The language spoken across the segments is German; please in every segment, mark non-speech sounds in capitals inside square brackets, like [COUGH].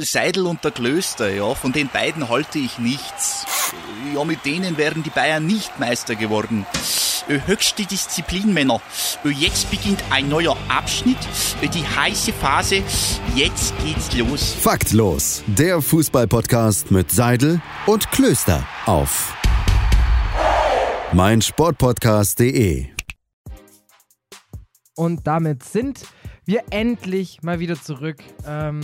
Seidel und der Klöster, ja, von den beiden halte ich nichts. Ja, mit denen wären die Bayern nicht Meister geworden. Höchste Disziplin, Männer. Jetzt beginnt ein neuer Abschnitt, die heiße Phase. Jetzt geht's los. Faktlos, der Fußballpodcast mit Seidel und Klöster auf meinsportpodcast.de. Und damit sind wir endlich mal wieder zurück. Ähm,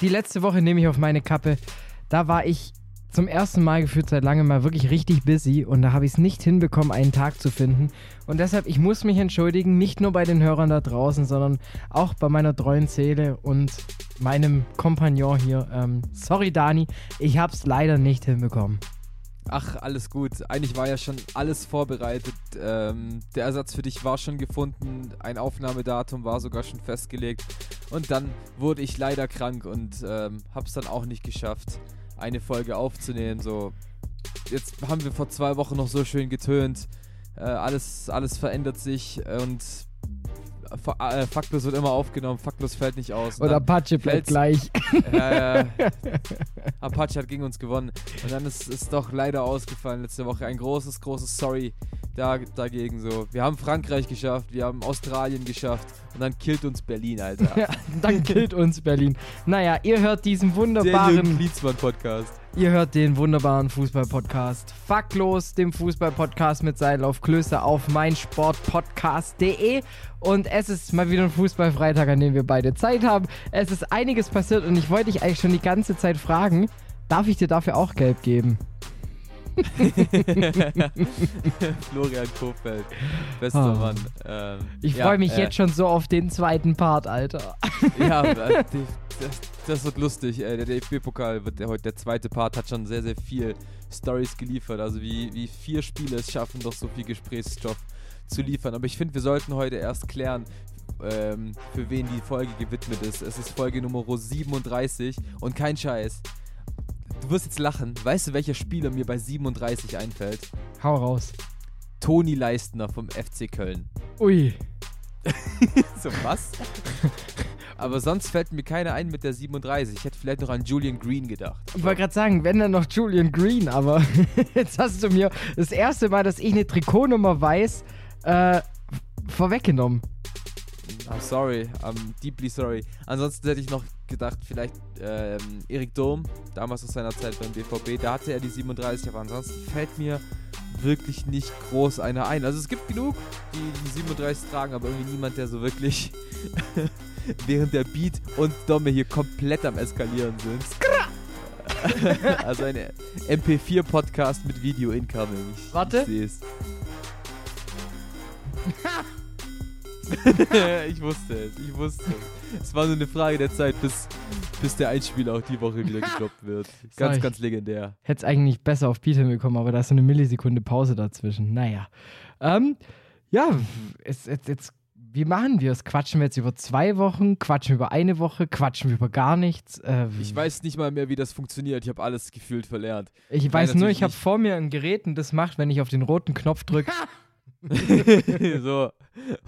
die letzte Woche nehme ich auf meine Kappe. Da war ich zum ersten Mal gefühlt seit langem mal wirklich richtig busy und da habe ich es nicht hinbekommen, einen Tag zu finden. Und deshalb, ich muss mich entschuldigen, nicht nur bei den Hörern da draußen, sondern auch bei meiner treuen Seele und meinem Kompagnon hier. Ähm, sorry, Dani, ich habe es leider nicht hinbekommen. Ach, alles gut. Eigentlich war ja schon alles vorbereitet. Ähm, der Ersatz für dich war schon gefunden. Ein Aufnahmedatum war sogar schon festgelegt. Und dann wurde ich leider krank und ähm, hab's dann auch nicht geschafft, eine Folge aufzunehmen. So, jetzt haben wir vor zwei Wochen noch so schön getönt. Äh, alles, alles verändert sich und äh, Faktlos wird immer aufgenommen, Faktlos fällt nicht aus. Und Apache bleibt gleich. Ja. [LAUGHS] Apache hat gegen uns gewonnen. Und dann ist es doch leider ausgefallen letzte Woche. Ein großes, großes Sorry da, dagegen so. Wir haben Frankreich geschafft, wir haben Australien geschafft und dann killt uns Berlin, Alter. [LAUGHS] Ja, dann killt uns Berlin. Naja, ihr hört diesen wunderbaren... Der Klinsmann-Podcast. Ihr hört den wunderbaren Fußball-Podcast. Facklos, dem Fußball-Podcast mit Seilauf Klöster auf meinsportpodcast.de. Und es ist mal wieder ein Fußballfreitag, an dem wir beide Zeit haben. Es ist einiges passiert und ich wollte dich eigentlich schon die ganze Zeit fragen, darf ich dir dafür auch Gelb geben? [LAUGHS] Florian Kofeld, bester oh. Mann. Ähm, ich freue ja, mich äh, jetzt schon so auf den zweiten Part, Alter. [LAUGHS] ja, [LAUGHS] das, das, wird lustig. Äh, der DFB-Pokal wird heute der zweite Part hat schon sehr, sehr viel Stories geliefert. Also wie, wie vier Spiele es schaffen, doch so viel Gesprächsstoff zu liefern. Aber ich finde, wir sollten heute erst klären, ähm, für wen die Folge gewidmet ist. Es ist Folge Nummer 37 und kein Scheiß. Du wirst jetzt lachen. Weißt du, welcher Spieler mir bei 37 einfällt? Hau raus. Toni Leistner vom FC Köln. Ui. [LAUGHS] so was? Aber sonst fällt mir keiner ein mit der 37. Ich hätte vielleicht noch an Julian Green gedacht. Ich wollte gerade sagen, wenn dann noch Julian Green, aber [LAUGHS] jetzt hast du mir das erste Mal, dass ich eine Trikotnummer weiß, äh, vorweggenommen. I'm sorry, I'm deeply sorry. Ansonsten hätte ich noch gedacht, vielleicht ähm, Erik Durm, damals aus seiner Zeit beim BVB, da hatte er die 37, aber ansonsten fällt mir wirklich nicht groß einer ein. Also es gibt genug, die die 37 tragen, aber irgendwie niemand, der so wirklich [LAUGHS] während der Beat und Domme hier komplett am Eskalieren sind. [LAUGHS] also ein MP4-Podcast mit Video incoming. Ich, Warte. Ich. [LAUGHS] ich wusste es, ich wusste es. Es war nur eine Frage der Zeit, bis, bis der Einspieler auch die Woche wieder gedroppt wird. [LAUGHS] Ganz, ich, ganz legendär. Hätte es eigentlich besser auf Beat hinbekommen, aber da ist so eine Millisekunde Pause dazwischen. Naja. Ähm, ja, es, jetzt, jetzt, wie machen wir es? Quatschen wir jetzt über zwei Wochen? Quatschen wir über eine Woche? Quatschen wir über gar nichts? Äh, ich weiß nicht mal mehr, wie das funktioniert. Ich habe alles gefühlt verlernt. Ich weiß nur, ich habe vor mir ein Gerät und das macht, wenn ich auf den roten Knopf drücke. [LAUGHS] [LAUGHS] so.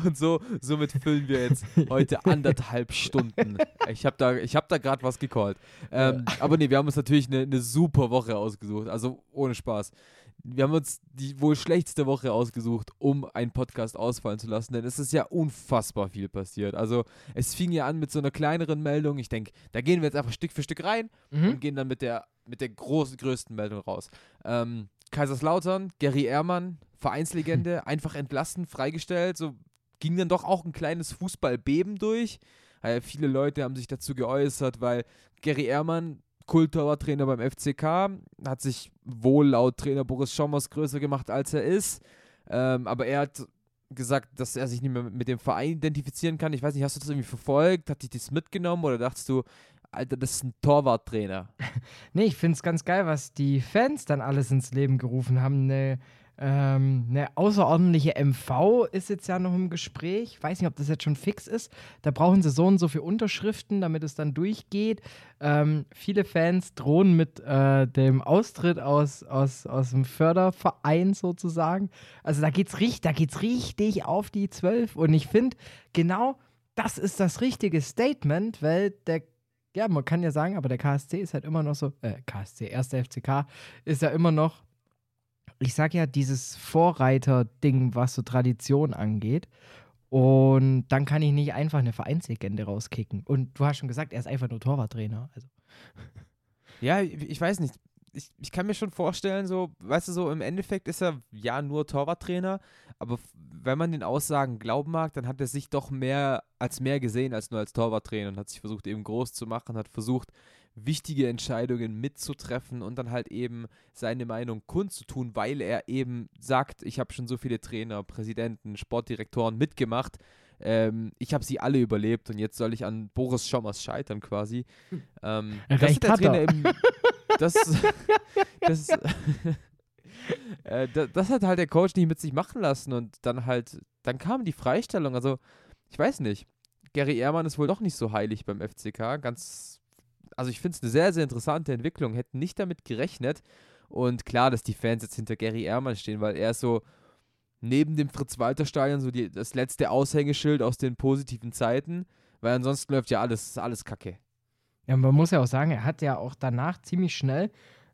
Und so, somit füllen wir jetzt heute anderthalb Stunden. Ich habe da, hab da gerade was gecallt. Ähm, ja. Aber nee, wir haben uns natürlich eine, eine super Woche ausgesucht. Also ohne Spaß. Wir haben uns die wohl schlechteste Woche ausgesucht, um einen Podcast ausfallen zu lassen, denn es ist ja unfassbar viel passiert. Also es fing ja an mit so einer kleineren Meldung. Ich denke, da gehen wir jetzt einfach Stück für Stück rein mhm. und gehen dann mit der, mit der großen, größten Meldung raus. Ähm, Kaiserslautern, Gary Ehrmann, Vereinslegende, [LAUGHS] einfach entlassen, freigestellt. So ging dann doch auch ein kleines Fußballbeben durch. Äh, viele Leute haben sich dazu geäußert, weil Gary Ehrmann, Kulttorwarttrainer beim FCK, hat sich wohl laut Trainer Boris Schommers größer gemacht, als er ist. Ähm, aber er hat gesagt, dass er sich nicht mehr mit dem Verein identifizieren kann. Ich weiß nicht, hast du das irgendwie verfolgt? Hat dich das mitgenommen oder dachtest du, Alter, das ist ein Torwarttrainer? [LAUGHS] nee, ich finde es ganz geil, was die Fans dann alles ins Leben gerufen haben. Eine ähm, eine außerordentliche MV ist jetzt ja noch im Gespräch. Ich weiß nicht, ob das jetzt schon fix ist. Da brauchen sie so und so viele Unterschriften, damit es dann durchgeht. Ähm, viele Fans drohen mit äh, dem Austritt aus, aus, aus dem Förderverein sozusagen. Also da geht's richtig, da geht's richtig auf die Zwölf. Und ich finde, genau das ist das richtige Statement, weil der ja, man kann ja sagen, aber der KSC ist halt immer noch so, äh, KSC, erster FCK, ist ja immer noch, ich sag ja, dieses Vorreiter-Ding, was so Tradition angeht. Und dann kann ich nicht einfach eine Vereinslegende rauskicken. Und du hast schon gesagt, er ist einfach nur Torwarttrainer. Also. [LAUGHS] Ja, ich weiß nicht. Ich, ich kann mir schon vorstellen, so, weißt du, so im Endeffekt ist er ja nur Torwarttrainer, aber wenn man den Aussagen glauben mag, dann hat er sich doch mehr als mehr gesehen als nur als Torwarttrainer und hat sich versucht, eben groß zu machen, hat versucht, wichtige Entscheidungen mitzutreffen und dann halt eben seine Meinung kundzutun, weil er eben sagt, ich habe schon so viele Trainer, Präsidenten, Sportdirektoren mitgemacht, ähm, ich habe sie alle überlebt und jetzt soll ich an Boris Schommers scheitern quasi. [LAUGHS] Ähm, das ist der hat er. Trainer eben, [LAUGHS] das, [LAUGHS] das, äh, da- das hat halt der Coach nicht mit sich machen lassen und dann halt, dann kam die Freistellung. Also, ich weiß nicht. Gary Ehrmann ist wohl doch nicht so heilig beim FCK. Ganz, also ich finde es eine sehr, sehr interessante Entwicklung. Hätten nicht damit gerechnet. Und klar, dass die Fans jetzt hinter Gary Ehrmann stehen, weil er ist so neben dem Fritz-Walter-Stadion so die, das letzte Aushängeschild aus den positiven Zeiten, weil ansonsten läuft ja alles, alles kacke. Ja, man muss ja auch sagen, er hat ja auch danach ziemlich schnell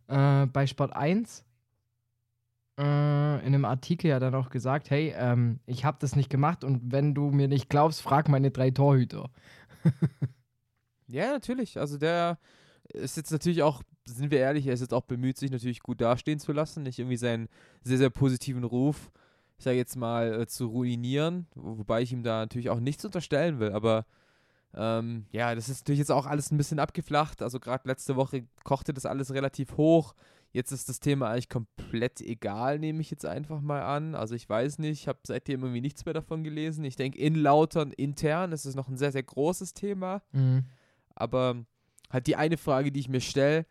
äh, bei Sport 1 äh, in einem Artikel ja dann auch gesagt, hey, ähm, ich habe das nicht gemacht und wenn du mir nicht glaubst, frag meine drei Torhüter. [LAUGHS] Ja, natürlich. Also der ist jetzt natürlich auch, sind wir ehrlich, er ist jetzt auch bemüht, sich natürlich gut dastehen zu lassen, nicht irgendwie seinen sehr, sehr positiven Ruf, ich sage jetzt mal, äh, zu ruinieren, wo- wobei ich ihm da natürlich auch nichts unterstellen will, aber ähm, ja, das ist natürlich jetzt auch alles ein bisschen abgeflacht. Also gerade letzte Woche kochte das alles relativ hoch. Jetzt ist das Thema eigentlich komplett egal, nehme ich jetzt einfach mal an. Also ich weiß nicht, ich habe seitdem irgendwie nichts mehr davon gelesen. Ich denke, in Lautern intern ist es noch ein sehr, sehr großes Thema. Aber halt die eine Frage, die ich mir stelle,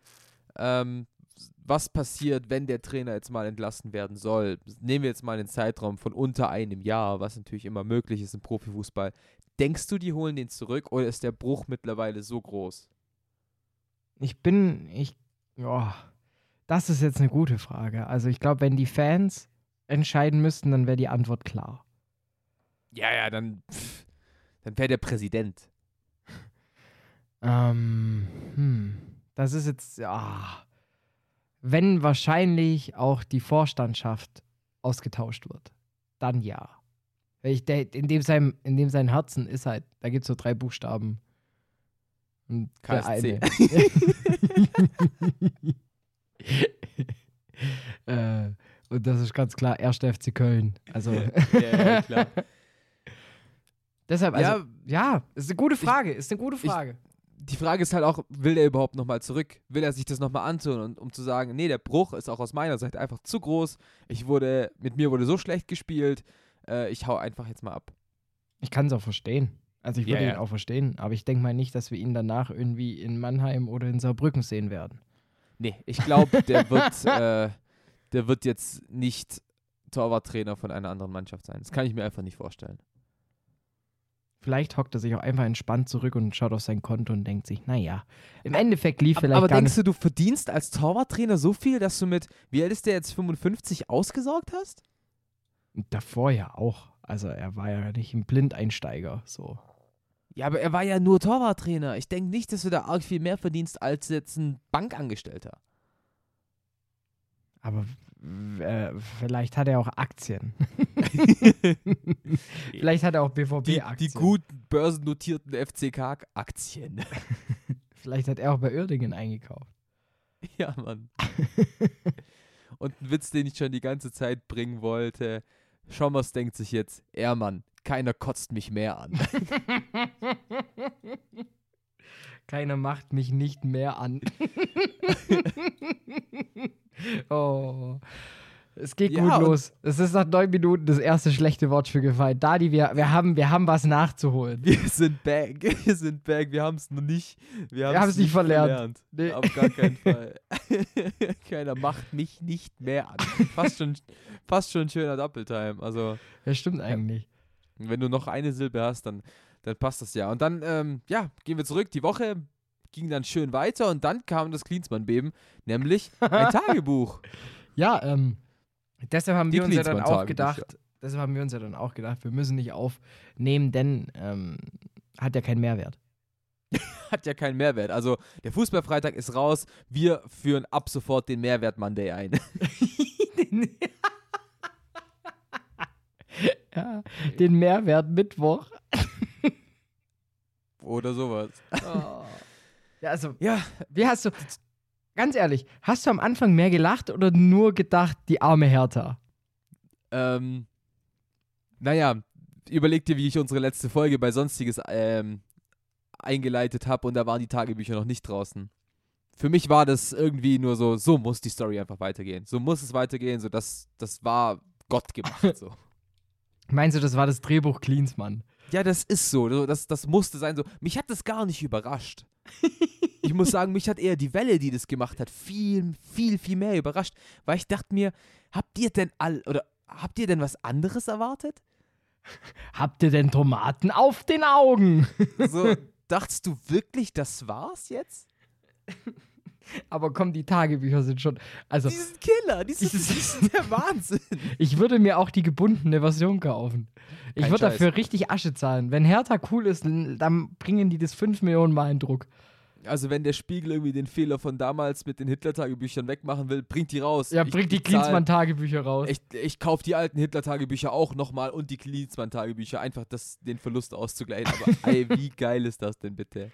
ähm, was passiert, wenn der Trainer jetzt mal entlassen werden soll? Nehmen wir jetzt mal einen Zeitraum von unter einem Jahr, was natürlich immer möglich ist im Profifußball. Denkst du, die holen den zurück oder ist der Bruch mittlerweile so groß? Ich bin, ich, ja, das ist jetzt eine gute Frage. Also ich glaube, wenn die Fans entscheiden müssten, dann wäre die Antwort klar. Ja, ja, dann, pff, dann wäre der Präsident. Ähm, hm, das ist jetzt, ja, wenn wahrscheinlich auch die Vorstandschaft ausgetauscht wird, dann ja. Ich, der, in, dem sein, in dem sein Herzen ist halt, da gibt es so drei Buchstaben. Und KSC. [LAUGHS] [LAUGHS] äh, und das ist ganz klar, 1. FC Köln. Also [LAUGHS] ja, ja, klar. deshalb, also, Ja, ja, ist eine gute Frage, ist eine gute ich- Frage. Die Frage ist halt auch, will er überhaupt nochmal zurück? Will er sich das nochmal antun? Und um zu sagen, nee, der Bruch ist auch aus meiner Seite einfach zu groß. Ich wurde, mit mir wurde so schlecht gespielt. Äh, ich hau einfach jetzt mal ab. Ich kann es auch verstehen. Also ich Ja, würde ihn ja. auch verstehen, aber ich denke mal nicht, dass wir ihn danach irgendwie in Mannheim oder in Saarbrücken sehen werden. Nee, ich glaube, der wird, [LAUGHS] äh, der wird jetzt nicht Torwarttrainer von einer anderen Mannschaft sein. Das kann ich mir einfach nicht vorstellen. Vielleicht hockt er sich auch einfach entspannt zurück und schaut auf sein Konto und denkt sich, naja, im Endeffekt lief Aber, vielleicht aber gar denkst du, du verdienst als Torwarttrainer so viel, dass du mit, wie alt ist der jetzt, 55 ausgesorgt hast? Davor ja auch. Also er war ja nicht ein Blindeinsteiger. So. Ja, aber er war ja nur Torwarttrainer. Ich denke nicht, dass du da arg viel mehr verdienst als jetzt ein Bankangestellter. Aber äh, vielleicht hat er auch Aktien. [LAUGHS] vielleicht hat er auch Die, BVB-Aktien. die guten börsennotierten FCK-Aktien. [LAUGHS] Vielleicht hat er auch bei Uerdingen eingekauft. [LAUGHS] ja, Mann. Und ein Witz, den ich schon die ganze Zeit bringen wollte. Schommers denkt sich jetzt, er Mann, keiner kotzt mich mehr an. Keiner macht mich nicht mehr an. [LAUGHS] oh. Es geht Ja, gut los. Es ist nach neun Minuten das erste schlechte Wortspiel gefallen. Dadi, wir, wir, haben, wir haben was nachzuholen. Wir sind back. [LAUGHS] Wir sind back. Wir haben es noch nicht. Wir, haben's haben's nicht verlernt. Nee. Auf gar keinen [LAUGHS] Fall. Keiner macht mich nicht mehr an. Fast schon, fast schon ein schöner Doppeltime. Also, Das stimmt eigentlich. wenn du noch eine Silbe hast, dann, dann passt das ja. Und dann, ähm, ja, gehen wir zurück. Die Woche ging dann schön weiter und dann kam das Klinsmann-Beben, nämlich ein [LAUGHS] Tagebuch. Ja, ähm, deshalb haben Die wir uns ja dann auch gedacht, deshalb haben wir uns ja dann auch gedacht, wir müssen nicht aufnehmen, denn ähm, hat ja keinen Mehrwert. [LAUGHS] Hat ja keinen Mehrwert. Also der Fußballfreitag ist raus. Wir führen ab sofort den Mehrwert Monday ein. [LAUGHS] ja, den Mehrwert Mittwoch. Oder sowas. Oh. Ja, also, Ja, wie hast du, ganz ehrlich, hast du am Anfang mehr gelacht oder nur gedacht, die arme Hertha? ähm, naja, überleg dir, wie ich unsere letzte Folge bei Sonstiges ähm, eingeleitet habe und da waren die Tagebücher noch nicht draußen. Für mich war das irgendwie nur so, so muss die Story einfach weitergehen. So muss es weitergehen, so das, das war Gott gemacht. [LAUGHS] So. Meinst du, das war das Drehbuch Klinsmann? Ja, das ist so. Das, das musste sein. So. Mich hat das gar nicht überrascht. [LAUGHS] ich muss sagen, mich hat eher die Welle, die das gemacht hat, viel, viel, viel mehr überrascht. Weil ich dachte mir, habt ihr denn all oder habt ihr denn was anderes erwartet? Habt ihr denn Tomaten auf den Augen? So, [LAUGHS] dachtest du wirklich, das war's jetzt? Aber komm, die Tagebücher sind schon. Also, Die sind Killer, die sind, die sind der Wahnsinn. [LAUGHS] ich würde mir auch die gebundene Version kaufen. Ich Kein würde Scheiß. dafür richtig Asche zahlen. Wenn Hertha cool ist, dann bringen die das 5 Millionen Mal in Druck. Also wenn der Spiegel irgendwie den Fehler von damals mit den Hitler-Tagebüchern wegmachen will, bringt die raus. Ja, Ich- bringt die Klinsmann-Tagebücher raus. Ich, ich kaufe die alten Hitler-Tagebücher auch nochmal und die Klinsmann-Tagebücher, einfach das, den Verlust auszugleichen. Aber [LAUGHS] ey, wie geil ist das denn bitte?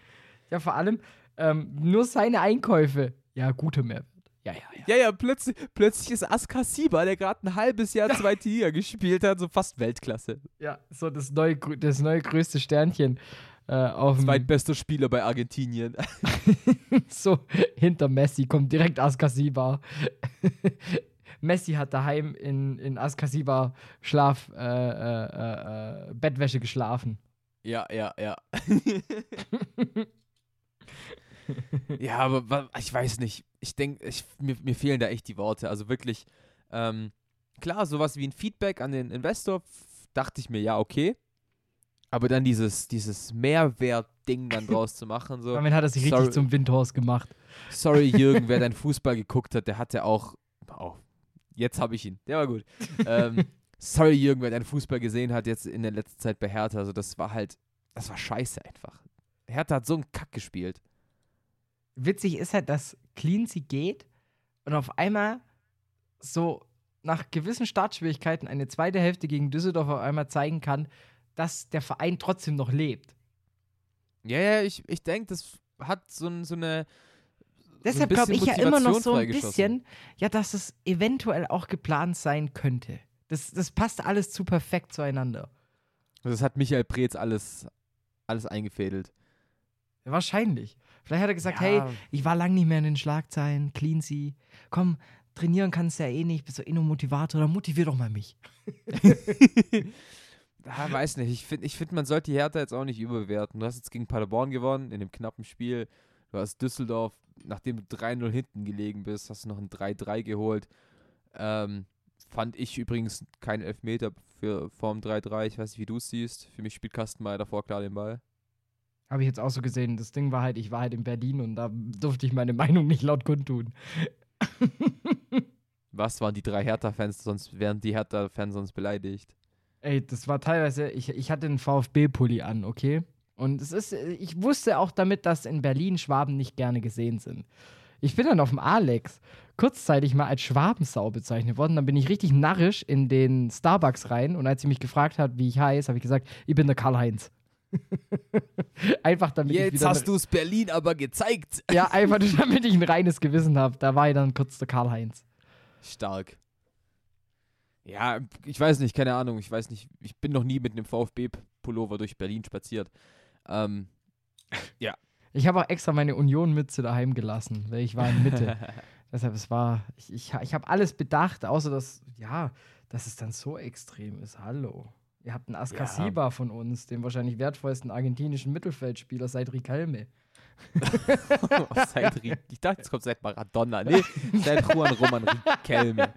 Ja, vor allem ähm, nur seine Einkäufe. Ja, guter Mehrwert. Ja, ja, ja. Ja, ja, plötzlich, plötzlich ist Askasiba, der gerade ein halbes Jahr [LAUGHS] zweite Liga gespielt hat, so fast Weltklasse. Ja, so das neue, das neue größte Sternchen äh, auf Zweitbester Spieler bei Argentinien. [LAUGHS] so hinter Messi kommt direkt Askasiba. [LAUGHS] Messi hat daheim in, in Askasiba Schlaf, äh, äh, äh, äh, Bettwäsche geschlafen. Ja, ja, ja. [LAUGHS] ja, aber ich weiß nicht. Ich denke, ich, mir, mir fehlen da echt die Worte. Also wirklich, ähm, klar, sowas wie ein Feedback an den Investor dachte ich mir, ja, okay. Aber dann dieses, dieses Mehrwert-Ding dann [LAUGHS] draus zu machen, so. Damit hat er sich Sorry. richtig zum Windhorst gemacht. Sorry, Jürgen, wer [LAUGHS] dein Fußball geguckt hat, der hatte auch. Oh, jetzt habe ich ihn. Der war gut. Ähm, sorry, Jürgen, wer deinen Fußball gesehen hat, jetzt in der letzten Zeit bei Hertha. Also, das war halt. Das war scheiße einfach. Hertha hat so einen Kack gespielt. Witzig ist halt, dass Cleansy geht und auf einmal so nach gewissen Startschwierigkeiten eine zweite Hälfte gegen Düsseldorf auf einmal zeigen kann, dass der Verein trotzdem noch lebt. Ja, ja, ich, ich denke, das hat so, so eine. Deshalb so glaube ich ja immer noch so ein bisschen, ja, dass es eventuell auch geplant sein könnte. Das, das passt alles zu perfekt zueinander. Das hat Michael Preetz alles, alles eingefädelt. Wahrscheinlich. Vielleicht hat er gesagt, Ja. hey, ich war lang nicht mehr in den Schlagzeilen, Cleansy. Komm, trainieren kannst du ja eh nicht, bist du eh nur Motivator, dann motivier doch mal mich. [LAUGHS] Ja, weiß nicht. Ich finde, ich find, man sollte die Hertha jetzt auch nicht überbewerten. Du hast jetzt gegen Paderborn gewonnen in dem knappen Spiel. Du hast Düsseldorf, nachdem du 3-0 hinten gelegen bist, hast du noch ein 3-3 geholt. Ähm, fand ich übrigens kein Elfmeter für Form 3-3. Ich weiß nicht, wie du es siehst. Für mich spielt Kastenmeier davor klar den Ball. Habe ich jetzt auch so gesehen. Das Ding war halt, ich war halt in Berlin und da durfte ich meine Meinung nicht laut kundtun. [LAUGHS] Was waren die drei Hertha-Fans? Sonst wären die Hertha-Fans sonst beleidigt. Ey, das war teilweise, ich, ich hatte einen VfB-Pulli an, okay? Und es ist, ich wusste auch damit, dass in Berlin Schwaben nicht gerne gesehen sind. Ich bin dann auf dem Alex kurzzeitig mal als Schwabensau bezeichnet worden. Dann bin ich richtig narrisch in den Starbucks rein und als sie mich gefragt hat, wie ich heiße, habe ich gesagt, ich bin der Karl-Heinz. [LAUGHS] einfach damit ich Jetzt wieder hast du es Berlin aber gezeigt. [LAUGHS] Ja, einfach nur, damit ich ein reines Gewissen habe. Da war ich dann kurz der Karl-Heinz. Stark. Ja, ich weiß nicht, keine Ahnung. Ich weiß nicht, ich bin noch nie mit einem VfB-Pullover durch Berlin spaziert. Ähm, [LAUGHS] Ich habe auch extra meine Union-Mütze daheim gelassen, weil ich war in Mitte. Deshalb, es war, ich, ich, ich habe alles bedacht, außer dass, ja, dass es dann so extrem ist. Hallo. Ihr habt einen Askasiba von uns, den wahrscheinlich wertvollsten argentinischen Mittelfeldspieler seit Riquelme. [LAUGHS] seit, Ri- ich dachte, es kommt seit Maradona. Nee, seit Juan Roman Riquelme.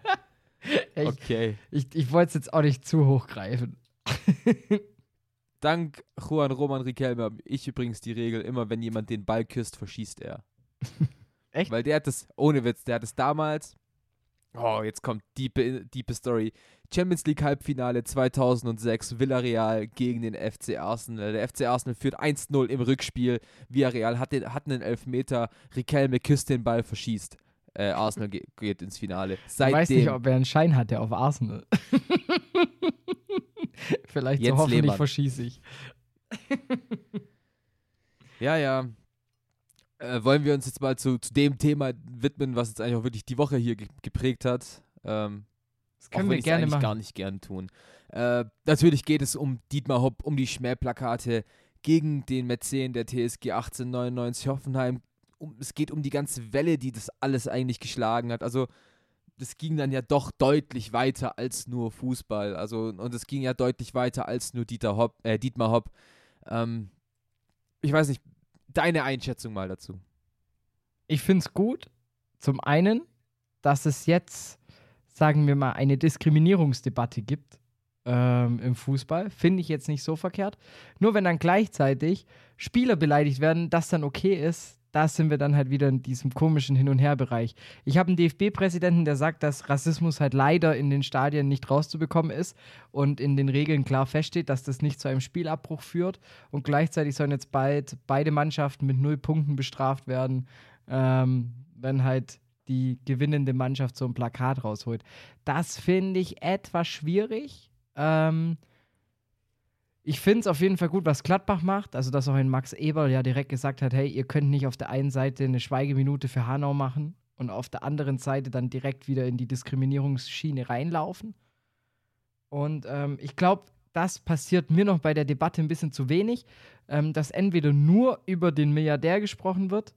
Ich, Okay. ich, ich wollte es jetzt auch nicht zu hoch greifen. [LAUGHS] Dank Juan Roman Riquelme habe ich übrigens die Regel, immer wenn jemand den Ball küsst, verschießt er. [LAUGHS] Echt? Weil der hat das, ohne Witz, der hat es damals, oh, jetzt kommt diepe, diepe Story. Champions League Halbfinale 2006, Villarreal gegen den FC Arsenal. Der FC Arsenal führt 1-0 im Rückspiel. Villarreal hat, den, hat einen Elfmeter. Riquelme küsst den Ball, verschießt. Äh, Arsenal ge geht ins Finale. Seitdem, ich weiß nicht, ob er einen Schein hatte auf Arsenal. [LAUGHS] Vielleicht Jetzt so hoffentlich Lehmann. verschieße ich. ja, ja. Äh, wollen wir uns jetzt mal zu, zu dem Thema widmen, was jetzt eigentlich auch wirklich die Woche hier ge geprägt hat. Ähm, das können wir gerne machen. gar nicht gern tun. Äh, natürlich geht es um Dietmar Hopp, um die Schmähplakate gegen den Mäzen der TSG 1899 Hoffenheim. Um, es geht um die ganze Welle, die das alles eigentlich geschlagen hat. Also das ging dann ja doch deutlich weiter als nur Fußball. Also und es ging ja deutlich weiter als nur Dieter Hopp, äh, Dietmar Hopp. Ähm, ich weiß nicht, deine Einschätzung mal dazu. Ich finde es gut. Zum einen, dass es jetzt sagen wir mal, eine Diskriminierungsdebatte gibt ähm, im Fußball, finde ich jetzt nicht so verkehrt. Nur wenn dann gleichzeitig Spieler beleidigt werden, das dann okay ist, da sind wir dann halt wieder in diesem komischen Hin- und Her-Bereich. Ich habe einen DFB-Präsidenten, der sagt, dass Rassismus halt leider in den Stadien nicht rauszubekommen ist und in den Regeln klar feststeht, dass das nicht zu einem Spielabbruch führt. Und gleichzeitig sollen jetzt bald beide Mannschaften mit null Punkten bestraft werden, ähm, wenn halt die gewinnende Mannschaft so ein Plakat rausholt. Das finde ich etwas schwierig. Ähm, ich finde es auf jeden Fall gut, was Gladbach macht. Also, dass auch ein Max Eberl ja direkt gesagt hat: hey, ihr könnt nicht auf der einen Seite eine Schweigeminute für Hanau machen und auf der anderen Seite dann direkt wieder in die Diskriminierungsschiene reinlaufen. Und ähm, ich glaube, das passiert mir noch bei der Debatte ein bisschen zu wenig, ähm, dass entweder nur über den Milliardär gesprochen wird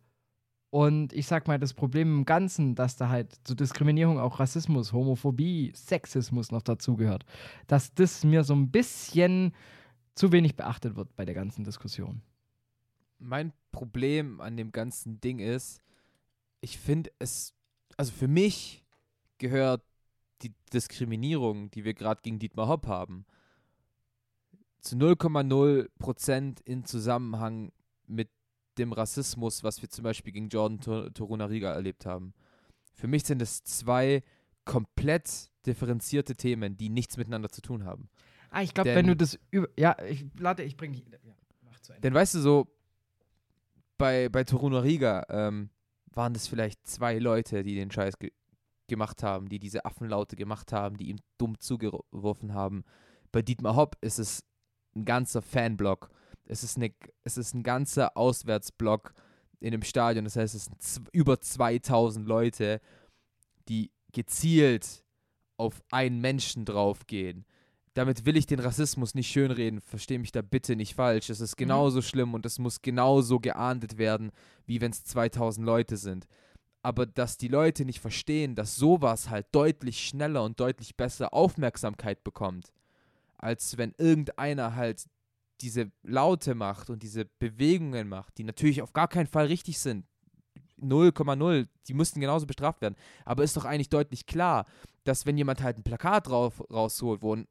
und ich sag mal, das Problem im Ganzen, dass da halt zur Diskriminierung auch Rassismus, Homophobie, Sexismus noch dazugehört, dass das mir so ein bisschen zu wenig beachtet wird bei der ganzen Diskussion. Mein Problem an dem ganzen Ding ist, ich finde es, also für mich gehört die Diskriminierung, die wir gerade gegen Dietmar Hopp haben, zu 0,0 Prozent in Zusammenhang mit dem Rassismus, was wir zum Beispiel gegen Jordan Torunariga erlebt haben. Für mich sind es zwei komplett differenzierte Themen, die nichts miteinander zu tun haben. Ah, ich glaube, wenn du das über. Ja, ich lade, ich bringe dich. Ja, mach zu Ende. Denn weißt du, so bei, bei Torunariga ähm, waren das vielleicht zwei Leute, die den Scheiß ge gemacht haben, die diese Affenlaute gemacht haben, die ihm dumm zugeworfen haben. Bei Dietmar Hopp ist es ein ganzer Fanblock es ist, eine, es ist ein ganzer Auswärtsblock in dem Stadion. Das heißt, es sind über 2000 Leute, die gezielt auf einen Menschen draufgehen. Damit will ich den Rassismus nicht schönreden, verstehe mich da bitte nicht falsch. Es ist mhm. genauso mhm. schlimm und es muss genauso geahndet werden, wie wenn es 2000 Leute sind. Aber dass die Leute nicht verstehen, dass sowas halt deutlich schneller und deutlich besser Aufmerksamkeit bekommt, als wenn irgendeiner halt diese Laute macht und diese Bewegungen macht, die natürlich auf gar keinen Fall richtig sind, 0,0, die müssten genauso bestraft werden. Aber ist doch eigentlich deutlich klar, dass wenn jemand halt ein Plakat drauf, rausholt, wo ein,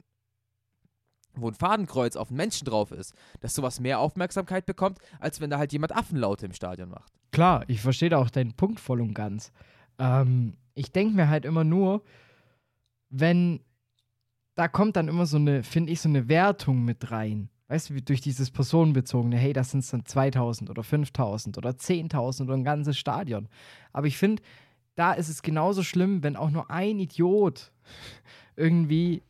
wo ein Fadenkreuz auf einen Menschen drauf ist, dass sowas mehr Aufmerksamkeit bekommt, als wenn da halt jemand Affenlaute im Stadion macht. Klar, ich verstehe da auch deinen Punkt voll und ganz. Ähm, ich denke mir halt immer nur, wenn da kommt dann immer so eine, finde ich, so eine Wertung mit rein. Weißt du, wie durch dieses personenbezogene, hey, das sind dann 2000 oder 5000 oder 10.000 oder ein ganzes Stadion. Aber ich finde, da ist es genauso schlimm, wenn auch nur ein Idiot [LAUGHS] irgendwie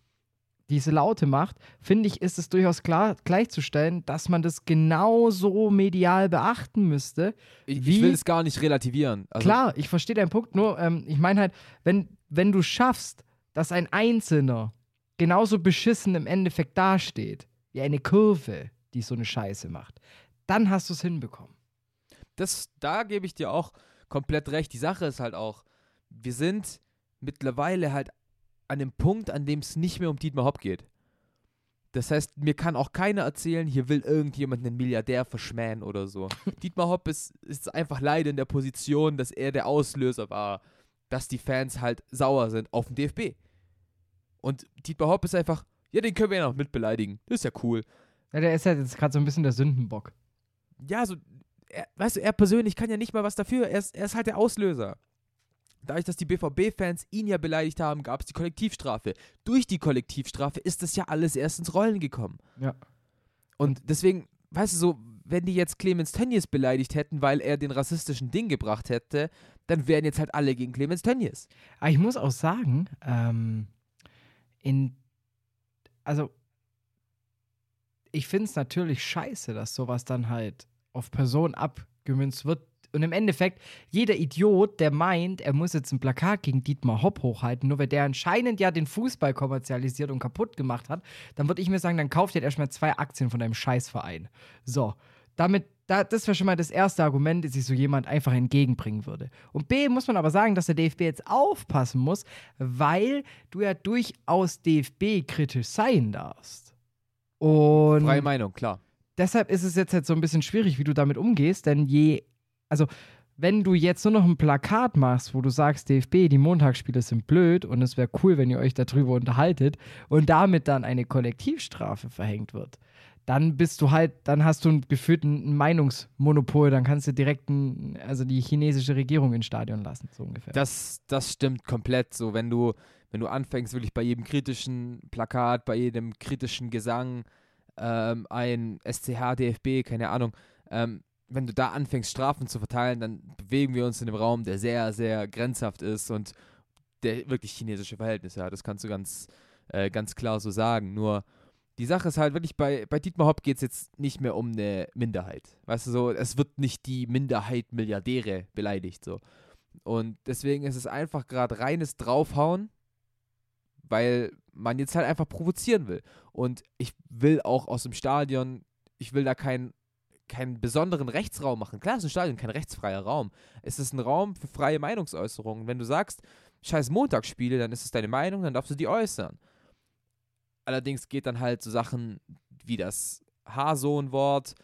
diese Laute macht, finde ich, ist es durchaus klar gleichzustellen, dass man das genauso medial beachten müsste. Ich, ich will es gar nicht relativieren. Also klar, ich verstehe deinen Punkt, nur ähm, ich meine halt, wenn, wenn du schaffst, dass ein Einzelner genauso beschissen im Endeffekt dasteht, wie eine Kurve, die so eine Scheiße macht. Dann hast du es hinbekommen. Das, da gebe ich dir auch komplett recht. Die Sache ist halt auch, wir sind mittlerweile halt an dem Punkt, an dem es nicht mehr um Dietmar Hopp geht. Das heißt, mir kann auch keiner erzählen, hier will irgendjemand einen Milliardär verschmähen oder so. [LAUGHS] Dietmar Hopp ist, ist einfach leider in der Position, dass er der Auslöser war, dass die Fans halt sauer sind auf den DFB. Und Dietmar Hopp ist einfach, ja, den können wir ja noch mit beleidigen. Das ist ja cool. Ja, der ist ja jetzt gerade so ein bisschen der Sündenbock. Ja, so, er, weißt du, er persönlich kann ja nicht mal was dafür. Er ist, er ist halt der Auslöser. Dadurch, dass die BVB-Fans ihn ja beleidigt haben, gab es die Kollektivstrafe. Durch die Kollektivstrafe ist das ja alles erst ins Rollen gekommen. Ja. Und deswegen, weißt du, so, wenn die jetzt Clemens Tönnies beleidigt hätten, weil er den rassistischen Ding gebracht hätte, dann wären jetzt halt alle gegen Clemens Tönnies. Aber ich muss auch sagen, ähm, in, also, ich finde es natürlich scheiße, dass sowas dann halt auf Personen abgemünzt wird. Und im Endeffekt, jeder Idiot, der meint, er muss jetzt ein Plakat gegen Dietmar Hopp hochhalten, nur weil der anscheinend ja den Fußball kommerzialisiert und kaputt gemacht hat, dann würde ich mir sagen, dann kauft ihr erstmal zwei Aktien von deinem Scheißverein. So, damit, da, das wäre schon mal das erste Argument, das sich so jemand einfach entgegenbringen würde. Und B muss man aber sagen, dass der DFB jetzt aufpassen muss, weil du ja durchaus DFB kritisch sein darfst. Und Freie Meinung, klar. deshalb ist es jetzt halt so ein bisschen schwierig, wie du damit umgehst, denn je, also wenn du jetzt nur noch ein Plakat machst, wo du sagst, DFB, die Montagsspiele sind blöd und es wäre cool, wenn ihr euch darüber unterhaltet und damit dann eine Kollektivstrafe verhängt wird, dann bist du halt, dann hast du ein gefühlten Meinungsmonopol, dann kannst du direkt ein, also die chinesische Regierung ins Stadion lassen, so ungefähr. Das, das stimmt komplett. So, wenn du, wenn du anfängst, wirklich bei jedem kritischen Plakat, bei jedem kritischen Gesang, ähm, ein SCH, DFB, keine Ahnung, ähm, wenn du da anfängst, Strafen zu verteilen, dann bewegen wir uns in einem Raum, der sehr, sehr grenzhaft ist und der wirklich chinesische Verhältnisse hat. Das kannst du ganz, äh, ganz klar so sagen. Nur die Sache ist halt wirklich, bei, bei Dietmar Hopp geht es jetzt nicht mehr um eine Minderheit. Weißt du so, es wird nicht die Minderheit Milliardäre beleidigt. So. Und deswegen ist es einfach gerade reines Draufhauen, weil man jetzt halt einfach provozieren will. Und ich will auch aus dem Stadion, ich will da keinen keinen besonderen Rechtsraum machen. Klar, ist ein Stadion kein rechtsfreier Raum. Es ist ein Raum für freie Meinungsäußerungen. Wenn du sagst, scheiß Montagsspiele, dann ist es deine Meinung, dann darfst du die äußern. Allerdings geht dann halt so Sachen wie das Haarsohn-Wort,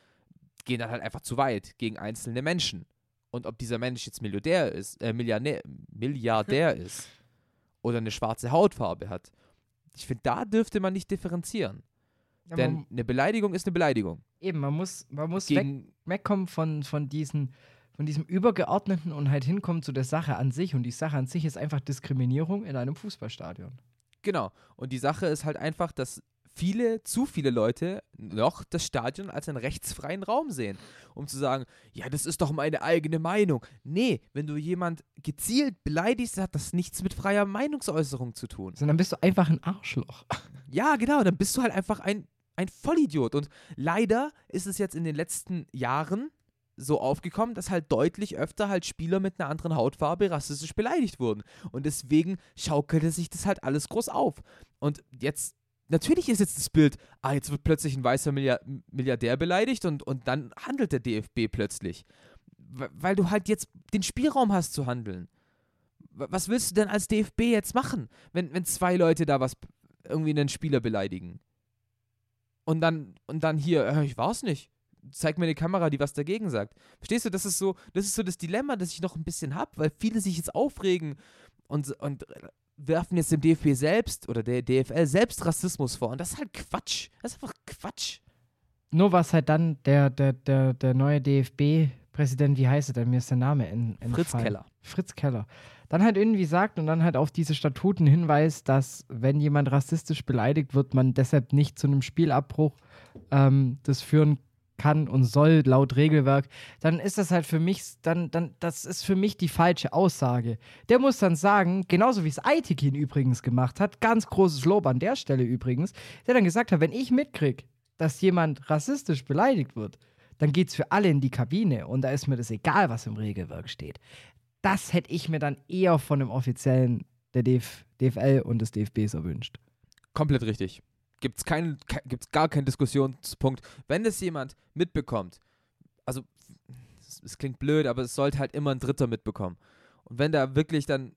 gehen dann halt einfach zu weit gegen einzelne Menschen. Und ob dieser Mensch jetzt Milliardär ist, äh, Milliardär, Milliardär [LAUGHS] ist oder eine schwarze Hautfarbe hat, ich finde, da dürfte man nicht differenzieren. Ja, Denn eine Beleidigung ist eine Beleidigung. eben, man muss, man muss weg, wegkommen von, von, diesen, von diesem Übergeordneten und halt hinkommen zu der Sache an sich. Und die Sache an sich ist einfach Diskriminierung in einem Fußballstadion. Genau. Und die Sache ist halt einfach, dass viele, zu viele Leute noch das Stadion als einen rechtsfreien Raum sehen. Um zu sagen, ja, das ist doch meine eigene Meinung. Nee, wenn du jemand gezielt beleidigst, hat das nichts mit freier Meinungsäußerung zu tun. Sondern bist du einfach ein Arschloch. Ja, genau, dann bist du halt einfach ein, ein Vollidiot. Und leider ist es jetzt in den letzten Jahren so aufgekommen, dass halt deutlich öfter halt Spieler mit einer anderen Hautfarbe rassistisch beleidigt wurden. Und deswegen schaukelte sich das halt alles groß auf. Und jetzt, natürlich ist jetzt das Bild, ah, jetzt wird plötzlich ein weißer Milliard Milliardär beleidigt und, und dann handelt der DFB plötzlich. Weil du halt jetzt den Spielraum hast zu handeln. Was willst du denn als DFB jetzt machen, wenn, wenn zwei Leute da was irgendwie einen Spieler beleidigen? Und dann, und dann hier, äh, ich war's nicht. Zeig mir eine Kamera, die was dagegen sagt. Verstehst du, das ist so, das ist so das Dilemma, das ich noch ein bisschen habe, weil viele sich jetzt aufregen und, und werfen jetzt dem DFB selbst oder der DFL selbst Rassismus vor. Und das ist halt Quatsch. Das ist einfach Quatsch. Nur was halt dann der, der, der, der neue DFB-Präsident, wie heißt er denn? Mir ist der Name en, entfallen. Fritz Keller. Fritz Keller. Dann halt irgendwie sagt und dann halt auf diese Statuten hinweist, dass wenn jemand rassistisch beleidigt wird, man deshalb nicht zu einem Spielabbruch ähm, das führen kann und soll laut Regelwerk, dann ist das halt für mich, dann, dann, das ist für mich die falsche Aussage. Der muss dann sagen, genauso wie es Aitikin übrigens gemacht hat, ganz großes Lob an der Stelle übrigens, der dann gesagt hat, wenn ich mitkrieg, dass jemand rassistisch beleidigt wird, dann geht's für alle in die Kabine und da ist mir das egal, was im Regelwerk steht. Das hätte ich mir dann eher von dem Offiziellen der DF DFL und des DFBs erwünscht. Komplett richtig. Gibt es keinen, ke gar keinen Diskussionspunkt. Wenn das jemand mitbekommt, also es, es klingt blöd, aber es sollte halt immer ein Dritter mitbekommen. Und wenn da wirklich dann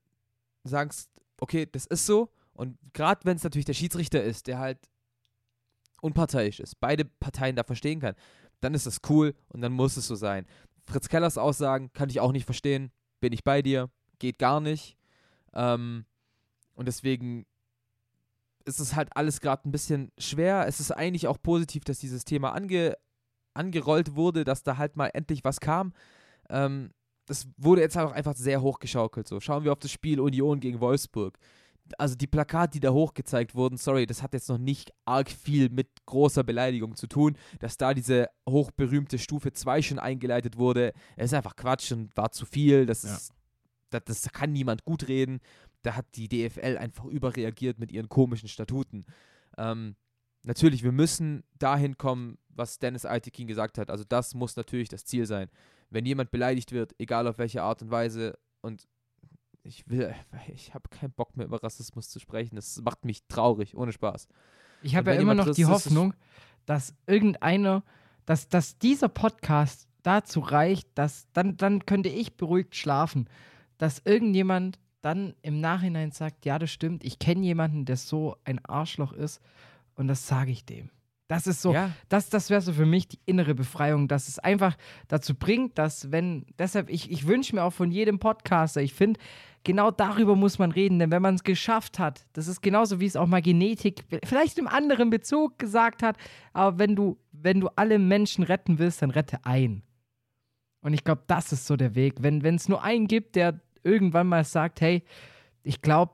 sagst, okay, das ist so, und gerade wenn es natürlich der Schiedsrichter ist, der halt unparteiisch ist, beide Parteien da verstehen kann, dann ist das cool und dann muss es so sein. Fritz Kellers Aussagen kann ich auch nicht verstehen, bin ich bei dir, geht gar nicht. Ähm, und deswegen ist es halt alles gerade ein bisschen schwer. Es ist eigentlich auch positiv, dass dieses Thema ange, angerollt wurde, dass da halt mal endlich was kam. Ähm, das wurde jetzt auch einfach sehr hochgeschaukelt. So. Schauen wir auf das Spiel Union gegen Wolfsburg. Also die Plakate, die da hochgezeigt wurden, sorry, das hat jetzt noch nicht arg viel mit großer Beleidigung zu tun. Dass da diese hochberühmte Stufe 2 schon eingeleitet wurde, ist einfach Quatsch und war zu viel. Das, ist, das, das kann niemand gut reden. Da hat die DFL einfach überreagiert mit ihren komischen Statuten. Ähm, natürlich, wir müssen dahin kommen, was Dennis Altekin gesagt hat. Also das muss natürlich das Ziel sein. Wenn jemand beleidigt wird, egal auf welche Art und Weise, und ich will, ich habe keinen Bock mehr über Rassismus zu sprechen. Das macht mich traurig, ohne Spaß. Ich habe ja immer noch die Hoffnung, dass irgendeiner, dass, dass dieser Podcast dazu reicht, dass dann, dann könnte ich beruhigt schlafen, dass irgendjemand dann im Nachhinein sagt, ja, das stimmt, ich kenne jemanden, der so ein Arschloch ist und das sage ich dem. Das ist so, Ja. das, das wäre so für mich die innere Befreiung, dass es einfach dazu bringt, dass wenn, deshalb, ich, ich wünsche mir auch von jedem Podcaster, ich finde, genau darüber muss man reden, denn wenn man es geschafft hat, das ist genauso wie es auch mal Genetik, vielleicht im anderen Bezug gesagt hat, aber wenn du, wenn du alle Menschen retten willst, dann rette ein. Und ich glaube, das ist so der Weg. Wenn es nur einen gibt, der irgendwann mal sagt, hey, ich glaube,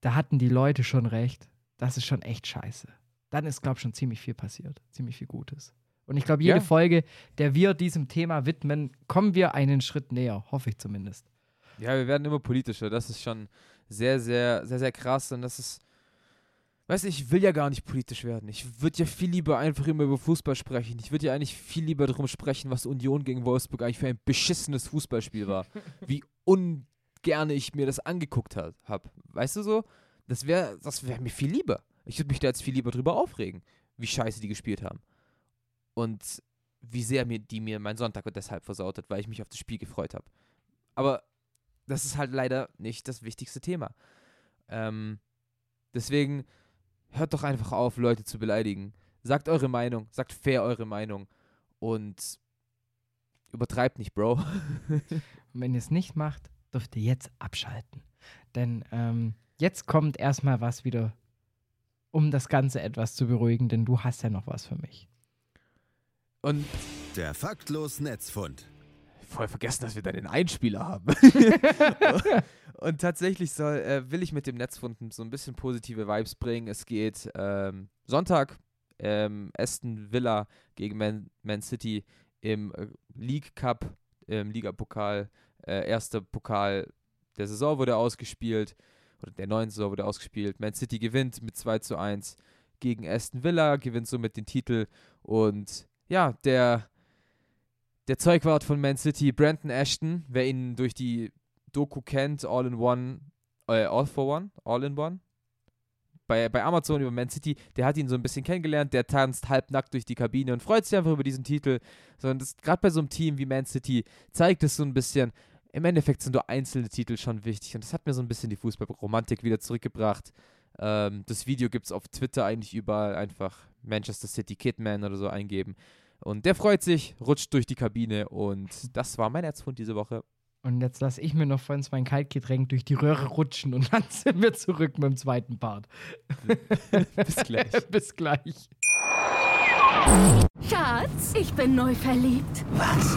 da hatten die Leute schon recht, das ist schon echt scheiße dann ist, glaube ich, schon ziemlich viel passiert. Ziemlich viel Gutes. Und ich glaube, jede Ja. Folge, der wir diesem Thema widmen, kommen wir einen Schritt näher, hoffe ich zumindest. Ja, wir werden immer politischer. Das ist schon sehr, sehr, sehr, sehr krass. Und das ist. Weißt du, ich will ja gar nicht politisch werden. Ich würde ja viel lieber einfach immer über Fußball sprechen. Ich würde ja eigentlich viel lieber darum sprechen, was Union gegen Wolfsburg eigentlich für ein beschissenes Fußballspiel war. [LAUGHS] Wie ungerne ich mir das angeguckt habe. Weißt du so? Das wäre das wär mir viel lieber. Ich würde mich da jetzt viel lieber drüber aufregen, wie scheiße die gespielt haben. Und wie sehr mir die mir meinen Sonntag deshalb versaut hat, weil ich mich auf das Spiel gefreut habe. Aber das ist halt leider nicht das wichtigste Thema. Ähm, deswegen hört doch einfach auf, Leute zu beleidigen. Sagt eure Meinung, sagt fair eure Meinung und übertreibt nicht, Bro. Und [LAUGHS] wenn ihr es nicht macht, dürft ihr jetzt abschalten. Denn ähm, jetzt kommt erstmal was wieder, um das Ganze etwas zu beruhigen, denn du hast ja noch was für mich. Und Der faktlos Netzfund. voll vergessen, dass wir da den Einspieler haben. [LAUGHS] [LAUGHS] und tatsächlich soll, äh, will ich mit dem Netzfunden so ein bisschen positive Vibes bringen. Es geht ähm, Sonntag ähm, Aston Villa gegen Man, Man City im äh, League Cup, im Ligapokal. Äh, erster Pokal der Saison wurde ausgespielt, oder der neuen Saison wurde ausgespielt. Man City gewinnt mit 2 zu 1 gegen Aston Villa, gewinnt somit den Titel und ja, der der Zeugwart von Man City, Brandon Ashton, wer ihn durch die Doku kennt, All in One, äh, All for One, All in One, bei, bei Amazon über Man City, der hat ihn so ein bisschen kennengelernt, der tanzt halbnackt durch die Kabine und freut sich einfach über diesen Titel. Sondern gerade bei so einem Team wie Man City zeigt es so ein bisschen, im Endeffekt sind nur einzelne Titel schon wichtig und das hat mir so ein bisschen die Fußballromantik wieder zurückgebracht. Ähm, das Video gibt es auf Twitter eigentlich überall, einfach Manchester City Kidman oder so eingeben. Und der freut sich, rutscht durch die Kabine und das war mein Erzfund diese Woche. Und jetzt lasse ich mir noch von mein Kaltgetränk durch die Röhre rutschen und [LAUGHS] dann sind wir zurück mit dem zweiten Part. [LAUGHS] Bis gleich. [LAUGHS] Bis gleich. Schatz, ich bin neu verliebt. Was?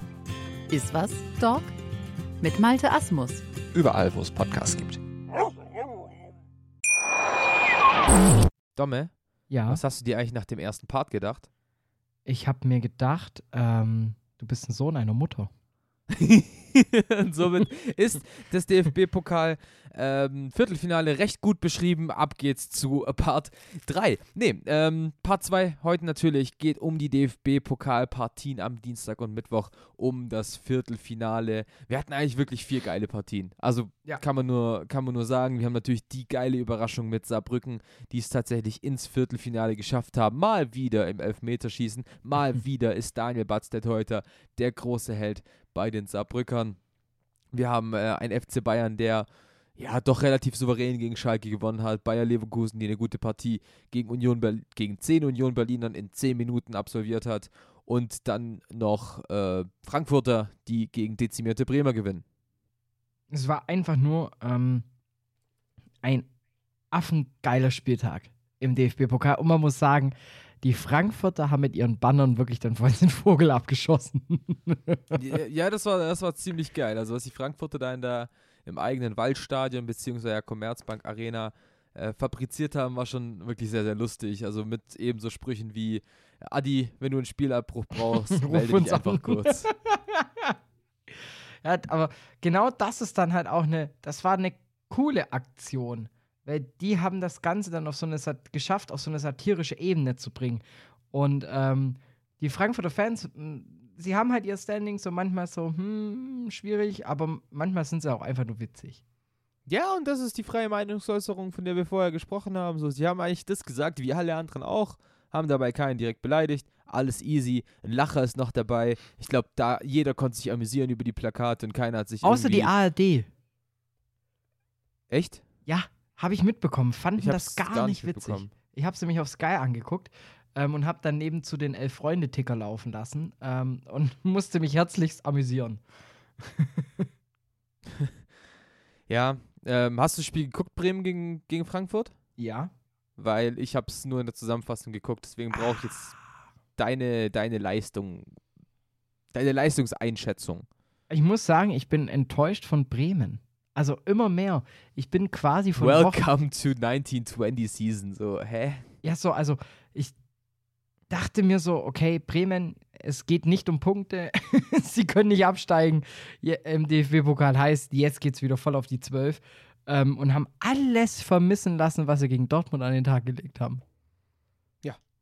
Ist was, Dog? Mit Malte Asmus. Überall, wo es Podcasts gibt. Domme, Ja, was hast du dir eigentlich nach dem ersten Part gedacht? ich habe mir gedacht, ähm, du bist ein Sohn einer Mutter. [LAUGHS] und somit ist das DFB-Pokal ähm, Viertelfinale recht gut beschrieben. Ab geht's zu Part 3. Nee, ähm, Part 2 heute natürlich geht um die DFB-Pokal-Partien am Dienstag und Mittwoch um das Viertelfinale. Wir hatten eigentlich wirklich vier geile Partien. Also Ja. kann, man nur, kann man nur sagen, wir haben natürlich die geile Überraschung mit Saarbrücken, die es tatsächlich ins Viertelfinale geschafft haben. Mal wieder im Elfmeterschießen, mal [LAUGHS] wieder ist Daniel Batz der Teuter der große Held bei den Saarbrückern. Wir haben äh, einen FC Bayern, der ja doch relativ souverän gegen Schalke gewonnen hat. Bayer Leverkusen, die eine gute Partie gegen Union Berlin, gegen 10 Union Berlinern in 10 Minuten absolviert hat. Und dann noch äh, Frankfurter, die gegen dezimierte Bremer gewinnen. Es war einfach nur ähm, ein affengeiler Spieltag im DFB-Pokal. Und man muss sagen, die Frankfurter haben mit ihren Bannern wirklich dann vorhin den Vogel abgeschossen. ja, das war, das war ziemlich geil. Also, was die Frankfurter da in der, im eigenen Waldstadion bzw. Commerzbank Arena äh, fabriziert haben, war schon wirklich sehr, sehr lustig. Also mit ebenso Sprüchen wie Adi, wenn du einen Spielabbruch brauchst, [LAUGHS] melde dich einfach an. kurz. [LAUGHS] ja, aber genau das ist dann halt auch eine, das war eine coole Aktion. Weil die haben das Ganze dann auf so eine geschafft, auf so eine satirische Ebene zu bringen. Und ähm, die Frankfurter Fans, sie haben halt ihr Standing so manchmal so, hm, schwierig, aber manchmal sind sie auch einfach nur witzig. Ja, und das ist die freie Meinungsäußerung, von der wir vorher gesprochen haben. So, sie haben eigentlich das gesagt, wie alle anderen auch, haben dabei keinen direkt beleidigt. Alles easy. Ein Lacher ist noch dabei. Ich glaube, da jeder konnte sich amüsieren über die Plakate und keiner hat sich. Außer die ARD. Echt? Ja, habe ich mitbekommen. Fanden das gar, gar nicht witzig. Ich habe sie nämlich auf Sky angeguckt ähm, und habe daneben zu den Elf Freunde-Ticker laufen lassen ähm, und [LAUGHS] musste mich herzlichst amüsieren. [LAUGHS] ja, ähm, hast du das Spiel geguckt, Bremen gegen, gegen Frankfurt? Ja. Weil ich habe es nur in der Zusammenfassung geguckt, deswegen brauche ich jetzt deine, deine Leistung, deine Leistungseinschätzung. Ich muss sagen, ich bin enttäuscht von Bremen. Also immer mehr. Ich bin quasi von Welcome Wochen to 1920 Season. So, hä? Ja, so, also ich dachte mir so, okay, Bremen, es geht nicht um Punkte. [LAUGHS] Sie können nicht absteigen. Im DFB-Pokal heißt, jetzt geht es wieder voll auf die 12. Ähm, und haben alles vermissen lassen, was sie gegen Dortmund an den Tag gelegt haben.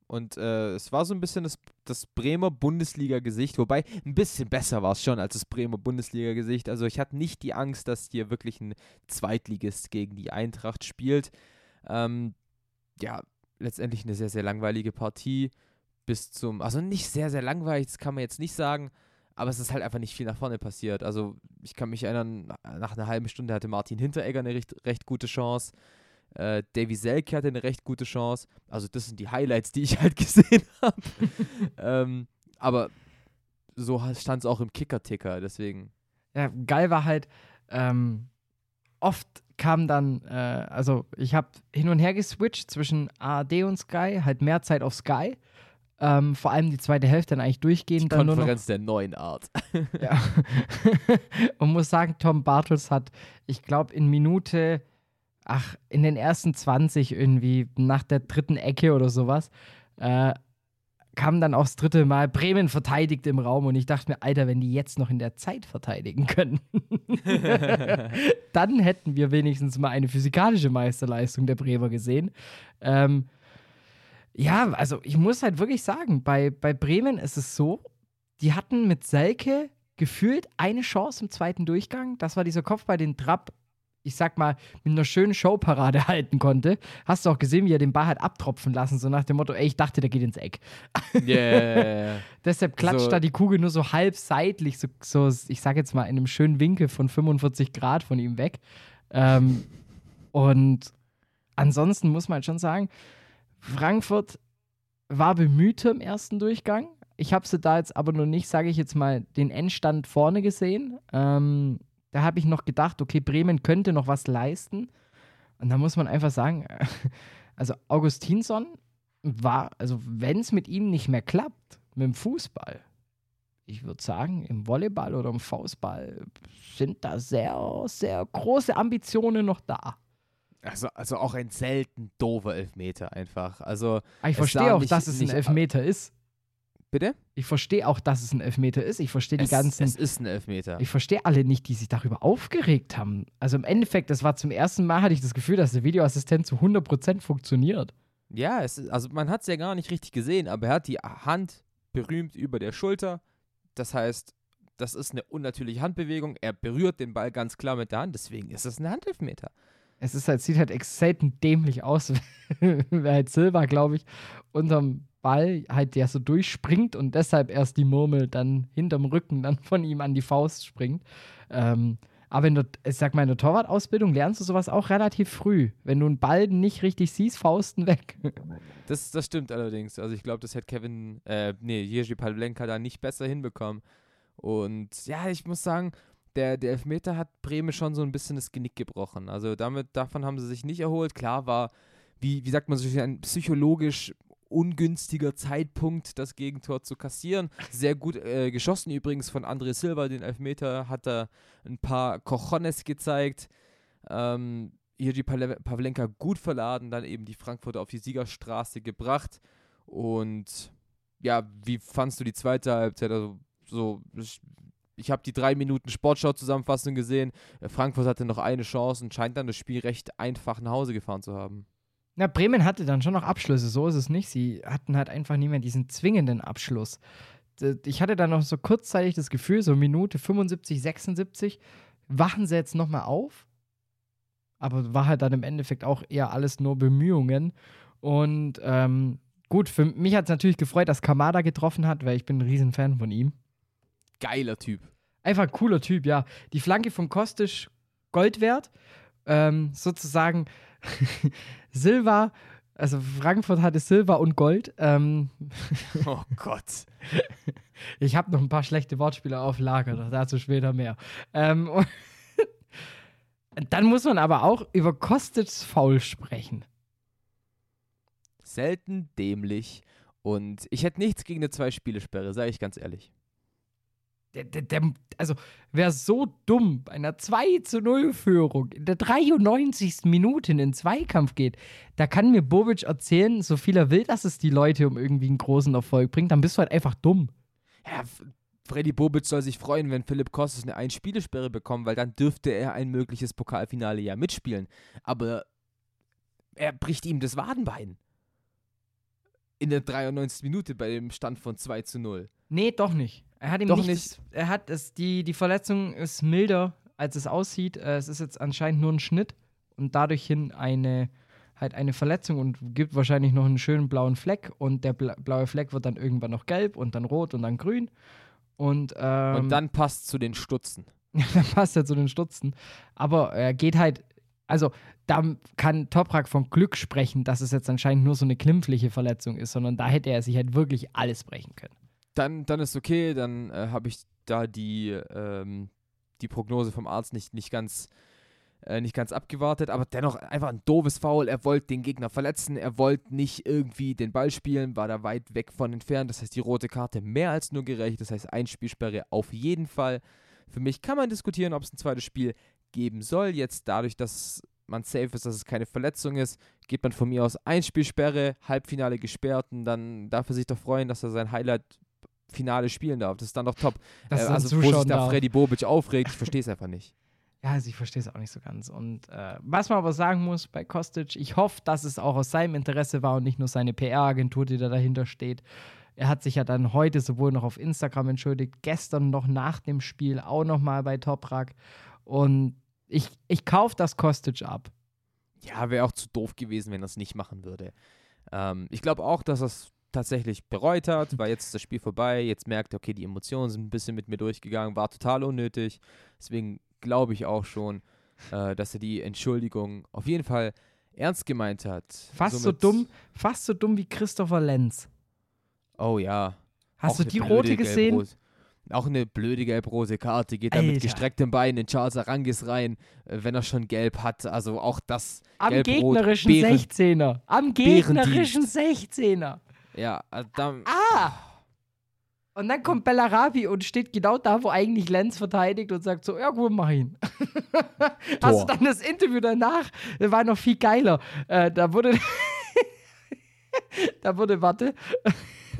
Und äh, es war so ein bisschen das, das Bremer Bundesliga-Gesicht, wobei ein bisschen besser war es schon als das Bremer Bundesliga-Gesicht. Also ich hatte nicht die Angst, dass hier wirklich ein Zweitligist gegen die Eintracht spielt. Ähm, ja, letztendlich eine sehr, sehr langweilige Partie bis zum, also nicht sehr, sehr langweilig, das kann man jetzt nicht sagen, aber es ist halt einfach nicht viel nach vorne passiert. Also ich kann mich erinnern, nach einer halben Stunde hatte Martin Hinteregger eine recht, recht gute Chance. Äh, Davy Selke hatte eine recht gute Chance. Also das sind die Highlights, die ich halt [LAUGHS] gesehen habe. ähm, aber so stand es auch im Kicker-Ticker, deswegen. Ja, geil war halt, ähm, oft kam dann, äh, also ich habe hin und her geswitcht zwischen ARD und Sky, halt mehr Zeit auf Sky ähm, vor allem die zweite Hälfte dann eigentlich durchgehend. Die dann Konferenz der neuen Art. ja. [LAUGHS] Und muss sagen, Tom Bartels hat, ich glaube, in Minute, ach, in den ersten 20 irgendwie, nach der dritten Ecke oder sowas, äh, kam dann auch das dritte Mal Bremen verteidigt im Raum und ich dachte mir, Alter, wenn die jetzt noch in der Zeit verteidigen können, [LAUGHS] dann hätten wir wenigstens mal eine physikalische Meisterleistung der Bremer gesehen. Ähm, ja, also ich muss halt wirklich sagen, bei, bei Bremen ist es so, die hatten mit Selke gefühlt eine Chance im zweiten Durchgang. Das war dieser Kopf bei den Trapp, ich sag mal, mit einer schönen Showparade [LAUGHS] halten konnte. Hast du auch gesehen, wie er den Ball hat abtropfen lassen, so nach dem Motto, ey, ich dachte, der geht ins Eck. Yeah. [LAUGHS] Deshalb klatscht so. da die Kugel nur so halb seitlich, so, so, ich sag jetzt mal, in einem schönen Winkel von 45 Grad von ihm weg. Ähm, [LAUGHS] und ansonsten muss man halt schon sagen, Frankfurt war bemühter im ersten Durchgang. Ich habe sie da jetzt aber noch nicht, sage ich jetzt mal, den Endstand vorne gesehen. Ähm, da habe ich noch gedacht, okay, Bremen könnte noch was leisten. Und da muss man einfach sagen, [LAUGHS] also Augustinsson war, also wenn es mit ihm nicht mehr klappt, mit dem Fußball, ich würde sagen, im Volleyball oder im Faustball sind da sehr, sehr große Ambitionen noch da. Also, also auch ein selten doofer Elfmeter einfach. Also ich verstehe auch, nicht, dass es ein Elfmeter ist. Bitte? Ich verstehe auch, dass es ein Elfmeter ist. Ich verstehe die es, ganzen. Es ist ein Elfmeter. Ich verstehe alle nicht, die sich darüber aufgeregt haben. Also im Endeffekt, das war zum ersten Mal, hatte ich das Gefühl, dass der Videoassistent zu 100% funktioniert. Ja, es ist, also man hat es ja gar nicht richtig gesehen, aber er hat die Hand berühmt über der Schulter. Das heißt, das ist eine unnatürliche Handbewegung. Er berührt den Ball ganz klar mit der Hand, deswegen ist es ein Handelfmeter es ist halt, sieht halt extrem dämlich aus, [LAUGHS] wer halt Silva, glaube ich, unterm Ball halt der so durchspringt und deshalb erst die Murmel dann hinterm Rücken dann von ihm an die Faust springt. Ähm, Aber in der, ich sag mal, in der Torwartausbildung lernst du sowas auch relativ früh. Wenn du einen Ball nicht richtig siehst, Fausten weg. Das, das stimmt allerdings. Also ich glaube, das hätte Kevin, äh, nee, Jerzy Pavlenka da nicht besser hinbekommen. Und ja, ich muss sagen, der, der Elfmeter hat Bremen schon so ein bisschen das Genick gebrochen. Also damit, davon haben sie sich nicht erholt. Klar war, wie, wie sagt man so, ein psychologisch ungünstiger Zeitpunkt, das Gegentor zu kassieren. Sehr gut äh, geschossen übrigens von André Silva, den Elfmeter hat er ein paar Cojones gezeigt. Ähm, Jerzy Pavlenka gut verladen, dann eben die Frankfurter auf die Siegerstraße gebracht. Und ja, wie fandst du die zweite Halbzeit? Also, so, ich, ich habe die drei Minuten Sportschau-Zusammenfassung gesehen. Frankfurt hatte noch eine Chance und scheint dann das Spiel recht einfach nach Hause gefahren zu haben. Na, Bremen hatte dann schon noch Abschlüsse, so ist es nicht. Sie hatten halt einfach nie mehr diesen zwingenden Abschluss. Ich hatte dann noch so kurzzeitig das Gefühl, so Minute 75, 76, wachen sie jetzt nochmal auf aber war halt dann im Endeffekt auch eher alles nur Bemühungen. Und ähm, gut, für mich hat es natürlich gefreut, dass Kamada getroffen hat, weil ich bin ein Riesenfan von ihm. Geiler Typ. Einfach ein cooler Typ, ja. Die Flanke von Kostisch Gold wert. Ähm, sozusagen [LAUGHS] Silva, also Frankfurt hatte Silber und Gold. Ähm, oh [LAUGHS] Gott. ich habe noch ein paar schlechte Wortspiele auf Lager, dazu später mehr. Ähm, [LAUGHS] dann muss man aber auch über Kostets Foul sprechen. Selten dämlich. Und ich hätte nichts gegen eine Zwei-Spiele-Sperre, sage ich ganz ehrlich. Der, der, der, also, wer so dumm bei einer 2 zu 0 Führung in der 93. Minute in den Zweikampf geht, da kann mir Bobic erzählen, so viel er will, dass es die Leute um irgendwie einen großen Erfolg bringt, dann bist du halt einfach dumm. Ja, Freddy Bobic soll sich freuen, wenn Philipp Kostas eine Ein-Spielesperre bekommt, weil dann dürfte er ein mögliches Pokalfinale ja mitspielen. Aber er bricht ihm das Wadenbein. In der 93. Minute bei dem Stand von 2 zu 0. Nee, doch nicht. Er hat ihm doch nicht. nicht. Er hat es, die, die Verletzung ist milder, als es aussieht. Äh, es ist jetzt anscheinend nur ein Schnitt und dadurch hin eine halt eine Verletzung und gibt wahrscheinlich noch einen schönen blauen Fleck und der blaue Fleck wird dann irgendwann noch gelb und dann rot und dann grün und, ähm, und dann passt zu den Stutzen. Ja, [LAUGHS] dann passt er zu den Stutzen. Aber er geht halt, also da kann Toprak von Glück sprechen, dass es jetzt anscheinend nur so eine klimpfliche Verletzung ist, sondern da hätte er sich halt wirklich alles brechen können. Dann, dann ist okay, dann äh, habe ich da die, ähm, die Prognose vom Arzt nicht, nicht ganz äh, nicht ganz abgewartet, aber dennoch einfach ein doofes Foul. Er wollte den Gegner verletzen, er wollte nicht irgendwie den Ball spielen, war da weit weg von entfernt. Das heißt, die rote Karte mehr als nur gerecht. Das heißt, Einspielsperre auf jeden Fall. Für mich kann man diskutieren, ob es ein zweites Spiel geben soll. Jetzt dadurch, dass man safe ist, dass es keine Verletzung ist, geht man von mir aus Einspielsperre, Halbfinale gesperrt und dann darf er sich doch freuen, dass er sein Highlight Finale spielen darf. Das ist dann doch top. Äh, also, wo sich da Freddy Bobic aufregt, ich verstehe es einfach nicht. [LAUGHS] Ja, also ich verstehe es auch nicht so ganz. Und äh, was man aber sagen muss bei Kostic, ich hoffe, dass es auch aus seinem Interesse war und nicht nur seine PR-Agentur, die da dahinter steht. Er hat sich ja dann heute sowohl noch auf Instagram entschuldigt, gestern noch nach dem Spiel auch nochmal bei Toprak. Und ich, ich kaufe das Kostic ab. Ja, wäre auch zu doof gewesen, wenn er es nicht machen würde. Ähm, ich glaube auch, dass es tatsächlich bereut hat, weil jetzt ist das Spiel vorbei, jetzt merkt er, okay, die Emotionen sind ein bisschen mit mir durchgegangen, war total unnötig. Deswegen glaube ich auch schon, äh, dass er die Entschuldigung auf jeden Fall ernst gemeint hat. Fast Somit so dumm, fast so dumm wie Christopher Lenz. Oh ja. Hast auch du die rote gesehen? Gelb auch eine blöde gelb-rote Karte, geht da mit gestrecktem Bein in Charles Arangis rein, äh, wenn er schon gelb hat. Also auch das Am gegnerischen Bären 16er. Am gegnerischen 16er. Ja, äh, dann. Ah! Und dann kommt Bellarabi und steht genau da, wo eigentlich Lenz verteidigt und sagt so, ja gut, mach ihn. [LAUGHS] Hast du dann das Interview danach, das war noch viel geiler. Äh, da wurde, [LAUGHS] da wurde, warte,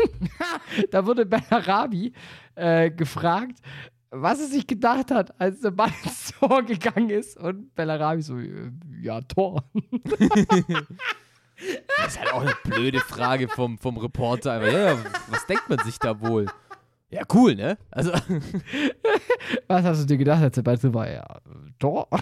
[LAUGHS] da wurde Bellarabi äh, gefragt, was er sich gedacht hat, als der Ball ins Tor gegangen ist. Und Bellarabi so, äh, ja, Tor. Das ist halt auch eine blöde Frage vom, vom Reporter. ja, was denkt man sich da wohl? Ja, cool, ne? Also. Was hast du dir gedacht, als der Ball so war? Ja, Tor. [LAUGHS]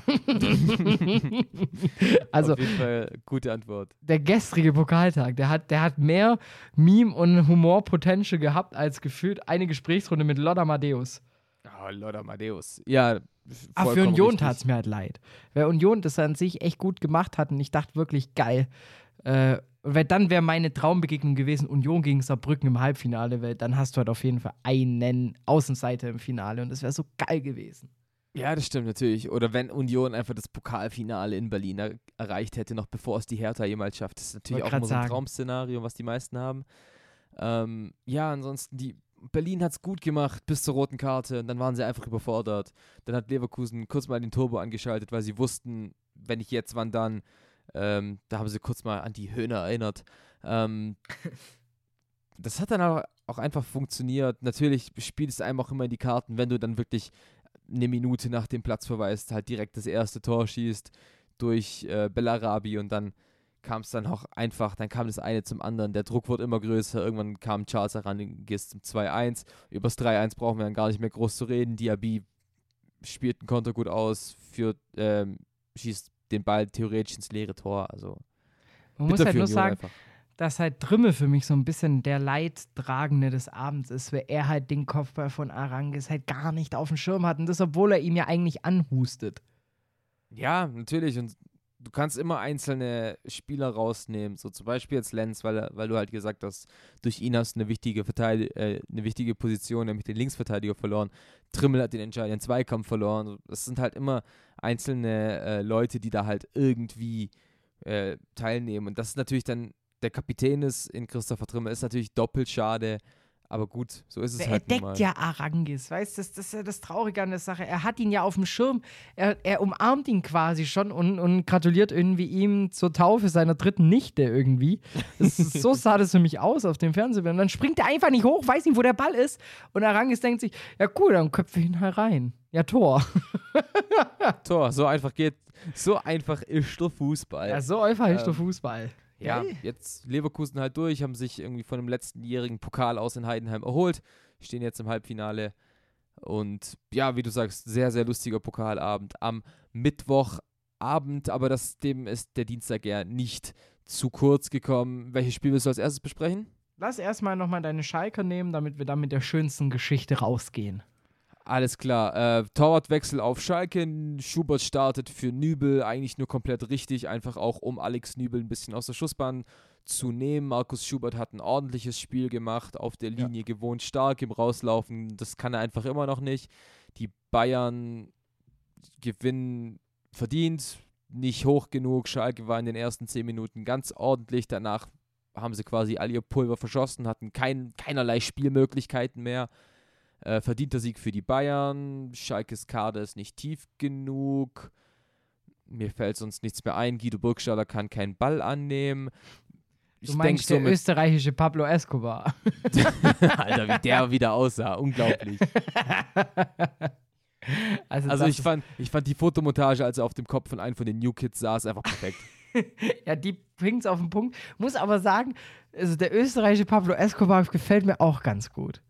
also, Auf jeden Fall gute Antwort. Der gestrige Pokaltag, der hat, der hat mehr Meme- und Humor-Potential gehabt, als gefühlt eine Gesprächsrunde mit Lord Amadeus. Oh, Lord Amadeus. Ja, Ah, für Union tat es mir halt leid. Weil Union das an sich echt gut gemacht hat und ich dachte wirklich geil. Äh, weil dann wäre meine Traumbegegnung gewesen, Union gegen Saarbrücken im Halbfinale, weil dann hast du halt auf jeden Fall einen Außenseiter im Finale und das wäre so geil gewesen. Ja, das stimmt natürlich. Oder wenn Union einfach das Pokalfinale in Berlin er erreicht hätte, noch bevor es die Hertha jemals schafft. Das ist natürlich auch immer so ein sagen. Traum-Szenario, was die meisten haben. Ähm, ja, ansonsten, die Berlin hat es gut gemacht bis zur roten Karte. Und dann waren sie einfach überfordert. Dann hat Leverkusen kurz mal den Turbo angeschaltet, weil sie wussten, wenn nicht jetzt, wann dann. Ähm, da haben sie kurz mal an die Höhne erinnert. Ähm, das hat dann auch, auch einfach funktioniert. Natürlich spielt es einem auch immer in die Karten, wenn du dann wirklich eine Minute nach dem Platzverweis halt direkt das erste Tor schießt durch äh, Bellarabi und dann kam es dann auch einfach, dann kam das eine zum anderen. Der Druck wurde immer größer. Irgendwann kam Charles Arangis zum 2-1. Über das 3-1 brauchen wir dann gar nicht mehr groß zu reden. Diaby spielt einen Konter gut aus, führt, ähm, schießt den Ball theoretisch ins leere Tor. Also Man muss halt nur sagen, einfach. dass halt Drimme für mich so ein bisschen der Leidtragende des Abends ist, weil er halt den Kopfball von Arangis halt gar nicht auf dem Schirm hat und das, obwohl er ihm ja eigentlich anhustet. Ja, natürlich. Und du kannst immer einzelne Spieler rausnehmen. So zum Beispiel jetzt Lenz, weil, weil du halt gesagt hast, durch ihn hast du eine wichtige, Verteid äh, eine wichtige Position, nämlich den Linksverteidiger verloren. Trimmel hat den entscheidenden Zweikampf verloren. Das sind halt immer einzelne äh, Leute, die da halt irgendwie äh, teilnehmen. Und das ist natürlich dann, der Kapitän ist in Christopher Trimmel, ist natürlich doppelt schade. Aber gut, so ist es er halt mal. deckt ja Arangis, weißt du, das, das ist ja das Traurige an der Sache. Er hat ihn ja auf dem Schirm, er, er umarmt ihn quasi schon und, und gratuliert irgendwie ihm zur Taufe seiner dritten Nichte irgendwie. Ist, so sah das für mich aus auf dem Fernsehbild. Und dann springt er einfach nicht hoch, weiß nicht, wo der Ball ist. Und Arangis denkt sich, ja cool, dann köpfe ich ihn herein. Ja, Tor. [LAUGHS] Tor, so einfach geht, so einfach ist der Fußball. Ja, so einfach ist der Ähm, Fußball. Ja, Geil. jetzt Leverkusen halt durch, haben sich irgendwie von dem letztenjährigen Pokal aus in Heidenheim erholt, stehen jetzt im Halbfinale. Und ja, wie du sagst, sehr, sehr lustiger Pokalabend am Mittwochabend, aber das, dem ist der Dienstag ja nicht zu kurz gekommen. Welches Spiel willst du als erstes besprechen? Lass erstmal nochmal deine Schalker nehmen, damit wir dann mit der schönsten Geschichte rausgehen. Alles klar. Äh, Torwartwechsel auf Schalke. Schubert startet für Nübel. Eigentlich nur komplett richtig. Einfach auch, um Alex Nübel ein bisschen aus der Schussbahn zu nehmen. Markus Schubert hat ein ordentliches Spiel gemacht. Auf der Linie gewohnt stark im Rauslaufen. Das kann er einfach immer noch nicht. Die Bayern gewinnen verdient. Nicht hoch genug. Schalke war in den ersten zehn Minuten ganz ordentlich. Danach haben sie quasi all ihr Pulver verschossen, hatten kein, keinerlei Spielmöglichkeiten mehr. Äh, verdienter Sieg für die Bayern. Schalkes Kader ist nicht tief genug. Mir fällt sonst nichts mehr ein. Guido Burgstaller kann keinen Ball annehmen. Ich Du meinst der österreichische Pablo Escobar. [LAUGHS] Alter, wie der wieder aussah. Unglaublich. [LAUGHS] Also, Also ich fand, ich fand die Fotomontage, als er auf dem Kopf von einem von den New Kids saß, einfach perfekt. [LAUGHS] Ja, die bringt es auf den Punkt. Muss aber sagen, also der österreichische Pablo Escobar gefällt mir auch ganz gut.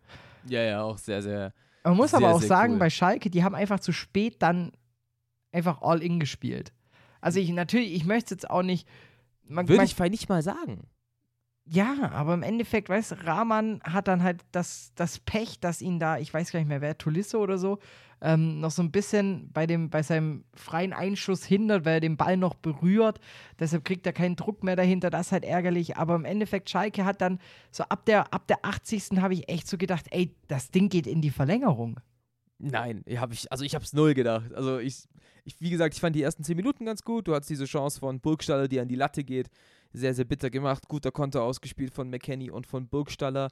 Ja, ja, auch sehr, sehr. Man muss Sehr, aber auch sagen, cool. bei Schalke, die haben einfach zu spät dann einfach All-In gespielt. Also ich natürlich, ich möchte jetzt auch nicht. Man, Würde man, ich vielleicht nicht mal sagen. ja, aber im Endeffekt, weißt du, Rahman hat dann halt das, das Pech, dass ihn da, ich weiß gar nicht mehr, wer, Tolisso oder so, ähm, noch so ein bisschen bei, dem, bei seinem freien Einschuss hindert, weil er den Ball noch berührt. Deshalb kriegt er keinen Druck mehr dahinter. Das ist halt ärgerlich. Aber im Endeffekt, Schalke hat dann so ab der, ab der 80. habe ich echt so gedacht, ey, das Ding geht in die Verlängerung. Nein, hab ich, also ich hab's null gedacht. Also ich, ich, wie gesagt, ich fand die ersten 10 Minuten ganz gut. Du hattest diese Chance von Burgstaller, die an die Latte geht. Sehr, sehr bitter gemacht. Guter Konter ausgespielt von McKenny und von Burgstaller.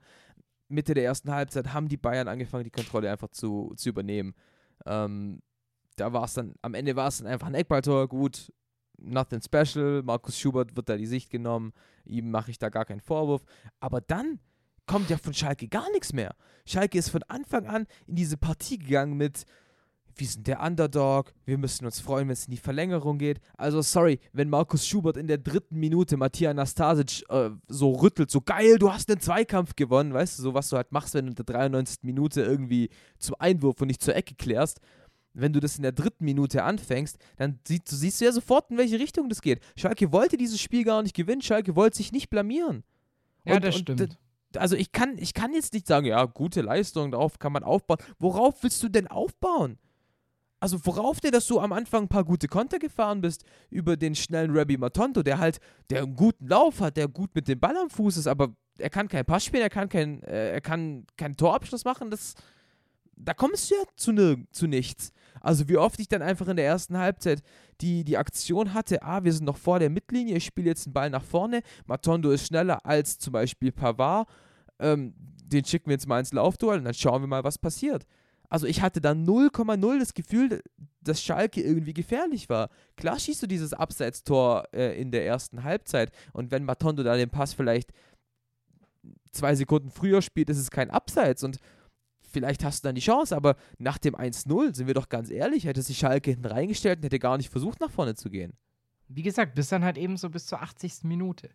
Mitte der ersten Halbzeit haben die Bayern angefangen, die Kontrolle einfach zu, zu übernehmen. Ähm, da war es dann, am Ende war es dann einfach ein Eckballtor. Gut, nothing special. Markus Schubert wird da die Sicht genommen. Ihm mache ich da gar keinen Vorwurf. Aber dann kommt ja von Schalke gar nichts mehr. Schalke ist von Anfang an in diese Partie gegangen mit, wir sind der Underdog, wir müssen uns freuen, wenn es in die Verlängerung geht. Also sorry, wenn Markus Schubert in der dritten Minute Matthias Nastasic äh, so rüttelt, so geil, du hast einen Zweikampf gewonnen, weißt du, so was du halt machst, wenn du in der 93. Minute irgendwie zum Einwurf und nicht zur Ecke klärst. Wenn du das in der dritten Minute anfängst, dann siehst du, siehst du ja sofort, in welche Richtung das geht. Schalke wollte dieses Spiel gar nicht gewinnen, Schalke wollte sich nicht blamieren. Ja, Und- das stimmt. also ich kann, ich kann jetzt nicht sagen, ja, gute Leistung, darauf kann man aufbauen. Worauf willst du denn aufbauen? Also worauf dir, dass du am Anfang ein paar gute Konter gefahren bist über den schnellen Rabbi Matondo, der halt, der einen guten Lauf hat, der gut mit dem Ball am Fuß ist, aber er kann kein Pass spielen, er kann kein, äh, er kann keinen Torabschluss machen, das, da kommst du ja zu, nirg zu nichts. Also wie oft ich dann einfach in der ersten Halbzeit die, die Aktion hatte, ah, wir sind noch vor der Mittellinie, ich spiele jetzt einen Ball nach vorne, Matondo ist schneller als zum Beispiel Pavard, ähm, den schicken wir jetzt mal ins Laufduell und dann schauen wir mal, was passiert. Also ich hatte da 0,0 das Gefühl, dass Schalke irgendwie gefährlich war. Klar schießt du dieses Abseitstor äh, in der ersten Halbzeit und wenn Matondo da den Pass vielleicht zwei Sekunden früher spielt, ist es kein Abseits und vielleicht hast du dann die Chance, aber nach dem 1-0, sind wir doch ganz ehrlich, hätte sich Schalke hinten reingestellt und hätte gar nicht versucht, nach vorne zu gehen. Wie gesagt, bis dann halt eben so bis zur 80. Minute.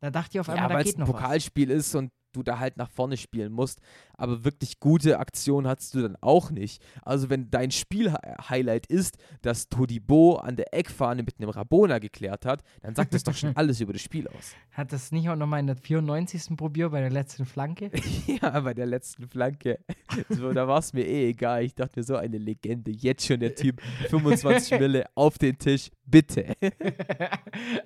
Da dachte ich auf einmal, ja, da geht ein noch Pokalspiel was. ist und du da halt nach vorne spielen musst. Aber wirklich gute Aktion hattest du dann auch nicht. Also wenn dein Spielhighlight ist, dass Todibo an der Eckfahne mit einem Rabona geklärt hat, dann sagt das doch schon [LAUGHS] alles über das Spiel aus. Hat das nicht auch nochmal in der 94. probiert bei der letzten Flanke? [LAUGHS] ja, bei der letzten Flanke. [LAUGHS] So, da war es mir eh egal. Ich dachte mir, so eine Legende. Jetzt schon der Typ. 25 Mille auf den Tisch. Bitte.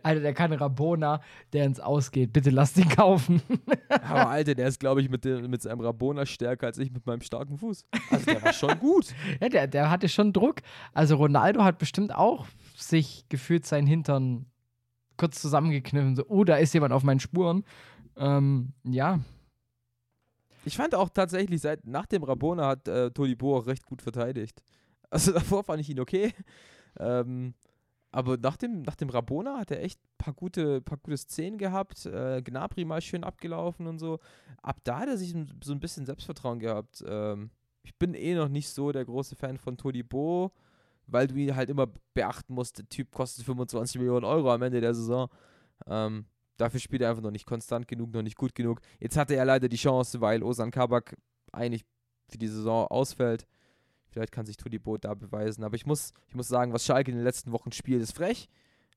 Alter, der kann Rabona, der ins Ausgeht. Bitte lass den kaufen. Aber Alter, der ist, glaube ich, mit, dem, mit seinem Rabona stärker als ich mit meinem starken Fuß. Also der war schon gut. [LAUGHS] ja, der, der hatte schon Druck. Also Ronaldo hat bestimmt auch sich gefühlt seinen Hintern kurz zusammengekniffen. So, oh, da ist jemand auf meinen Spuren. Ähm, ja. Ich fand auch tatsächlich, seit nach dem Rabona hat äh, Tolibo auch recht gut verteidigt. Also [LAUGHS] davor fand ich ihn okay. Ähm, aber nach dem, nach dem Rabona hat er echt ein paar gute, paar gute Szenen gehabt. Äh, Gnabry mal schön abgelaufen und so. Ab da hat er sich so ein bisschen Selbstvertrauen gehabt. Ähm, ich bin eh noch nicht so der große Fan von Todibo, weil du ihn halt immer beachten musst. Der Typ kostet 25 Millionen Euro am Ende der Saison. Ähm, dafür spielt er einfach noch nicht konstant genug, noch nicht gut genug. Jetzt hatte er leider die Chance, weil Osan Kabak eigentlich für die Saison ausfällt. Vielleicht kann sich Tudibo da beweisen. Aber ich muss, ich muss sagen, was Schalke in den letzten Wochen spielt, ist frech.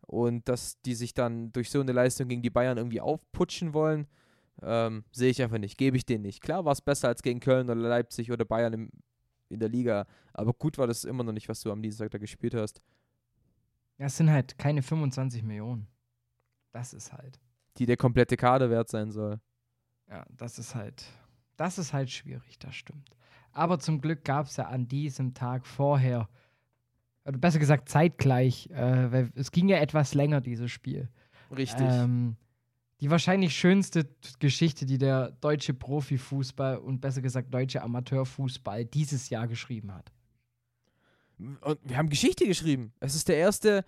Und dass die sich dann durch so eine Leistung gegen die Bayern irgendwie aufputschen wollen, ähm, sehe ich einfach nicht. Gebe ich denen nicht. Klar war es besser als gegen Köln oder Leipzig oder Bayern im, in der Liga. Aber gut war das immer noch nicht, was du am Dienstag da gespielt hast. Ja, es sind halt keine 25 Millionen. Das ist halt. Die der komplette Kader wert sein soll. Ja, das ist halt. Das ist halt schwierig, das stimmt. Aber zum Glück gab es ja an diesem Tag vorher, oder besser gesagt zeitgleich, äh, weil es ging ja etwas länger, dieses Spiel. Richtig. Ähm, die wahrscheinlich schönste Geschichte, die der deutsche Profifußball und besser gesagt deutsche Amateurfußball dieses Jahr geschrieben hat. Und wir haben Geschichte geschrieben. Es ist der erste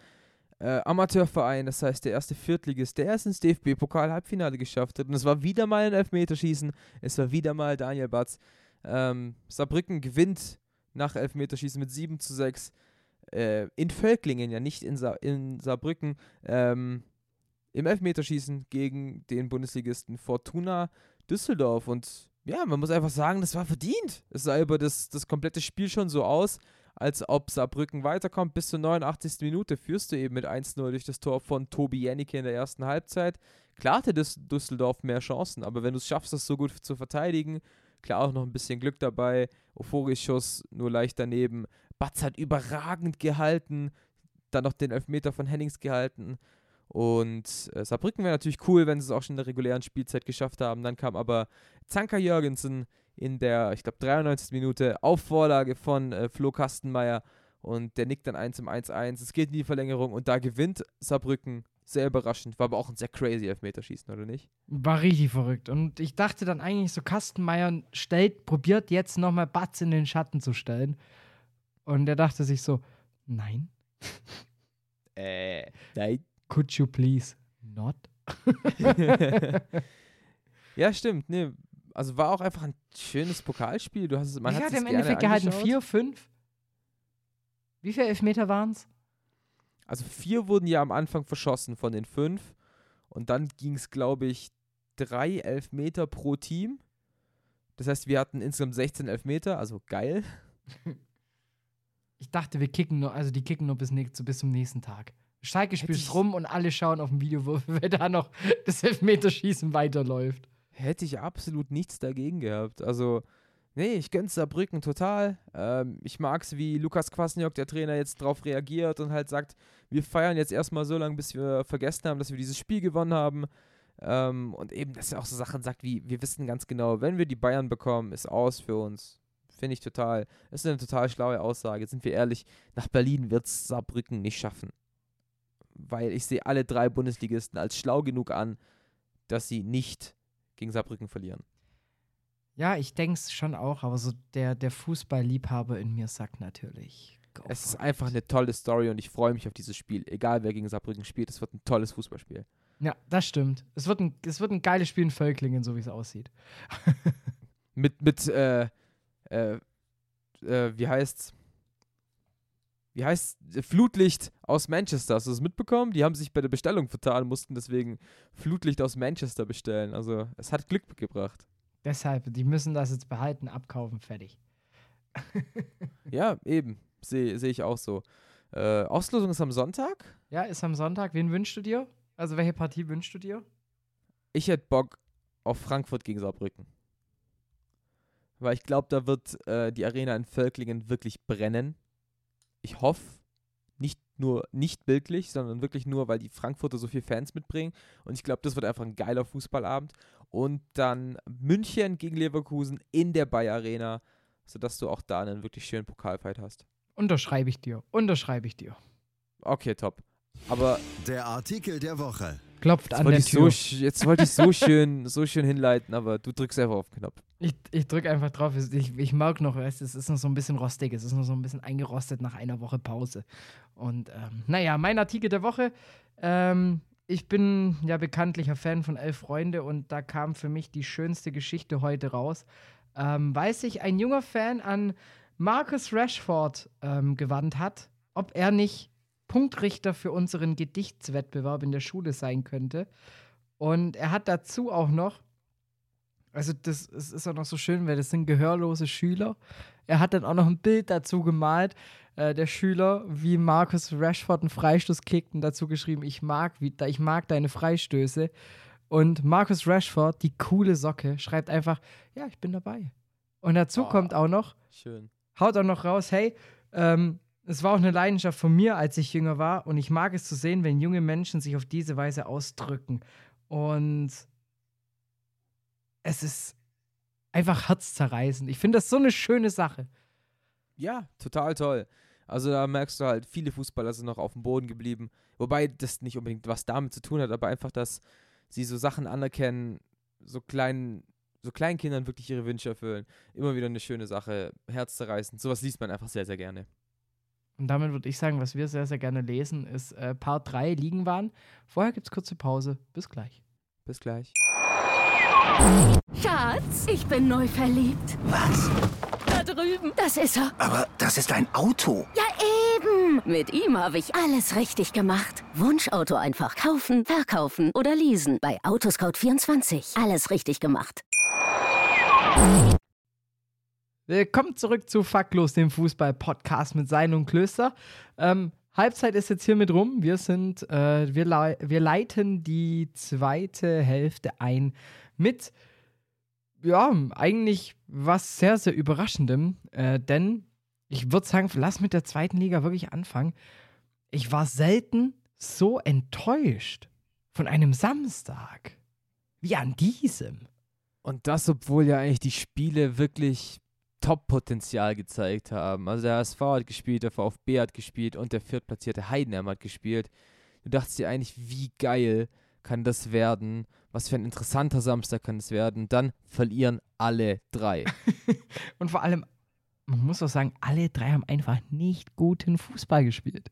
äh, Amateurverein, das heißt der erste Viertligist, der erst ins DFB-Pokal-Halbfinale geschafft hat. Und es war wieder mal ein Elfmeterschießen. Es war wieder mal Daniel Batz. Ähm, Saarbrücken gewinnt nach Elfmeterschießen mit 7 zu 6. Äh, in Völklingen, ja nicht in, Sa in Saarbrücken. Ähm, Im Elfmeterschießen gegen den Bundesligisten Fortuna Düsseldorf. Und ja, man muss einfach sagen, das war verdient. Es sah über das, das komplette Spiel schon so aus, als ob Saarbrücken weiterkommt. Bis zur 89. Minute führst du eben mit 1-0 durch das Tor von Tobi Jennecke in der ersten Halbzeit. Klar hatte Düsseldorf mehr Chancen, aber wenn du es schaffst, das so gut zu verteidigen, Klar auch noch ein bisschen Glück dabei. Ophoris-Schuss nur leicht daneben. Batz hat überragend gehalten. Dann noch den Elfmeter von Hennings gehalten. Und äh, Saarbrücken wäre natürlich cool, wenn sie es auch schon in der regulären Spielzeit geschafft haben. Dann kam aber Zanka Jürgensen in der, ich glaube, 93. Minute auf Vorlage von äh, Flo Kastenmeier. Und der nickt dann 1 zum 1-1. Es geht in die Verlängerung und da gewinnt Saarbrücken sehr überraschend. War aber auch ein sehr crazy Elfmeterschießen, oder nicht? War richtig verrückt. Und ich dachte dann eigentlich so, Kastenmeier stellt, probiert jetzt nochmal Batz in den Schatten zu stellen. Und er dachte sich so, nein. [LAUGHS] äh, nein. Could you please not? [LAUGHS] ja, stimmt. Nee, also war auch einfach ein schönes Pokalspiel. Du hast man ich hat hatte im Endeffekt gehalten 4, 5. Wie viele Elfmeter waren es? Also vier wurden ja am Anfang verschossen von den fünf. Und dann ging es, glaube ich, drei Elfmeter pro Team. Das heißt, wir hatten insgesamt 16 Elfmeter, also geil. Ich dachte, wir kicken nur, also die kicken nur bis, bis zum nächsten Tag. Schalke spielt rum und alle schauen auf den Videowurf, [LAUGHS] weil da noch das Elfmeterschießen weiterläuft. Hätte ich absolut nichts dagegen gehabt. Also, Nee, ich gönn's Saarbrücken total. Ähm, ich mag's, wie Lukas Kwasniok, der Trainer, jetzt drauf reagiert und halt sagt, wir feiern jetzt erstmal so lange, bis wir vergessen haben, dass wir dieses Spiel gewonnen haben. Ähm, und eben, dass er auch so Sachen sagt wie, wir wissen ganz genau, wenn wir die Bayern bekommen, ist aus für uns. Finde ich total, ist eine total schlaue Aussage. Sind wir ehrlich, nach Berlin wird's Saarbrücken nicht schaffen. Weil ich sehe alle drei Bundesligisten als schlau genug an, dass sie nicht gegen Saarbrücken verlieren. Ja, ich denke es schon auch, aber so der, der Fußballliebhaber in mir sagt natürlich. Es ist for einfach it. eine tolle Story und ich freue mich auf dieses Spiel. Egal wer gegen Saarbrücken spielt, es wird ein tolles Fußballspiel. Ja, das stimmt. Es wird ein, es wird ein geiles Spiel in Völklingen, so wie es aussieht. [LAUGHS] Mit, mit, äh, äh, äh, wie heißt's? Wie heißt Flutlicht aus Manchester? Hast du das mitbekommen? Die haben sich bei der Bestellung vertan, mussten deswegen Flutlicht aus Manchester bestellen. Also, es hat Glück gebracht. Deshalb, die müssen das jetzt behalten, abkaufen, fertig. [LAUGHS] Ja, eben. Sehe seh ich auch so. Äh, Auslosung ist am Sonntag. Ja, ist am Sonntag. Wen wünschst du dir? Also, welche Partie wünschst du dir? Ich hätte Bock auf Frankfurt gegen Saarbrücken. Weil ich glaube, da wird äh, die Arena in Völklingen wirklich brennen. Ich hoffe, nicht nur, nicht bildlich, sondern wirklich nur, weil die Frankfurter so viele Fans mitbringen. Und ich glaube, das wird einfach ein geiler Fußballabend. Und dann München gegen Leverkusen in der Bayer Arena, sodass du auch da einen wirklich schönen Pokalfight hast. Unterschreibe ich dir. Unterschreibe ich dir. Okay, top. Aber Der Artikel der Woche. Klopft an der ich so, Tür. sch- jetzt wollte ich so schön, so schön hinleiten, aber du drückst einfach auf den Knopf. Ich, ich drücke einfach drauf. Ich, ich merke noch, es es ist noch so ein bisschen rostig. Es ist noch so ein bisschen eingerostet nach einer Woche Pause. Und ähm, naja, mein Artikel der Woche. Ähm, ich bin ja bekanntlicher Fan von Elf Freunde und da kam für mich die schönste Geschichte heute raus. Ähm, weil sich ein junger Fan an Marcus Rashford ähm, gewandt hat, ob er nicht Punktrichter für unseren Gedichtswettbewerb in der Schule sein könnte. Und er hat dazu auch noch also das, es ist auch noch so schön, weil das sind gehörlose Schüler. Er hat dann auch noch ein Bild dazu gemalt, äh, der Schüler, wie Marcus Rashford einen Freistoß kickt und dazu geschrieben, ich mag, wie, ich mag deine Freistöße. Und Marcus Rashford, die coole Socke, schreibt einfach, ja, ich bin dabei. Und dazu Oh. kommt auch noch, Schön. haut auch noch raus, hey, ähm, es war auch eine Leidenschaft von mir, als ich jünger war. Und ich mag es zu sehen, wenn junge Menschen sich auf diese Weise ausdrücken. Und es ist einfach herzzerreißend. Ich finde das so eine schöne Sache. Ja, total toll. Also da merkst du halt, viele Fußballer sind noch auf dem Boden geblieben. Wobei das nicht unbedingt was damit zu tun hat, aber einfach, dass sie so Sachen anerkennen, so kleinen, so kleinen Kindern wirklich ihre Wünsche erfüllen. Immer wieder eine schöne Sache, herzzerreißend. Sowas liest man einfach sehr, sehr gerne. Und damit würde ich sagen, was wir sehr, sehr gerne lesen, ist äh, Part 3 liegen waren. Vorher gibt es kurze Pause. Bis gleich. Bis gleich. Schatz, ich bin neu verliebt. Was? Da drüben. Das ist er. Aber das ist ein Auto. Ja, eben. Mit ihm habe ich alles richtig gemacht. Wunschauto einfach kaufen, verkaufen oder leasen. Bei Autoscout24. Alles richtig gemacht. Willkommen zurück zu Faktlos, dem Fußball-Podcast mit Sein und Klöster. Ähm, Halbzeit ist jetzt hiermit rum. Wir sind, äh, wir, wir leiten die zweite Hälfte ein mit, ja, eigentlich was sehr, sehr Überraschendem. Äh, denn ich würde sagen, lass mit der zweiten Liga wirklich anfangen. Ich war selten so enttäuscht von einem Samstag wie an diesem. Und das, obwohl ja eigentlich die Spiele wirklich Top-Potenzial gezeigt haben. Also der HSV hat gespielt, der VfB hat gespielt und der viertplatzierte Heidenheim hat gespielt. Du dachtest dir eigentlich, wie geil kann das werden? Was für ein interessanter Samstag kann das werden? Dann verlieren alle drei. [LAUGHS] Und vor allem, man muss auch sagen, alle drei haben einfach nicht guten Fußball gespielt.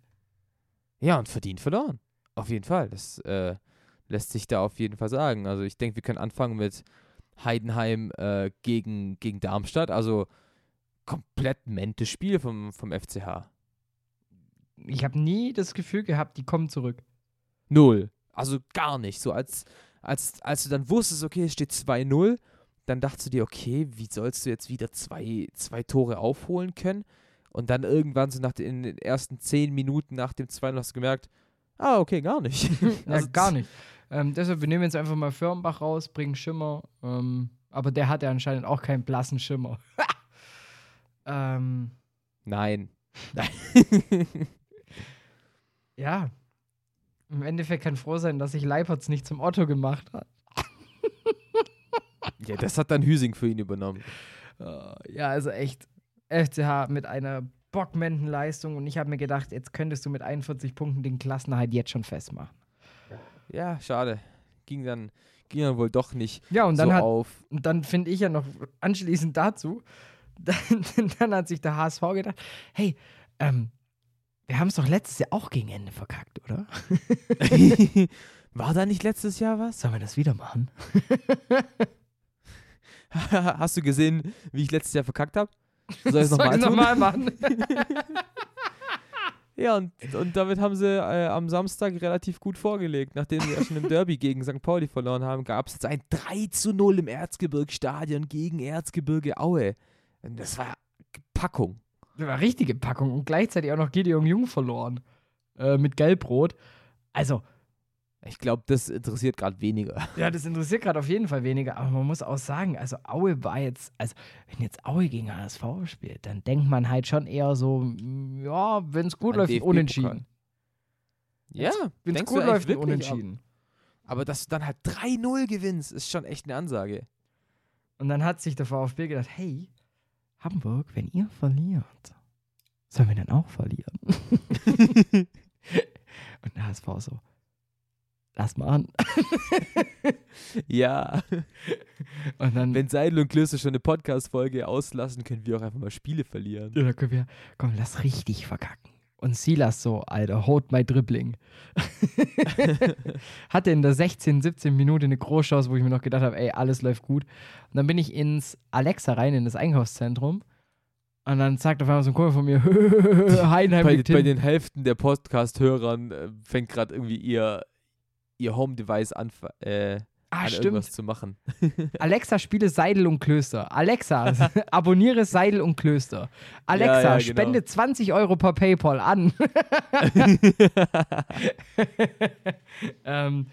ja, und verdient verloren. Auf jeden Fall. Das äh, lässt sich da auf jeden Fall sagen. Also ich denke, wir können anfangen mit Heidenheim äh, gegen, gegen Darmstadt. Also komplett mentes Spiel vom, vom FCH. Ich habe nie das Gefühl gehabt, die kommen zurück. Null. Also gar nicht. So als, als, als du dann wusstest, okay, es steht 2-0, dann dachtest du dir, okay, wie sollst du jetzt wieder zwei, zwei Tore aufholen können? Und dann irgendwann so nach den, in den ersten zehn Minuten nach dem 2-0 hast du gemerkt, ah, okay, gar nicht. [LAUGHS] Ja, Also gar nicht. Ähm, deshalb, wir nehmen jetzt einfach mal Firmenbach raus, bringen Schimmer. Ähm, aber der hat ja anscheinend auch keinen blassen Schimmer. [LAUGHS] Ähm, Nein. ja. Im Endeffekt kann froh sein, dass sich Leipertz nicht zum Otto gemacht hat. [LAUGHS] Ja, das hat dann Hüsing für ihn übernommen. Äh, ja, also echt. FCH mit einer Bockmendenleistung und ich habe mir gedacht, jetzt könntest du mit 41 Punkten den Klassenerhalt jetzt schon festmachen. Ja, schade. Ging dann, ging dann wohl doch nicht Ja, und dann so hat auf. Und dann finde ich ja noch anschließend dazu, [LAUGHS] dann, dann hat sich der HSV gedacht, hey, ähm, wir haben es doch letztes Jahr auch gegen Ende verkackt, oder? [LAUGHS] War da nicht letztes Jahr was? Sollen wir das wieder machen? [LAUGHS] Hast du gesehen, wie ich letztes Jahr verkackt habe? Soll ich es [LAUGHS] nochmal nochmal machen? Ja, und, und damit haben sie äh, am Samstag relativ gut vorgelegt. Nachdem sie ja schon im Derby gegen St. Pauli verloren haben, gab es jetzt ein 3 zu 0 im Erzgebirgsstadion gegen Erzgebirge Aue. Und das war Packung. Das war richtige Packung und gleichzeitig auch noch Gideon Jung verloren. Äh, mit Gelbrot. Also, Ich glaube, das interessiert gerade weniger. [LAUGHS] ja, das interessiert gerade auf jeden Fall weniger, aber man muss auch sagen, also Aue war jetzt, also wenn jetzt Aue gegen HSV spielt, dann denkt man halt schon eher so, mm, ja, wenn es gut läuft, ein DFB-Pokal. unentschieden. Ja, Wenn es gut läuft, unentschieden. Aber dass du dann halt 3-0 gewinnst, ist schon echt eine Ansage. Und dann hat sich der VfB gedacht, hey, Hamburg, wenn ihr verliert, sollen wir dann auch verlieren? [LAUGHS] Und der HSV so, lass mal an. [LAUGHS] Ja. Und dann, Wenn Seidel und Klöße schon eine Podcast-Folge auslassen, können wir auch einfach mal Spiele verlieren. ja, dann können wir, komm, lass richtig verkacken. Und Silas so, Alter, hold my dribbling. [LAUGHS] Hatte in der 16, 17 Minute eine Großchance, wo ich mir noch gedacht habe, ey, alles läuft gut. Und dann bin ich ins Alexa rein, in das Einkaufszentrum. Und dann sagt auf einmal so ein Kumpel von mir, [LAUGHS] Heidenheim bei, bei den Hälften der Podcast-Hörern äh, fängt gerade irgendwie ihr, ihr Home-Device an, äh, Ah, an stimmt. irgendwas zu machen. [LAUGHS] Alexa, spiele Seidel und Klöster. Alexa, [LAUGHS] abonniere Seidel und Klöster. Alexa, Ja, ja, genau. spende 20 Euro per PayPal an. [LAUGHS] ähm,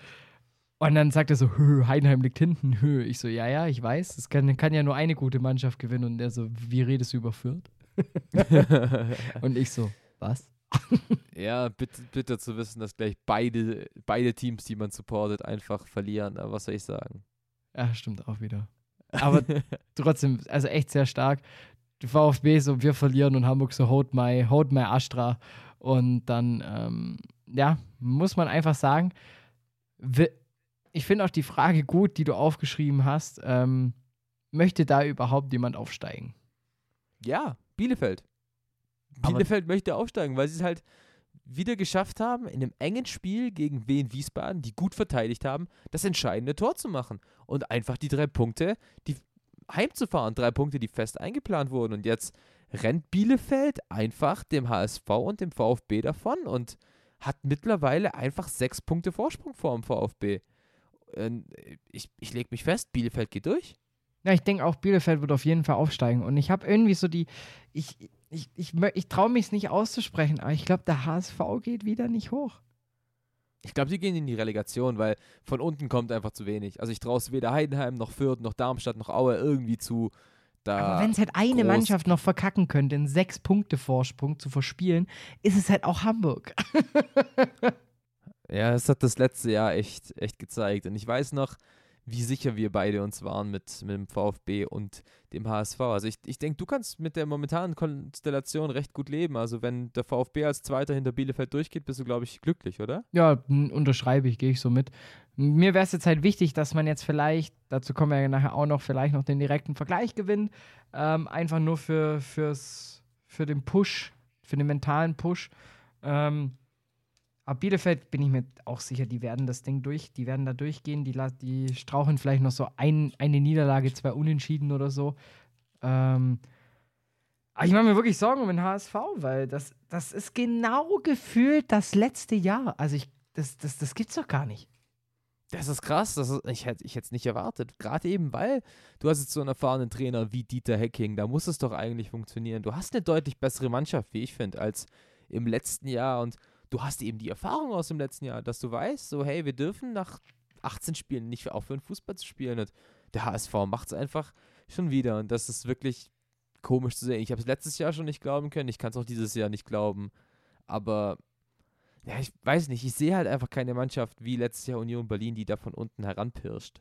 und dann sagt er so, Hö, Heidenheim liegt hinten. Hö. Ich so, ja, ja, ich weiß. Es kann, kann ja nur eine gute Mannschaft gewinnen. Und er so, wie redest du über Fürth? und ich so, was? Ja, bitter, bitter zu wissen, dass gleich beide, beide Teams, die man supportet, einfach verlieren. Aber was soll ich sagen? Ja, stimmt auch wieder. [LAUGHS] Aber trotzdem, also echt sehr stark. Die VfB so, wir verlieren und Hamburg so, hold my, hold my Astra. Und dann, ähm, ja, muss man einfach sagen, ich finde auch die Frage gut, die du aufgeschrieben hast. Ähm, möchte da überhaupt jemand aufsteigen? Ja, Bielefeld. Aber- Bielefeld möchte aufsteigen, weil sie es halt wieder geschafft haben, in einem engen Spiel gegen Wien Wiesbaden, die gut verteidigt haben, das entscheidende Tor zu machen. Und einfach die drei Punkte, die heimzufahren. Drei Punkte, die fest eingeplant wurden. Und jetzt rennt Bielefeld einfach dem HSV und dem VfB davon und hat mittlerweile einfach sechs Punkte Vorsprung vor dem VfB. Ich, ich lege mich fest, Bielefeld geht durch. Ja, ich denke auch, Bielefeld wird auf jeden Fall aufsteigen. Und ich habe irgendwie so die, ich, ich, ich, ich traue mich es nicht auszusprechen, aber ich glaube, der HSV geht wieder nicht hoch. Ich glaube, die gehen in die Relegation, weil von unten kommt einfach zu wenig. Also ich traue es weder Heidenheim noch Fürth noch Darmstadt noch Aue irgendwie zu. Aber wenn es halt eine Mannschaft noch verkacken könnte, einen sechs Punkte Vorsprung zu verspielen, ist es halt auch Hamburg. [LAUGHS] Ja, das hat das letzte Jahr echt, echt gezeigt. Und ich weiß noch, wie sicher wir beide uns waren mit, mit dem VfB und dem HSV. Also ich, ich denke, du kannst mit der momentanen Konstellation recht gut leben. Also wenn der VfB als Zweiter hinter Bielefeld durchgeht, bist du, glaube ich, glücklich, oder? Ja, unterschreibe ich, gehe ich so mit. Mir wäre es jetzt halt wichtig, dass man jetzt vielleicht, dazu kommen wir ja nachher auch noch, vielleicht noch den direkten Vergleich gewinnt. Ähm, einfach nur für, fürs, für den Push, für den mentalen Push. Ähm, aber Bielefeld bin ich mir auch sicher, die werden das Ding durch, die werden da durchgehen, die, die strauchen vielleicht noch so ein, eine Niederlage, zwei Unentschieden oder so. Ähm, aber ich mache mir wirklich Sorgen um den HSV, weil das, das ist genau gefühlt das letzte Jahr. Also ich, das, das, das gibt's doch gar nicht. Das ist krass, das ist, ich hätte ich es nicht erwartet. Gerade eben, weil du hast jetzt so einen erfahrenen Trainer wie Dieter Hecking, da muss es doch eigentlich funktionieren. Du hast eine deutlich bessere Mannschaft, wie ich finde, als im letzten Jahr und du hast eben die Erfahrung aus dem letzten Jahr, dass du weißt, so hey, wir dürfen nach 18 Spielen nicht aufhören, Fußball zu spielen und der HSV macht es einfach schon wieder und das ist wirklich komisch zu sehen. Ich habe es letztes Jahr schon nicht glauben können, ich kann es auch dieses Jahr nicht glauben. Aber ja, ich weiß nicht, ich sehe halt einfach keine Mannschaft wie letztes Jahr Union Berlin, die da von unten heranpirscht.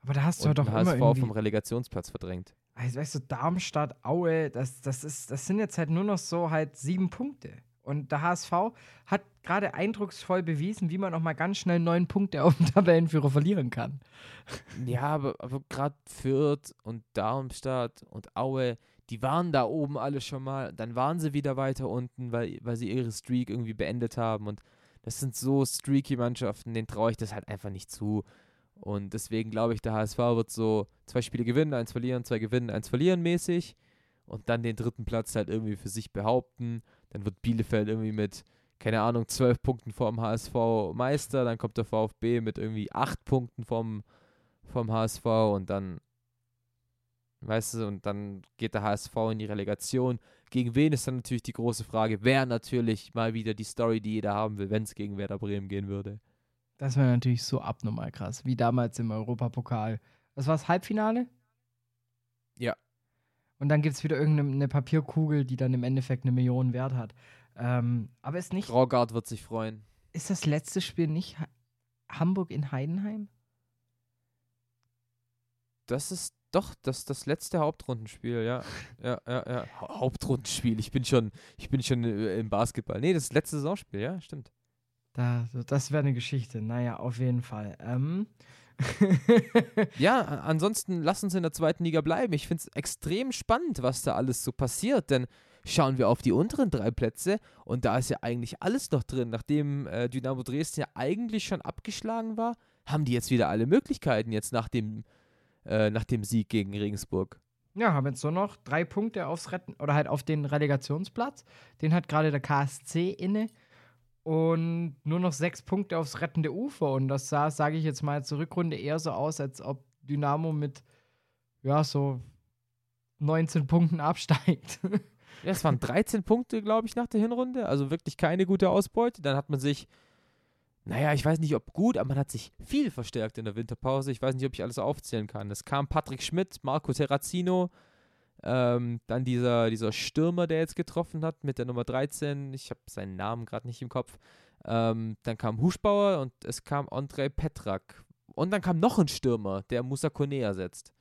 Aber da hast du und doch den immer HSV irgendwie... vom Relegationsplatz verdrängt. Also, weißt du, Darmstadt, Aue, das, das, ist, das sind jetzt halt nur noch so halt sieben Punkte. Und der HSV hat gerade eindrucksvoll bewiesen, wie man auch mal ganz schnell neun Punkte auf dem Tabellenführer verlieren kann. Ja, aber, aber gerade Fürth und Darmstadt und Aue, die waren da oben alle schon mal. Dann waren sie wieder weiter unten, weil, weil sie ihre Streak irgendwie beendet haben. Und das sind so streaky Mannschaften, denen traue ich das halt einfach nicht zu. Und deswegen glaube ich, der HSV wird so zwei Spiele gewinnen, eins verlieren, zwei gewinnen, eins verlieren mäßig. Und dann den dritten Platz halt irgendwie für sich behaupten. Dann wird Bielefeld irgendwie mit, keine Ahnung, zwölf Punkten vorm HSV Meister. Dann kommt der VfB mit irgendwie acht Punkten vom, vom HSV und dann, weißt du, und dann geht der HSV in die Relegation. Gegen wen ist dann natürlich die große Frage? Wäre natürlich mal wieder die Story, die jeder haben will, wenn es gegen Werder Bremen gehen würde. Das wäre natürlich so abnormal krass, wie damals im Europapokal. Was war das Halbfinale? Und dann gibt es wieder irgendeine Papierkugel, die dann im Endeffekt eine Million wert hat. Ähm, aber ist nicht. Graugard wird sich freuen. Ist das letzte Spiel nicht ha Hamburg in Heidenheim? Das ist doch das, das letzte Hauptrundenspiel, ja. [LAUGHS] Ja, ja, ja. Ha Hauptrundenspiel. Ich bin schon, ich bin schon äh, im Basketball. Nee, das letzte Saisonspiel, ja, stimmt. Da, das wäre eine Geschichte. Naja, auf jeden Fall. Ähm. [LAUGHS] ja, ansonsten lass uns in der zweiten Liga bleiben. Ich finde es extrem spannend, was da alles so passiert, denn schauen wir auf die unteren drei Plätze und da ist ja eigentlich alles noch drin. Nachdem äh, Dynamo Dresden ja eigentlich schon abgeschlagen war, haben die jetzt wieder alle Möglichkeiten, jetzt nach dem, äh, nach dem Sieg gegen Regensburg. Ja, haben jetzt nur noch drei Punkte aufs Retten oder halt auf den Relegationsplatz. Den hat gerade der KSC inne und nur noch sechs Punkte aufs rettende Ufer. Und das sah, sage ich jetzt mal, zur Rückrunde eher so aus, als ob Dynamo mit, ja, so 19 Punkten absteigt. [LAUGHS] Ja, es waren 13 Punkte, glaube ich, nach der Hinrunde. Also wirklich keine gute Ausbeute. Dann hat man sich, naja, ich weiß nicht, ob gut, aber man hat sich viel verstärkt in der Winterpause. Ich weiß nicht, ob ich alles aufzählen kann. Es kam Patrick Schmidt, Marco Terrazino, ähm, dann dieser, dieser Stürmer, der jetzt getroffen hat mit der Nummer 13. Ich habe seinen Namen gerade nicht im Kopf. Ähm, dann kam Huschbauer und es kam Andrei Petrak. Und dann kam noch ein Stürmer, der Musa Kone ersetzt.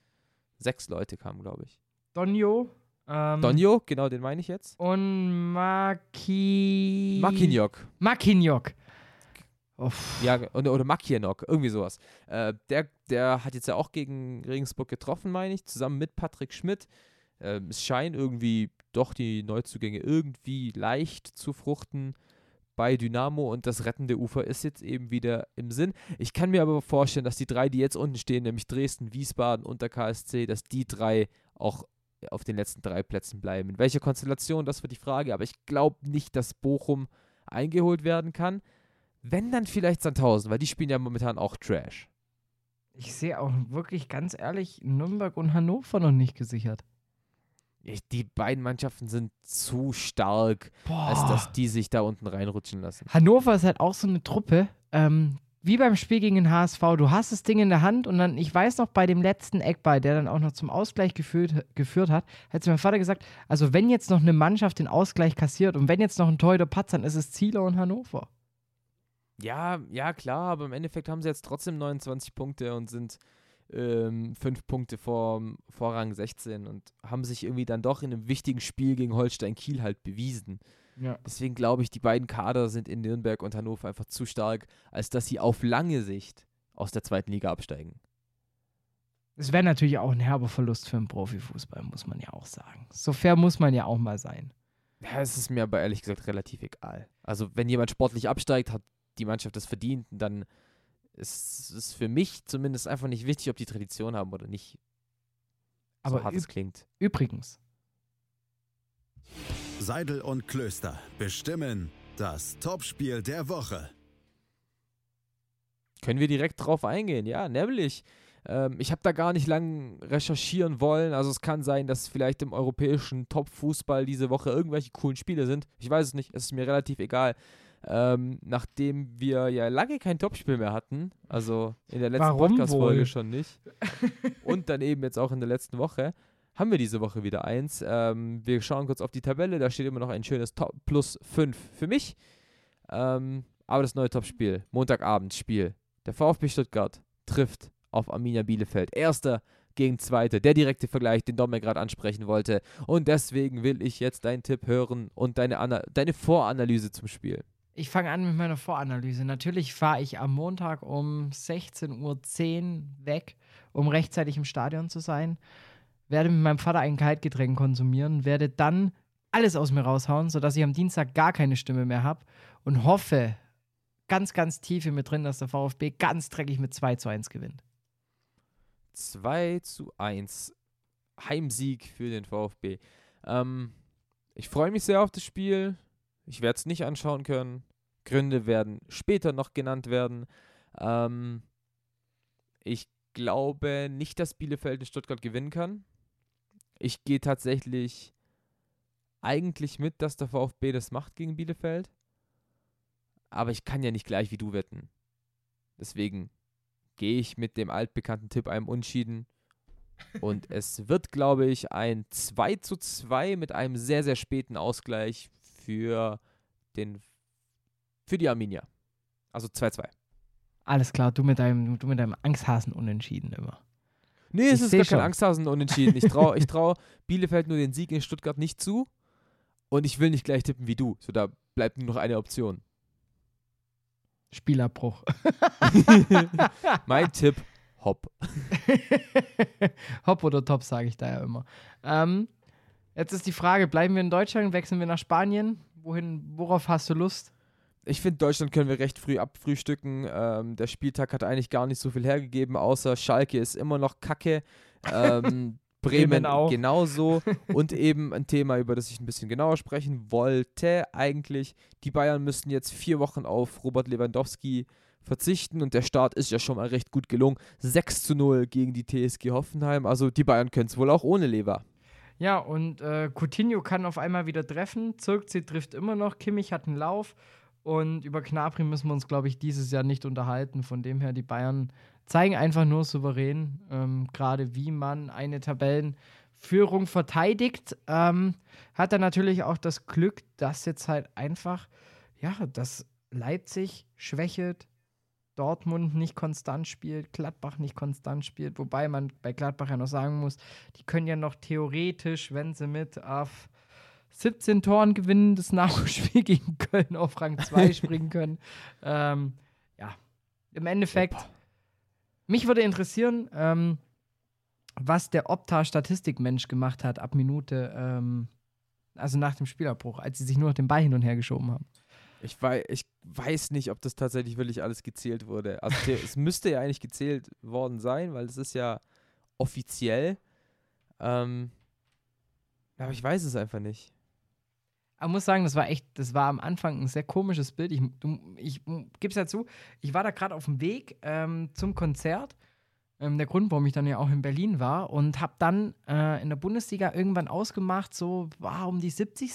Sechs Leute kamen, glaube ich. Donjo. Ähm, Donjo, genau, den meine ich jetzt. Und Maki. Makinjok. Makinjok. Ja, oder, oder Makienok, irgendwie sowas. Äh, der, der hat jetzt ja auch gegen Regensburg getroffen, meine ich, zusammen mit Patrick Schmidt. Äh, es scheinen irgendwie doch die Neuzugänge irgendwie leicht zu fruchten bei Dynamo und das rettende Ufer ist jetzt eben wieder im Sinn. Ich kann mir aber vorstellen, dass die drei, die jetzt unten stehen, nämlich Dresden, Wiesbaden und der KSC, dass die drei auch auf den letzten drei Plätzen bleiben. In welcher Konstellation, das wird die Frage, aber ich glaube nicht, dass Bochum eingeholt werden kann. Wenn dann vielleicht Sandhausen, weil die spielen ja momentan auch Trash. Ich sehe auch wirklich ganz ehrlich Nürnberg und Hannover noch nicht gesichert. Ich, die beiden Mannschaften sind zu stark, Boah. als dass die sich da unten reinrutschen lassen. Hannover ist halt auch so eine Truppe, ähm, wie beim Spiel gegen den HSV. Du hast das Ding in der Hand und dann, ich weiß noch, bei dem letzten Eckball, der dann auch noch zum Ausgleich geführt, geführt hat, hat mein Vater gesagt, also wenn jetzt noch eine Mannschaft den Ausgleich kassiert und wenn jetzt noch ein Torhüter patzt, dann ist es Zieler und Hannover. Ja, ja, klar, aber im Endeffekt haben sie jetzt trotzdem 29 Punkte und sind ähm, fünf Punkte vor, vor Rang 16 und haben sich irgendwie dann doch in einem wichtigen Spiel gegen Holstein Kiel halt bewiesen. Ja. Deswegen glaube ich, die beiden Kader sind in Nürnberg und Hannover einfach zu stark, als dass sie auf lange Sicht aus der zweiten Liga absteigen. Es wäre natürlich auch ein herber Verlust für den Profifußball, muss man ja auch sagen. So fair muss man ja auch mal sein. Ja, es ist mir aber ehrlich gesagt relativ egal. Also, wenn jemand sportlich absteigt, hat die Mannschaft das verdient, dann ist es für mich zumindest einfach nicht wichtig, ob die Tradition haben oder nicht. Aber so hart es klingt. Übrigens. Seidel und Klöster bestimmen das Topspiel der Woche. Können wir direkt drauf eingehen, ja, nämlich. Ähm, ich habe da gar nicht lang recherchieren wollen. Also es kann sein, dass vielleicht im europäischen Top-Fußball diese Woche irgendwelche coolen Spiele sind. Ich weiß es nicht, es ist mir relativ egal. Ähm, nachdem wir ja lange kein Topspiel mehr hatten, also in der letzten Podcast-Folge schon nicht, [LAUGHS] und dann eben jetzt auch in der letzten Woche, haben wir diese Woche wieder eins. Ähm, wir schauen kurz auf die Tabelle, da steht immer noch ein schönes Top plus 5 für mich. Ähm, aber das neue Topspiel, Montagabendspiel. Der VfB Stuttgart trifft auf Arminia Bielefeld. Erster gegen Zweite. Der direkte Vergleich, den Domme gerade ansprechen wollte. Und deswegen will ich jetzt deinen Tipp hören und deine, Ana deine Voranalyse zum Spiel. Ich fange an mit meiner Voranalyse. Natürlich fahre ich am Montag um 16.10 Uhr weg, um rechtzeitig im Stadion zu sein. Werde mit meinem Vater ein Kaltgetränk konsumieren, werde dann alles aus mir raushauen, sodass ich am Dienstag gar keine Stimme mehr habe und hoffe ganz, ganz tief in mir drin, dass der VfB ganz dreckig mit 2 zu 1 gewinnt. 2 zu 1. Heimsieg für den VfB. Ähm, ich freue mich sehr auf das Spiel. Ich werde es nicht anschauen können. Gründe werden später noch genannt werden. Ähm, ich glaube nicht, dass Bielefeld in Stuttgart gewinnen kann. Ich gehe tatsächlich eigentlich mit, dass der VfB das macht gegen Bielefeld. Aber ich kann ja nicht gleich wie du wetten. Deswegen gehe ich mit dem altbekannten Tipp einem Unschieden. Und es wird, glaube ich, ein 2 zu 2 mit einem sehr, sehr späten Ausgleich für den für die Arminia. Also 2-2. Alles klar, du mit deinem, du mit deinem Angsthasen unentschieden immer. Nee, es Ich ist gar schon. kein Angsthasen unentschieden. Ich traue [LAUGHS] ich trau Bielefeld nur den Sieg in Stuttgart nicht zu. Und ich will nicht gleich tippen wie du. So, da bleibt nur noch eine Option. Spielabbruch. [LAUGHS] mein Tipp, hopp. [LAUGHS] Hopp oder top, sage ich da ja immer. Ähm, jetzt ist die Frage: Bleiben wir in Deutschland, wechseln wir nach Spanien? Wohin, worauf hast du Lust? Ich finde, Deutschland können wir recht früh abfrühstücken. Ähm, der Spieltag hat eigentlich gar nicht so viel hergegeben, außer Schalke ist immer noch kacke. Ähm, [LAUGHS] Bremen Bremen auch. genauso. [LAUGHS] Und eben ein Thema, über das ich ein bisschen genauer sprechen wollte. Eigentlich, die Bayern müssten jetzt vier Wochen auf Robert Lewandowski verzichten und der Start ist ja schon mal recht gut gelungen. 6 zu 0 gegen die TSG Hoffenheim. Also die Bayern können es wohl auch ohne Lever. Ja, und äh, Coutinho kann auf einmal wieder treffen. Zirkzee trifft immer noch. Kimmich hat einen Lauf. Und über Knapri müssen wir uns, glaube ich, dieses Jahr nicht unterhalten. Von dem her, die Bayern zeigen einfach nur souverän, ähm, gerade wie man eine Tabellenführung verteidigt. Ähm, hat er natürlich auch das Glück, dass jetzt halt einfach, ja, dass Leipzig schwächelt, Dortmund nicht konstant spielt, Gladbach nicht konstant spielt, wobei man bei Gladbach ja noch sagen muss, die können ja noch theoretisch, wenn sie mit auf 17 Toren gewinnen, das Nachholspiel [LAUGHS] gegen Köln auf Rang 2 [LAUGHS] springen können. Ähm, ja, im Endeffekt, mich würde interessieren, ähm, was der Opta-Statistikmensch gemacht hat ab Minute, ähm, also nach dem Spielabbruch, als sie sich nur noch den Ball hin und her geschoben haben. Ich weiß, ich weiß nicht, ob das tatsächlich wirklich alles gezählt wurde. Also es müsste ja eigentlich gezählt worden sein, weil es ist ja offiziell. Ähm, aber ich weiß es einfach nicht. Ich muss sagen, das war echt, das war am Anfang ein sehr komisches Bild. Ich, du, ich gib's ja zu, ich war da gerade auf dem Weg ähm, zum Konzert. Ähm, der Grund, warum ich dann ja auch in Berlin war und habe dann äh, in der Bundesliga irgendwann ausgemacht, so war um die 70.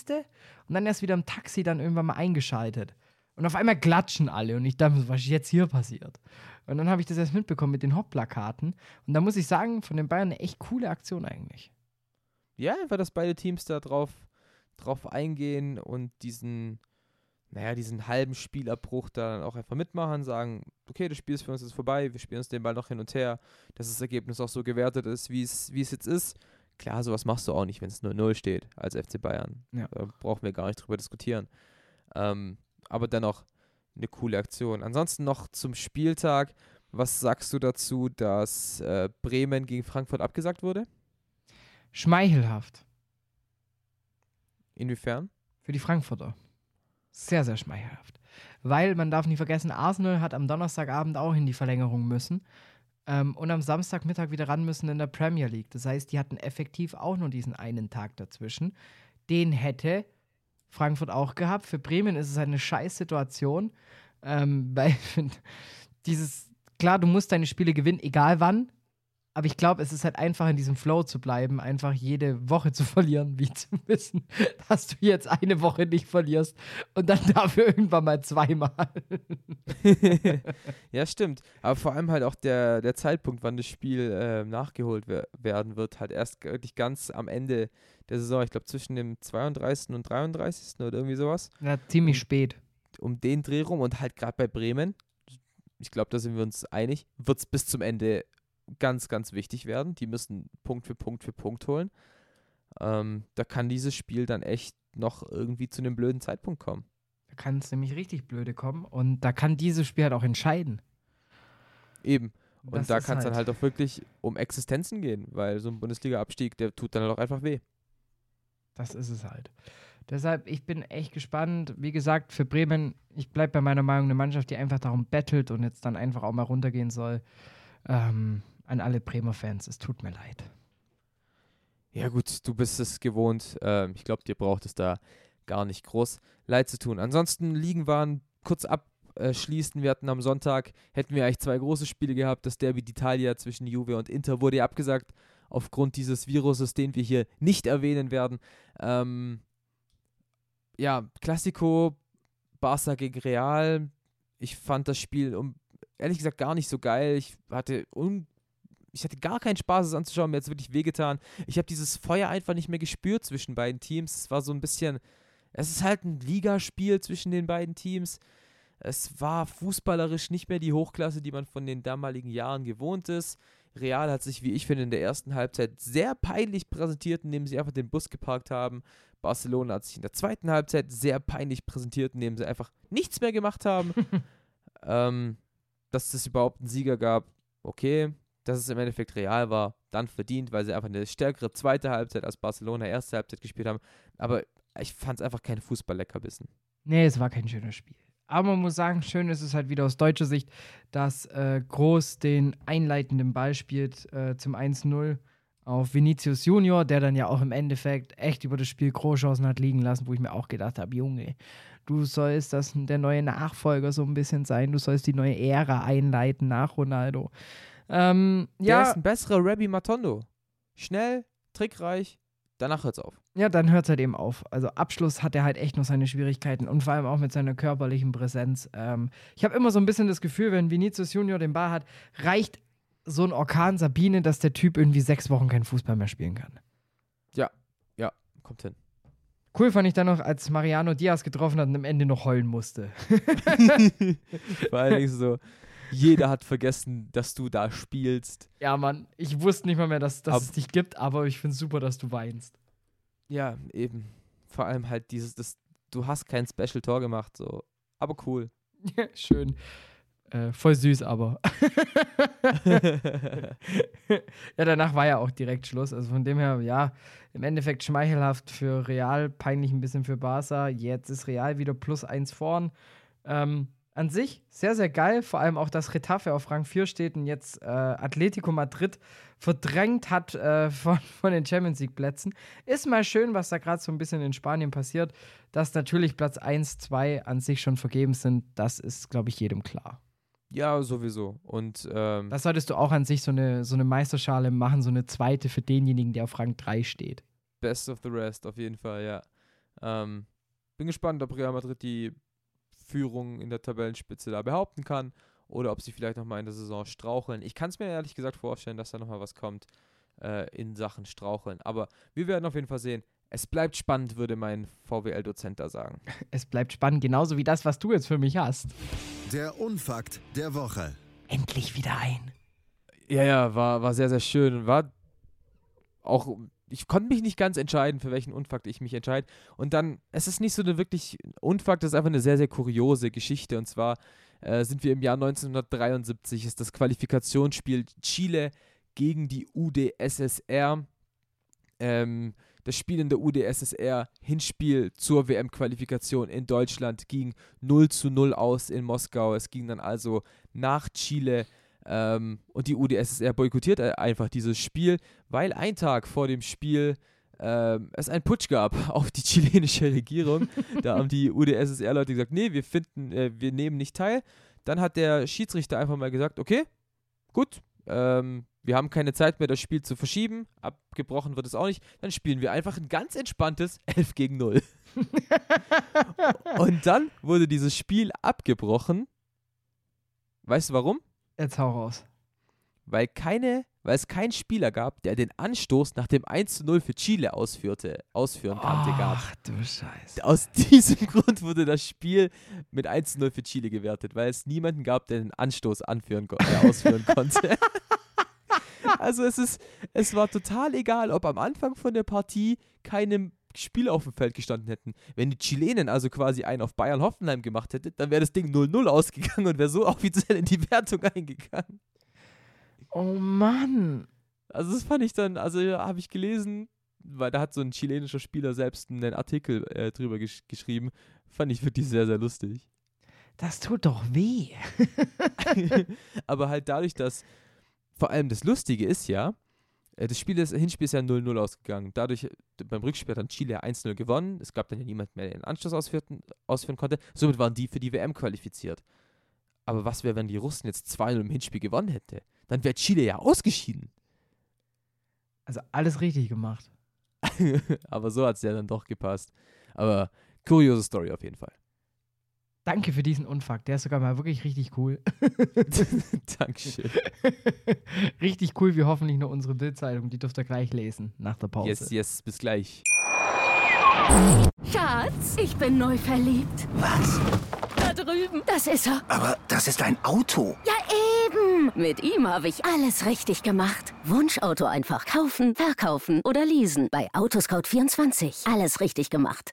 Und dann erst wieder im Taxi dann irgendwann mal eingeschaltet. Und auf einmal klatschen alle und ich dachte, was ist jetzt hier passiert? Und dann habe ich das erst mitbekommen mit den Hauptplakaten. Und da muss ich sagen, von den Bayern eine echt coole Aktion eigentlich. Ja, einfach, dass beide Teams da drauf, drauf eingehen und diesen, naja, diesen halben Spielabbruch da dann auch einfach mitmachen, sagen, okay, das Spiel ist für uns jetzt vorbei, wir spielen uns den Ball noch hin und her, dass das Ergebnis auch so gewertet ist, wie es wie es jetzt ist. Klar, sowas machst du auch nicht, wenn es 0-0 steht als FC Bayern. Ja. Da brauchen wir gar nicht drüber diskutieren. Ähm, aber dennoch eine coole Aktion. Ansonsten noch zum Spieltag. Was sagst du dazu, dass äh, Bremen gegen Frankfurt abgesagt wurde? Schmeichelhaft. Inwiefern? Für die Frankfurter. Sehr, sehr schmeichelhaft. Weil man darf nicht vergessen, Arsenal hat am Donnerstagabend auch in die Verlängerung müssen ähm, und am Samstagmittag wieder ran müssen in der Premier League. Das heißt, die hatten effektiv auch nur diesen einen Tag dazwischen. Den hätte Frankfurt auch gehabt. Für Bremen ist es eine Scheißsituation, ähm, [LAUGHS] weil dieses, klar, du musst deine Spiele gewinnen, egal wann. Aber ich glaube, es ist halt einfach in diesem Flow zu bleiben, einfach jede Woche zu [LAUGHS] verlieren, wie zu wissen, dass du jetzt eine Woche nicht verlierst und dann [LAUGHS] dafür irgendwann mal zweimal. [LAUGHS] ja, stimmt. Aber vor allem halt auch der, der Zeitpunkt, wann das Spiel äh, nachgeholt wer werden wird, halt erst wirklich ganz am Ende der Saison. Ich glaube, zwischen dem 32. und 33. oder irgendwie sowas. Ja, ziemlich spät. Um den Dreh rum und halt gerade bei Bremen, ich glaube, da sind wir uns einig, wird es bis zum Ende ganz, ganz wichtig werden. Die müssen Punkt für Punkt für Punkt holen. Ähm, da kann dieses Spiel dann echt noch irgendwie zu einem blöden Zeitpunkt kommen. Da kann es nämlich richtig blöde kommen und da kann dieses Spiel halt auch entscheiden. Eben. Und Das da kann es halt- dann halt auch wirklich um Existenzen gehen, weil so ein Bundesliga-Abstieg, der tut dann halt auch einfach weh. Das ist es halt. Deshalb, ich bin echt gespannt. Wie gesagt, für Bremen, ich bleibe bei meiner Meinung, eine Mannschaft, die einfach darum bettelt und jetzt dann einfach auch mal runtergehen soll. Ähm, an alle Bremer Fans, es tut mir leid. Ja, gut, du bist es gewohnt. Ähm, ich glaube, dir braucht es da gar nicht groß leid zu tun. Ansonsten Ligen waren kurz abschließen. Wir hatten am Sonntag, hätten wir eigentlich zwei große Spiele gehabt. Das Derby d'Italia zwischen Juve und Inter wurde ja abgesagt aufgrund dieses Viruses, den wir hier nicht erwähnen werden. Ähm, ja, Classico, Barca gegen Real. Ich fand das Spiel um, ehrlich gesagt gar nicht so geil. Ich hatte un ich hatte gar keinen Spaß, es anzuschauen. Mir hat es wirklich wehgetan. Ich habe dieses Feuer einfach nicht mehr gespürt zwischen beiden Teams. Es war so ein bisschen. Es ist halt ein Ligaspiel zwischen den beiden Teams. Es war fußballerisch nicht mehr die Hochklasse, die man von den damaligen Jahren gewohnt ist. Real hat sich, wie ich finde, in der ersten Halbzeit sehr peinlich präsentiert, indem sie einfach den Bus geparkt haben. Barcelona hat sich in der zweiten Halbzeit sehr peinlich präsentiert, indem sie einfach nichts mehr gemacht haben. [LAUGHS] ähm, dass es überhaupt einen Sieger gab, okay. Dass es im Endeffekt real war, dann verdient, weil sie einfach eine stärkere zweite Halbzeit als Barcelona erste Halbzeit gespielt haben. Aber ich fand es einfach kein Fußball-Leckerbissen. Nee, es war kein schönes Spiel. Aber man muss sagen, schön ist es halt wieder aus deutscher Sicht, dass äh, Groß den einleitenden Ball spielt äh, zum 1-0 auf Vinicius Junior, der dann ja auch im Endeffekt echt über das Spiel Großchancen hat liegen lassen, wo ich mir auch gedacht habe, Junge, du sollst das der neue Nachfolger so ein bisschen sein, du sollst die neue Ära einleiten nach Ronaldo. Ähm, Der ja, ist ein besserer Rabbi Matondo. Schnell, trickreich, danach hört's auf. Ja, dann hört es halt eben auf. Also Abschluss hat er halt echt noch seine Schwierigkeiten und vor allem auch mit seiner körperlichen Präsenz. Ähm, ich habe immer so ein bisschen das Gefühl, wenn Vinicius Junior den Ball hat, reicht so ein Orkan Sabine, dass der Typ irgendwie sechs Wochen keinen Fußball mehr spielen kann. Kommt hin. Cool fand ich dann noch, als Mariano Diaz getroffen hat und am Ende noch heulen musste. [LAUGHS] Allen Dingen so, jeder hat vergessen, dass du da spielst. Ja, Mann, ich wusste nicht mal mehr, dass, dass Ab- es dich gibt, aber ich finde es super, dass du weinst. Ja, eben. Vor allem halt dieses, das, du hast kein Special-Tor gemacht, so. Aber cool. [LAUGHS] Schön. Äh, voll süß, aber. [LAUGHS] ja, danach war ja auch direkt Schluss. Also von dem her, ja, im Endeffekt schmeichelhaft für Real, peinlich ein bisschen für Barca. Jetzt ist Real wieder plus eins vorn. Ähm, an sich sehr, sehr geil. Vor allem auch, dass Retafe auf Rang 4 steht und jetzt äh, Atletico Madrid verdrängt hat äh, von, [LAUGHS] von den Champions League-Plätzen. Ist mal schön, was da gerade so ein bisschen in Spanien passiert. Dass natürlich Platz 1, 2 an sich schon vergeben sind, das ist, glaube ich, jedem klar. Ja, sowieso. Und ähm, Das solltest du auch an sich so eine, so eine Meisterschale machen, so eine zweite für denjenigen, der auf Rang 3 steht. Best of the rest, auf jeden Fall, ja. Ähm, bin gespannt, ob Real Madrid die Führung in der Tabellenspitze da behaupten kann oder ob sie vielleicht nochmal in der Saison straucheln. Ich kann es mir ehrlich gesagt vorstellen, dass da nochmal was kommt äh, in Sachen Straucheln. Aber wir werden auf jeden Fall sehen. Es bleibt spannend, würde mein VWL-Dozent da sagen. [LAUGHS] Es bleibt spannend, genauso wie das, was du jetzt für mich hast. Der Unfakt der Woche. Endlich wieder ein. Ja, ja, war, war sehr, sehr schön und war auch, ich konnte mich nicht ganz entscheiden, für welchen Unfakt ich mich entscheide. Und dann, es ist nicht so eine wirklich Unfakt, es ist einfach eine sehr, sehr kuriose Geschichte. Und zwar äh, sind wir im Jahr 1973, ist das Qualifikationsspiel Chile gegen die UdSSR. Ähm, das Spiel in der UdSSR, Hinspiel zur WM-Qualifikation in Deutschland, ging 0 zu 0 aus in Moskau. Es ging dann also nach Chile ähm, und die UdSSR boykottiert äh, einfach dieses Spiel, weil ein Tag vor dem Spiel ähm, es einen Putsch gab [LAUGHS] auf die chilenische Regierung. da haben die UdSSR-Leute gesagt, nee, wir finden, äh, wir nehmen nicht teil. Dann hat der Schiedsrichter einfach mal gesagt, okay, gut, ähm, wir haben keine Zeit mehr, das Spiel zu verschieben, abgebrochen wird es auch nicht, dann spielen wir einfach ein ganz entspanntes [LAUGHS] 11 gegen 0. [LAUGHS] Und dann wurde dieses Spiel abgebrochen. Weißt du warum? Jetzt hau raus. Weil keine, weil es keinen Spieler gab, der den Anstoß nach dem 1 zu 0 für Chile ausführte, ausführen konnte, gab. Ach du Scheiße. Aus [LAUGHS] diesem Grund wurde das Spiel mit 1 zu 0 für Chile gewertet, weil es niemanden gab, der den Anstoß anführen, äh, ausführen [LAUGHS] konnte. also es ist, es war total egal, ob am Anfang von der Partie keine Spieler auf dem Feld gestanden hätten. Wenn die Chilenen also quasi einen auf Bayern Hoffenheim gemacht hätte, dann wäre das Ding 0-0 ausgegangen und wäre so [LAUGHS] offiziell in die Wertung eingegangen. Oh Mann. Also das fand ich dann, also ja, habe ich gelesen, weil da hat so ein chilenischer Spieler selbst einen Artikel äh, drüber gesch geschrieben. Fand ich wirklich sehr, sehr lustig. Das tut doch weh. [LAUGHS] Aber halt dadurch, dass vor allem das Lustige ist ja, das Spiel ist, Hinspiel ist ja 0-0 ausgegangen. Dadurch, äh, beim Rückspiel hat dann Chile 1-0 gewonnen. Es gab dann ja niemand mehr, der den Anschluss ausführen, ausführen konnte. Somit waren die für die WM qualifiziert. Aber was wäre, wenn die Russen jetzt 2-0 im Hinspiel gewonnen hätte? Dann wäre Chile ja ausgeschieden. Also alles richtig gemacht. [LAUGHS] Aber so hat es ja dann doch gepasst. Aber kuriose Story auf jeden Fall. Danke für diesen Unfakt. Der ist sogar mal wirklich richtig cool. [LAUGHS] Dankeschön. [LAUGHS] richtig cool, wie hoffentlich nur unsere Bildzeitung. Die dürft ihr gleich lesen nach der Pause. Yes, yes, bis gleich. Schatz, ich bin neu verliebt. Was? Da drüben. Das ist er. Aber das ist ein Auto. Ja, eben. Mit ihm habe ich alles richtig gemacht. Wunschauto einfach kaufen, verkaufen oder leasen. Bei Autoscout24. Alles richtig gemacht.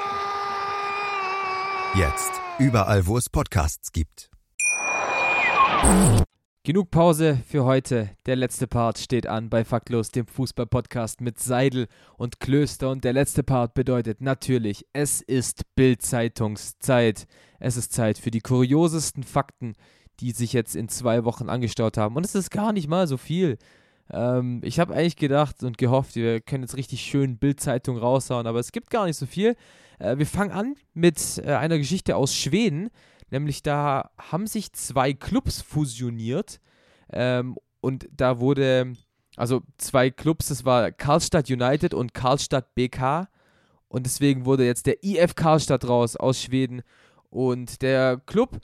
Jetzt überall, wo es Podcasts gibt. Genug Pause für heute. Der letzte Part steht an bei Faktlos, dem Fußball-Podcast mit Seidel und Klöster. Und der letzte Part bedeutet natürlich, es ist Bild-Zeitungszeit. Es ist Zeit für die kuriosesten Fakten, die sich jetzt in zwei Wochen angestaut haben. Und es ist gar nicht mal so viel. Ähm, ich habe eigentlich gedacht und gehofft, wir können jetzt richtig schön Bild-Zeitung raushauen, aber es gibt gar nicht so viel. Äh, wir fangen an mit äh, einer Geschichte aus Schweden. Nämlich da haben sich zwei Clubs fusioniert ähm, und da wurde, also zwei Clubs, das war Karlstadt United und Karlstadt BK und deswegen wurde jetzt der IF Karlstadt raus aus Schweden und der Club,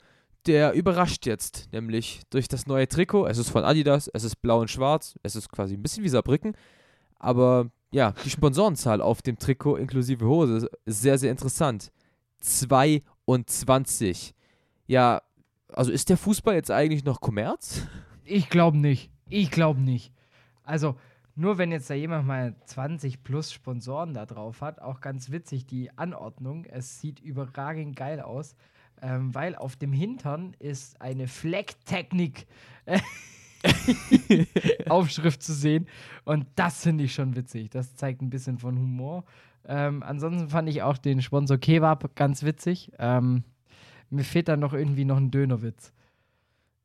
der überrascht jetzt, nämlich durch das neue Trikot. Es ist von Adidas, es ist blau und schwarz, es ist quasi ein bisschen wie Saarbrücken, aber ja, die Sponsorenzahl auf dem Trikot inklusive Hose ist sehr, sehr interessant. 22 ja, also ist der Fußball jetzt eigentlich noch Kommerz? Ich glaube nicht. Ich glaube nicht. Also, nur wenn jetzt da jemand mal 20 plus Sponsoren da drauf hat, auch ganz witzig die Anordnung. Es sieht überragend geil aus, ähm, weil auf dem Hintern ist eine Flecktechnik äh, [LAUGHS] Aufschrift zu sehen. Und das finde ich schon witzig. Das zeigt ein bisschen von Humor. Ähm, ansonsten fand ich auch den Sponsor Kebab ganz witzig. Ähm, mir fehlt dann noch irgendwie noch ein Dönerwitz.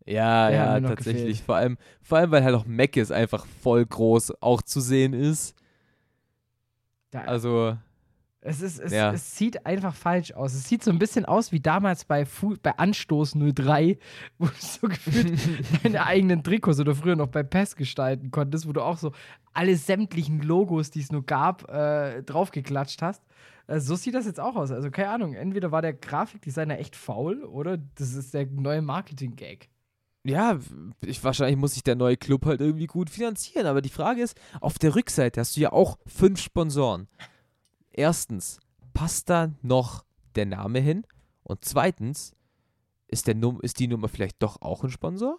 Ja, Der ja, tatsächlich. gefehlt. Vor allem, vor allem, weil halt auch Mc's einfach voll groß auch zu sehen ist. Da, Also, es, ist, es, ja. es sieht einfach falsch aus. Es sieht so ein bisschen aus wie damals bei, Fu bei Anstoß 03, [LAUGHS] wo du so gefühlt [LAUGHS] deine eigenen Trikots oder früher noch bei PES gestalten konntest, wo du auch so alle sämtlichen Logos, die es nur gab, äh, draufgeklatscht hast. Äh, so sieht das jetzt auch aus. Also keine Ahnung, entweder war der Grafikdesigner echt faul oder das ist der neue Marketing-Gag. ja, ich, wahrscheinlich muss sich der neue Club halt irgendwie gut finanzieren. Aber die Frage ist, auf der Rückseite hast du ja auch fünf Sponsoren. Erstens, passt da noch der Name hin? Und zweitens, ist, der Num ist die Nummer vielleicht doch auch ein Sponsor?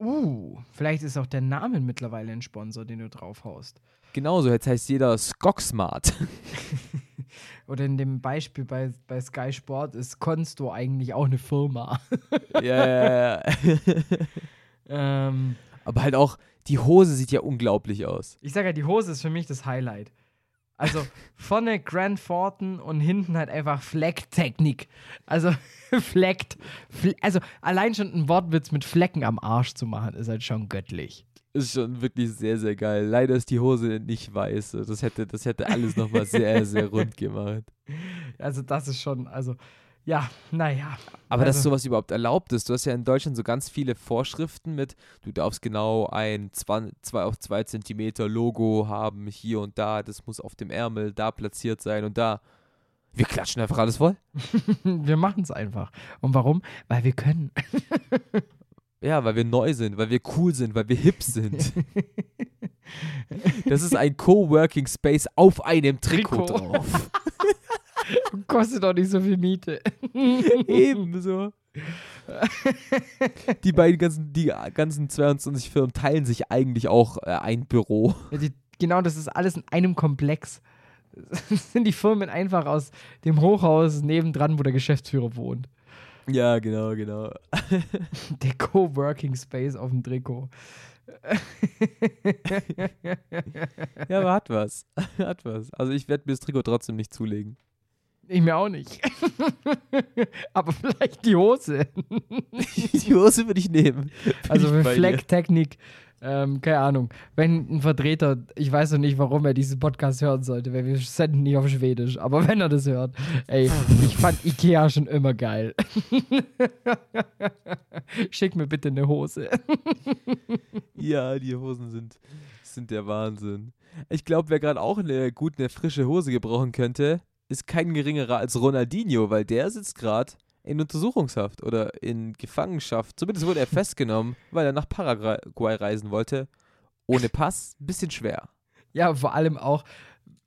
Uh, vielleicht ist auch der Name mittlerweile ein Sponsor, den du draufhaust. Genauso, jetzt heißt jeder Skocksmart. [LAUGHS] Oder in dem Beispiel bei, bei Sky Sport ist Consto eigentlich auch eine Firma. [LAUGHS] ja, ja, ja. [LAUGHS] ähm, Aber halt auch, die Hose sieht ja unglaublich aus. Ich sage ja, die Hose ist für mich das Highlight. Also vorne Grant Thornton und hinten halt einfach Flecktechnik. Also [LAUGHS] fleckt. Fle also allein schon ein Wortwitz mit Flecken am Arsch zu machen, ist halt schon göttlich. Ist schon wirklich sehr, sehr geil. Leider ist die Hose nicht weiß. Das hätte, das hätte alles nochmal sehr, [LAUGHS] sehr rund gemacht. Also das ist schon, also ja, naja. Aber dass also, sowas überhaupt erlaubt ist, du hast ja in Deutschland so ganz viele Vorschriften mit, du darfst genau ein 2 auf 2 Zentimeter Logo haben, hier und da, das muss auf dem Ärmel da platziert sein und da. Wir klatschen einfach alles voll. [LAUGHS] wir machen es einfach. Und warum? Weil wir können. [LAUGHS] ja, weil wir neu sind, weil wir cool sind, weil wir hip sind. [LAUGHS] das ist ein Coworking Space auf einem Trikot, Trikot. drauf. [LAUGHS] Kostet doch nicht so viel Miete. [LAUGHS] Ebenso. die beiden ganzen, die ganzen 22 Firmen teilen sich eigentlich auch äh, ein Büro. Ja, die, genau, das ist alles in einem Komplex. Das [LAUGHS] sind die Firmen einfach aus dem Hochhaus nebendran, wo der Geschäftsführer wohnt. Ja, genau, genau. Der Coworking Space auf dem Trikot. ja, aber hat was. Hat was. Also ich werde mir das Trikot trotzdem nicht zulegen. Ich mir auch nicht. [LAUGHS] Aber vielleicht die Hose. [LAUGHS] die Hose würde ich nehmen. [LAUGHS] Also für Flecktechnik, ähm, keine Ahnung. Wenn ein Vertreter, ich weiß noch nicht, warum er diesen Podcast hören sollte, weil wir senden nicht auf Schwedisch, aber wenn er das hört, ey, ich fand Ikea schon immer geil. Schick mir bitte eine Hose. ja, die Hosen sind, sind der Wahnsinn. Ich glaube, wer gerade auch eine gut eine frische Hose gebrauchen könnte, ist kein geringerer als Ronaldinho, weil der sitzt gerade in Untersuchungshaft oder in Gefangenschaft. Zumindest wurde er festgenommen, weil er nach Paraguay reisen wollte. Ohne Pass, bisschen schwer. Ja, vor allem auch,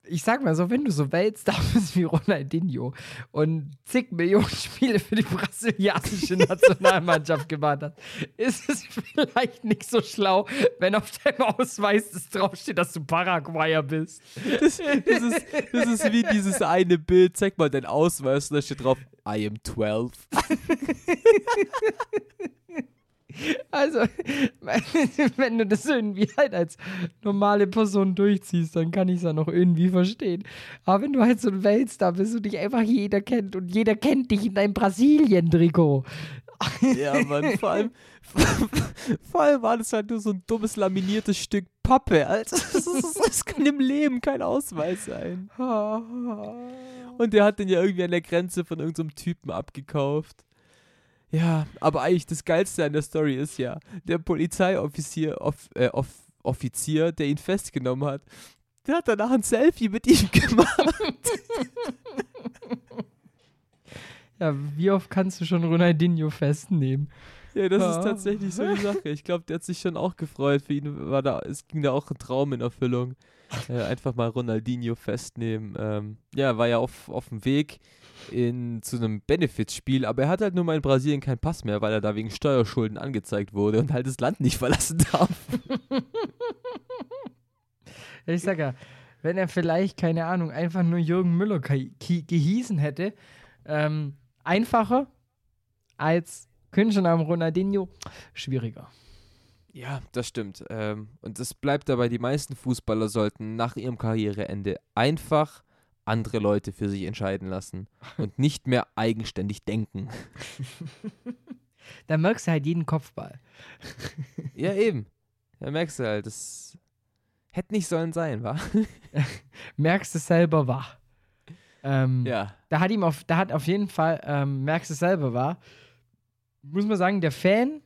ich sag mal so, wenn du so Weltstar bist wie Ronaldinho und zig Millionen Spiele für die brasilianische [LAUGHS] Nationalmannschaft gemacht hast, ist es vielleicht nicht so schlau, wenn auf deinem Ausweis das draufsteht, dass du Paraguayer bist. Das, das, ist, das ist wie dieses eine Bild, zeig mal deinen Ausweis und da steht drauf, I am 12. [LAUGHS] Also, [LAUGHS] wenn du das irgendwie halt als normale Person durchziehst, dann kann ich es ja noch irgendwie verstehen. Aber wenn du halt so ein Weltstar bist und dich einfach jeder kennt und jeder kennt dich in deinem Brasilien-Trikot. [LAUGHS] Ja, Mann, vor allem, [LAUGHS] vor allem war das halt nur so ein dummes laminiertes Stück Pappe. Alter. Das, ist, das kann im Leben kein Ausweis sein. Und der hat den ja irgendwie an der Grenze von irgendeinem so Typen abgekauft. Ja, aber eigentlich das Geilste an der Story ist ja, der Polizeioffizier, off, äh, off, Offizier, der ihn festgenommen hat, der hat danach ein Selfie mit ihm [LAUGHS] gemacht. [LAUGHS] ja, wie oft kannst du schon Ronaldinho festnehmen? Ja, das ja. ist tatsächlich so eine Sache. Ich glaube, der hat sich schon auch gefreut. Für ihn war da, es ging da auch ein Traum in Erfüllung. [LAUGHS] Äh, einfach mal Ronaldinho festnehmen. Ähm, ja, war ja auf, auf dem Weg in, zu einem Benefits-Spiel, aber er hat halt nur mal in Brasilien keinen Pass mehr, weil er da wegen Steuerschulden angezeigt wurde und halt das Land nicht [LAUGHS] verlassen darf. [LAUGHS] ich sag ja, wenn er vielleicht, keine Ahnung, einfach nur Jürgen Müller gehießen hätte, ähm, einfacher als Künstlername Ronaldinho, schwieriger. Ja, das stimmt. Ähm, und es bleibt dabei, die meisten Fußballer sollten nach ihrem Karriereende einfach andere Leute für sich entscheiden lassen und [LAUGHS] nicht mehr eigenständig denken. [LAUGHS] da merkst du halt jeden Kopfball. [LAUGHS] ja, eben. Da merkst du halt, das hätte nicht sollen sein, wa? merkst du selber, wa? Ähm, ja. Da hat ihm auf, da hat auf jeden Fall, ähm, merkst du selber, wa? Muss man sagen, der Fan,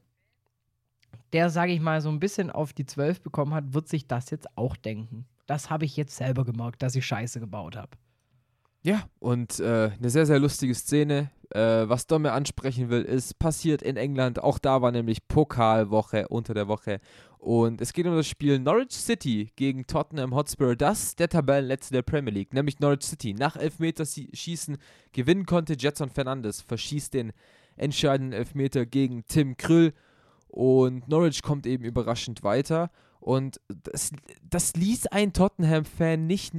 der, sage ich mal, so ein bisschen auf die 12 bekommen hat, wird sich das jetzt auch denken. Das habe ich jetzt selber gemerkt, dass ich Scheiße gebaut habe. Ja, und äh, eine sehr, sehr lustige Szene. Äh, was Domme ansprechen will, ist passiert in England. Auch da war nämlich Pokalwoche unter der Woche. Und es geht um das Spiel Norwich City gegen Tottenham Hotspur. Das der Tabellenletzte der Premier League, nämlich Norwich City. Nach Elfmeterschießen gewinnen konnte Jetson Fernandes, verschießt den entscheidenden Elfmeter gegen Tim Krüll. Und Norwich kommt eben überraschend weiter. Und das, das ließ ein Tottenham-Fan nicht,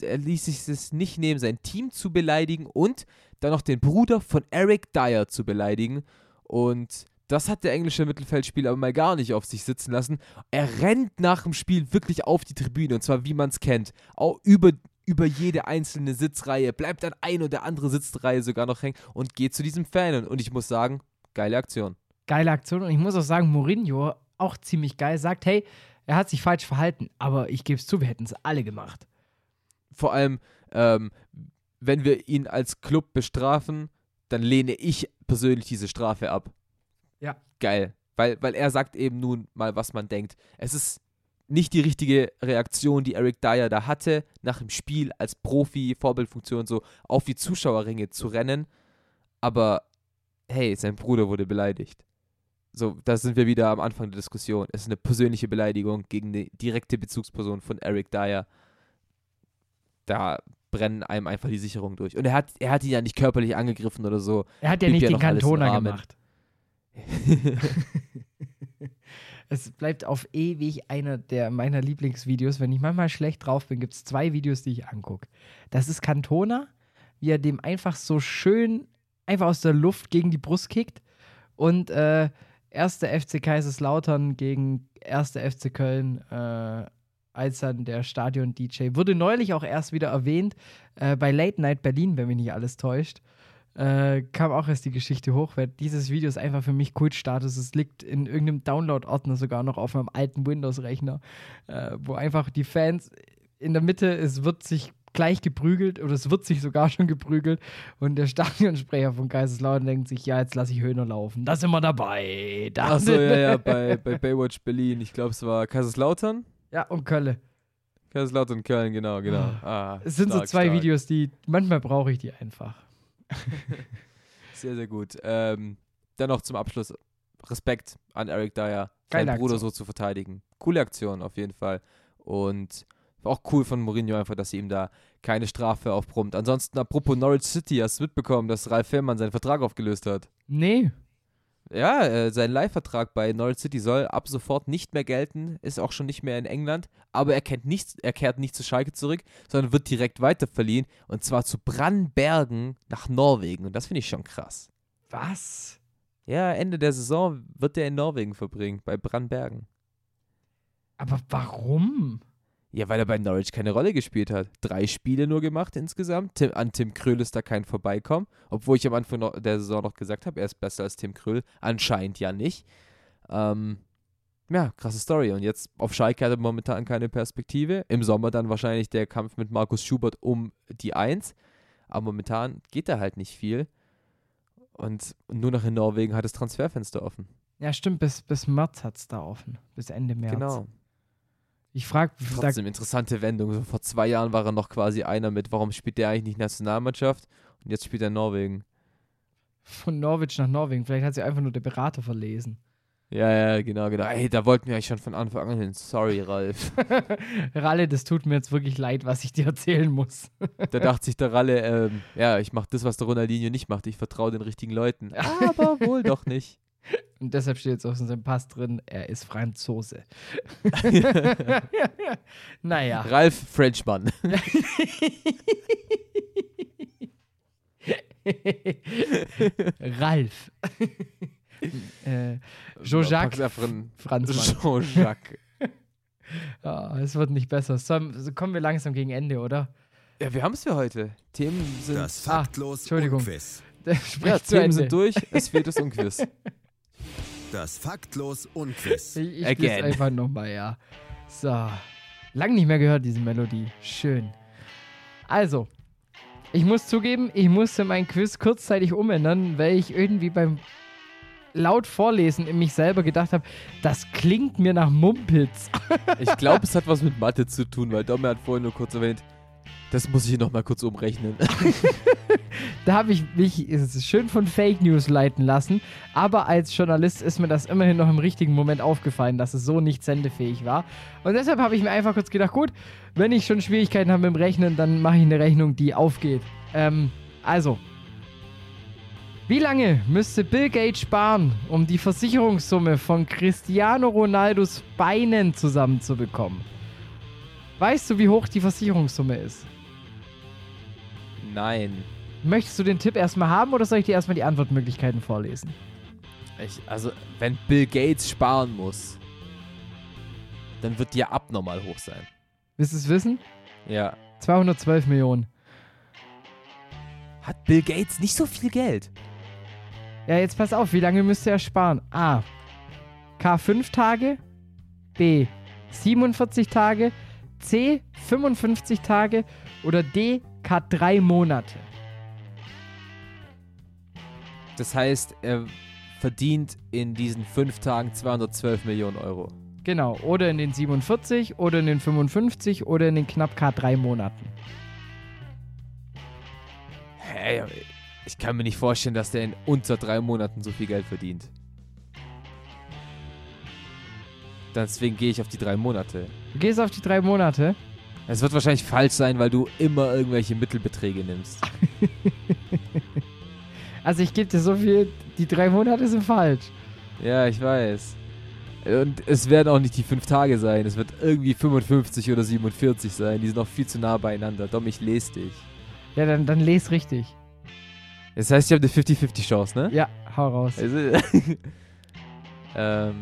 er ließ sich es nicht nehmen, sein Team zu beleidigen und dann noch den Bruder von Eric Dyer zu beleidigen. Und das hat der englische Mittelfeldspieler aber mal gar nicht auf sich sitzen lassen. Er rennt nach dem Spiel wirklich auf die Tribüne und zwar wie man es kennt. Auch über, über jede einzelne Sitzreihe, bleibt an ein oder andere Sitzreihe sogar noch hängen und geht zu diesem Fan. Und ich muss sagen, geile Aktion. Geile Aktion. Und ich muss auch sagen, Mourinho, auch ziemlich geil, sagt, hey, er hat sich falsch verhalten, aber ich gebe es zu, wir hätten es alle gemacht. Vor allem, ähm, wenn wir ihn als Club bestrafen, dann lehne ich persönlich diese Strafe ab. Ja. Geil. Weil, weil er sagt eben nun mal, was man denkt. Es ist nicht die richtige Reaktion, die Eric Dyer da hatte, nach dem Spiel als Profi, Vorbildfunktion so auf die Zuschauerringe zu rennen. Aber hey, sein Bruder wurde beleidigt. So, da sind wir wieder am Anfang der Diskussion. Es ist eine persönliche Beleidigung gegen eine direkte Bezugsperson von Eric Dyer. Da brennen einem einfach die Sicherungen durch. Und er hat, er hat ihn ja nicht körperlich angegriffen oder so. Er hat ja nicht ja den Kantoner gemacht. [LAUGHS] Es bleibt auf ewig einer der meiner Lieblingsvideos. Wenn ich manchmal schlecht drauf bin, gibt es zwei Videos, die ich angucke. Das ist Cantona, wie er dem einfach so schön einfach aus der Luft gegen die Brust kickt. Und äh, erste FC Kaiserslautern gegen erste FC Köln, äh, als dann der Stadion-DJ. Wurde neulich auch erst wieder erwähnt äh, bei Late Night Berlin, wenn mich nicht alles täuscht äh, kam auch erst die Geschichte hoch, weil dieses Video ist einfach für mich Kultstatus. Es liegt in irgendeinem Download-Ordner sogar noch auf meinem alten Windows-Rechner, äh, wo einfach die Fans in der Mitte, es wird sich gleich geprügelt oder es wird sich sogar schon geprügelt und der Stadionsprecher von Kaiserslautern denkt sich, ja, jetzt lasse ich Höhner laufen. Da sind wir dabei. Da Achso, ja, ja, bei, [LAUGHS] bei Baywatch Berlin. Ich glaube, es war Kaiserslautern. ja, und Kölle. Kaiserslautern, Köln, genau, genau. Ah, Es sind stark, so zwei stark. Videos, die manchmal brauche ich die einfach. [LAUGHS] Sehr, sehr gut. Ähm, dann noch zum Abschluss Respekt an Eric Dyer, seinen Bruder so zu verteidigen. Coole Aktion auf jeden Fall. Und war auch cool von Mourinho einfach, dass sie ihm da keine Strafe aufbrummt. Ansonsten, apropos Norwich City, hast du mitbekommen, dass Ralf Fährmann seinen Vertrag aufgelöst hat? Nee, Ja, äh, sein Leihvertrag bei Norwich City soll ab sofort nicht mehr gelten, ist auch schon nicht mehr in England, aber er, kennt nicht, er kehrt nicht zu Schalke zurück, sondern wird direkt weiterverliehen und zwar zu Brannbergen nach Norwegen und das finde ich schon krass. was? Ja, Ende der Saison wird er in Norwegen verbringen, bei Brannbergen. Aber warum? Ja, weil er bei Norwich keine Rolle gespielt hat. Drei Spiele nur gemacht insgesamt. Tim, an Tim Kröll ist da kein Vorbeikommen. Obwohl ich am Anfang noch, der Saison noch gesagt habe, er ist besser als Tim Kröll. Anscheinend ja nicht. Ähm, ja, krasse Story. Und jetzt auf Schalke hat er momentan keine Perspektive. Im Sommer dann wahrscheinlich der Kampf mit Markus Schubert um die Eins. Aber momentan geht da halt nicht viel. Und nur noch in Norwegen hat das Transferfenster offen. Ja, stimmt, bis, bis März hat es da offen. Bis Ende März. Genau. Ich frage, Trotzdem interessante Wendung. So vor zwei Jahren war er noch quasi einer mit, warum spielt der eigentlich nicht Nationalmannschaft? Und jetzt spielt er Norwegen. von Norwich nach Norwegen. Vielleicht hat sie einfach nur der Berater verlesen. Ja, ja, genau, genau. Ey, da wollten wir eigentlich schon von Anfang an hin. Sorry, Ralf. [LAUGHS] Ralle, das tut mir jetzt wirklich leid, was ich dir erzählen muss. [LAUGHS] Da dachte sich der Ralle, ähm, ja, ich mach das, was der Ronaldinho nicht macht. Ich vertraue den richtigen Leuten. [LAUGHS] Aber wohl doch nicht. Und deshalb steht jetzt auf seinem Pass drin, er ist Franzose. [LAUGHS] naja. Ralf Frenchmann. Ralf. [LAUGHS] äh, Jean-Jacques Franzmann. Jean-Jacques. [LAUGHS] Ah, es wird nicht besser. So, so kommen wir langsam gegen Ende, oder? Ja, wir haben es für heute. Themen sind, Das Ah, Faktlos Entschuldigung. Unquiz. Sprich ja, zu Themen Ende. sind durch. Es fehlt das Unquiz. Das Faktlos Unquiz. Ich, ich Again. einfach nochmal, ja. So. Lang nicht mehr gehört, diese Melodie. Schön. Also, ich muss zugeben, ich musste mein Quiz kurzzeitig umändern, weil ich irgendwie beim laut Vorlesen in mich selber gedacht habe, das klingt mir nach Mumpitz. [LAUGHS] Ich glaube, es hat was mit Mathe zu tun, weil Domme hat vorhin nur kurz erwähnt, das muss ich noch mal kurz umrechnen. [LAUGHS] Da habe ich mich schön von Fake News leiten lassen, aber als Journalist ist mir das immerhin noch im richtigen Moment aufgefallen, dass es so nicht sendefähig war. Und deshalb habe ich mir einfach kurz gedacht, gut, wenn ich schon Schwierigkeiten habe mit dem Rechnen, dann mache ich eine Rechnung, die aufgeht. Ähm, also. Wie lange müsste Bill Gates sparen, um die Versicherungssumme von Cristiano Ronaldos Beinen zusammenzubekommen? Weißt du, wie hoch die Versicherungssumme ist? Nein. Möchtest du den Tipp erstmal haben oder soll ich dir erstmal die Antwortmöglichkeiten vorlesen? Ich, also, wenn Bill Gates sparen muss, dann wird die ja abnormal hoch sein. Willst du es wissen? Ja. 212 Millionen. Hat Bill Gates nicht so viel Geld? Ja, jetzt pass auf, wie lange müsste er sparen? A. K5 Tage. B. 47 Tage. C. 55 Tage. Oder D. K3 Monate. Das heißt, er verdient in diesen fünf Tagen 212 Millionen Euro. Genau. Oder in den 47, oder in den 55, oder in den knapp K3 Monaten. Hey, ich kann mir nicht vorstellen, dass der in unter drei Monaten so viel Geld verdient. Deswegen gehe ich auf die drei Monate. Du gehst auf die drei Monate. Es wird wahrscheinlich falsch sein, weil du immer irgendwelche Mittelbeträge nimmst. [LAUGHS] Also ich gebe dir so viel, die drei Monate sind falsch. Ja, ich weiß. Und es werden auch nicht die fünf Tage sein. Es wird irgendwie 55 oder 47 sein. Die sind noch viel zu nah beieinander. Dom, ich lese dich. Ja, dann, dann les richtig. Das heißt, ich habe eine 50-50 Chance, ne? Ja, hau raus. Also, [LAUGHS] ähm,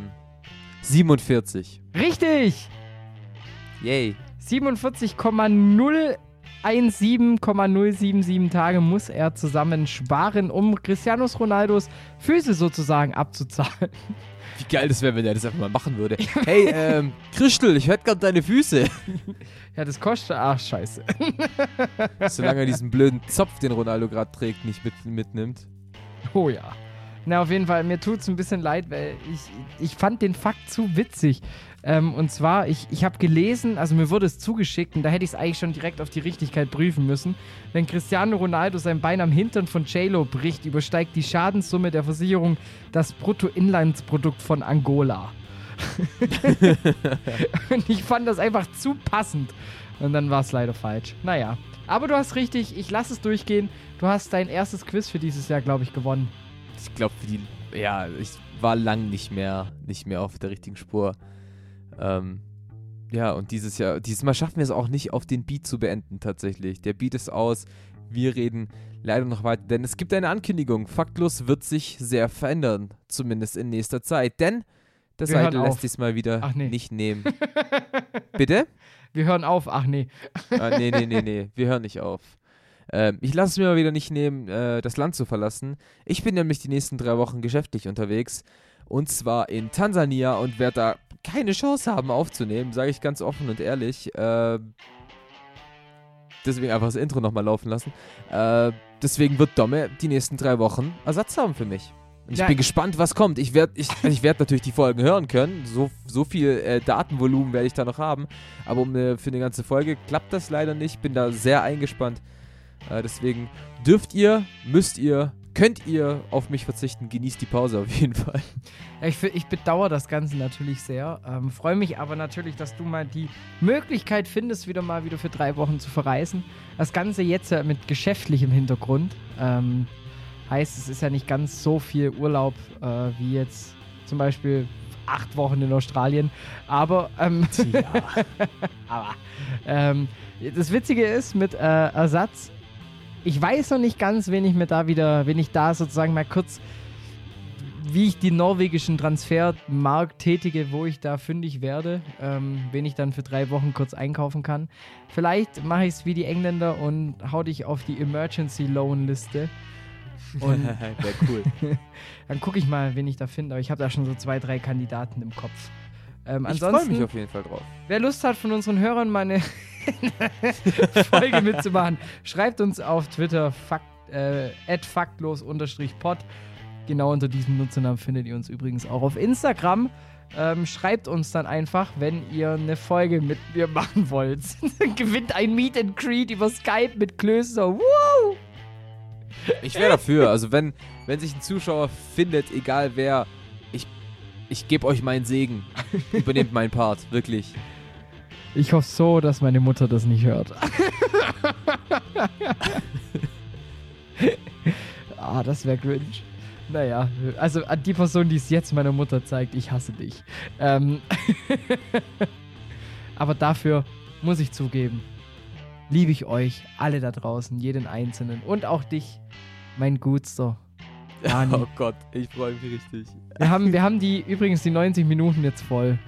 47. Richtig! Yay. 47,017,077 Tage muss er zusammen sparen, um Cristianos Ronaldos Füße sozusagen abzuzahlen. Wie geil das wäre, wenn er das einfach mal machen würde. [LAUGHS] Hey, ähm, Christel, ich hätte gern deine Füße. [LAUGHS] Ja, das kostet. Ach, scheiße. [LAUGHS] Solange er diesen blöden Zopf, den Ronaldo gerade trägt, nicht mit, mitnimmt. Oh ja. Na, auf jeden Fall, mir tut es ein bisschen leid, weil ich, ich fand den Fakt zu witzig. Ähm, und zwar, ich, ich habe gelesen, also mir wurde es zugeschickt und da hätte ich es eigentlich schon direkt auf die Richtigkeit prüfen müssen. Wenn Cristiano Ronaldo sein Bein am Hintern von JLo bricht, übersteigt die Schadenssumme der Versicherung das Bruttoinlandsprodukt von Angola. [LAUGHS] und ich fand das einfach zu passend. Und dann war es leider falsch. Naja. Aber du hast richtig, ich lasse es durchgehen. Du hast dein erstes Quiz für dieses Jahr, glaube ich, gewonnen. Ich glaube, für die. Ja, ich war lang nicht mehr, nicht mehr auf der richtigen Spur. Ähm, ja, und dieses Jahr, dieses Mal schaffen wir es auch nicht, auf den Beat zu beenden, tatsächlich. Der Beat ist aus. Wir reden leider noch weiter, denn es gibt eine Ankündigung. Faktlos wird sich sehr verändern, zumindest in nächster Zeit. Denn der Wir auf. lässt diesmal wieder nee. nicht nehmen. [LAUGHS] Bitte? Wir hören auf. Ach nee. Ah, nee, nee, nee, nee, wir hören nicht auf. Ähm, ich lasse es mir mal wieder nicht nehmen, äh, das Land zu verlassen. Ich bin nämlich die nächsten drei Wochen geschäftlich unterwegs. Und zwar in Tansania und werde da keine Chance haben aufzunehmen, sage ich ganz offen und ehrlich. Äh, deswegen einfach das Intro nochmal laufen lassen. Äh, deswegen wird Domme die nächsten drei Wochen Ersatz haben für mich. Und ich Ja. bin gespannt, was kommt. Ich werde ich, ich werd natürlich die Folgen hören können. So, so viel äh, Datenvolumen werde ich da noch haben. Aber um eine, für eine ganze Folge klappt das leider nicht. Bin da sehr eingespannt. Äh, deswegen dürft ihr, müsst ihr, könnt ihr auf mich verzichten. Genießt die Pause auf jeden Fall. Ja, ich, ich bedauere das Ganze natürlich sehr. Ähm, Freue mich aber natürlich, dass du mal die Möglichkeit findest, wieder mal wieder für drei Wochen zu verreisen. Das Ganze jetzt ja mit geschäftlichem Hintergrund. Ähm, heißt, es ist ja nicht ganz so viel Urlaub äh, wie jetzt zum Beispiel acht Wochen in Australien. Aber, ähm, [LAUGHS] aber ähm, das Witzige ist mit äh, Ersatz, ich weiß noch nicht ganz, wen ich mir da wieder, wen ich da sozusagen mal kurz wie ich die norwegischen Transfermarkt tätige, wo ich da fündig werde, ähm, wen ich dann für drei Wochen kurz einkaufen kann. Vielleicht mache ich es wie die Engländer und hau dich auf die Emergency Loan Liste. Und [LAUGHS] Wäre cool. [LAUGHS] dann gucke ich mal, wen ich da finde. Aber ich habe da schon so zwei, drei Kandidaten im Kopf. Ähm, Ich freue mich auf jeden Fall drauf. Wer Lust hat, von unseren Hörern mal eine [LAUGHS] Folge mitzumachen, schreibt uns auf Twitter fakt, äh, faktlos-pod. Genau unter diesem Nutzernamen findet ihr uns übrigens auch auf Instagram. Ähm, schreibt uns dann einfach, wenn ihr eine Folge mit mir machen wollt. [LAUGHS] Gewinnt ein Meet and Greet über Skype mit Klöster. Woo! Ich wäre dafür. Also wenn, wenn sich ein Zuschauer findet, egal wer, ich, ich gebe euch meinen Segen. Übernehmt meinen Part, wirklich. Ich hoffe so, dass meine Mutter das nicht hört. [LAUGHS] ah, das wäre cringe. Naja, also an die Person, die es jetzt meiner Mutter zeigt, ich hasse dich. Ähm [LAUGHS] Aber dafür muss ich zugeben, liebe ich euch alle da draußen, jeden Einzelnen und auch dich, mein Gutster. Dani. Oh Gott, ich freue mich richtig. Wir haben, wir haben die übrigens die 90 Minuten jetzt voll.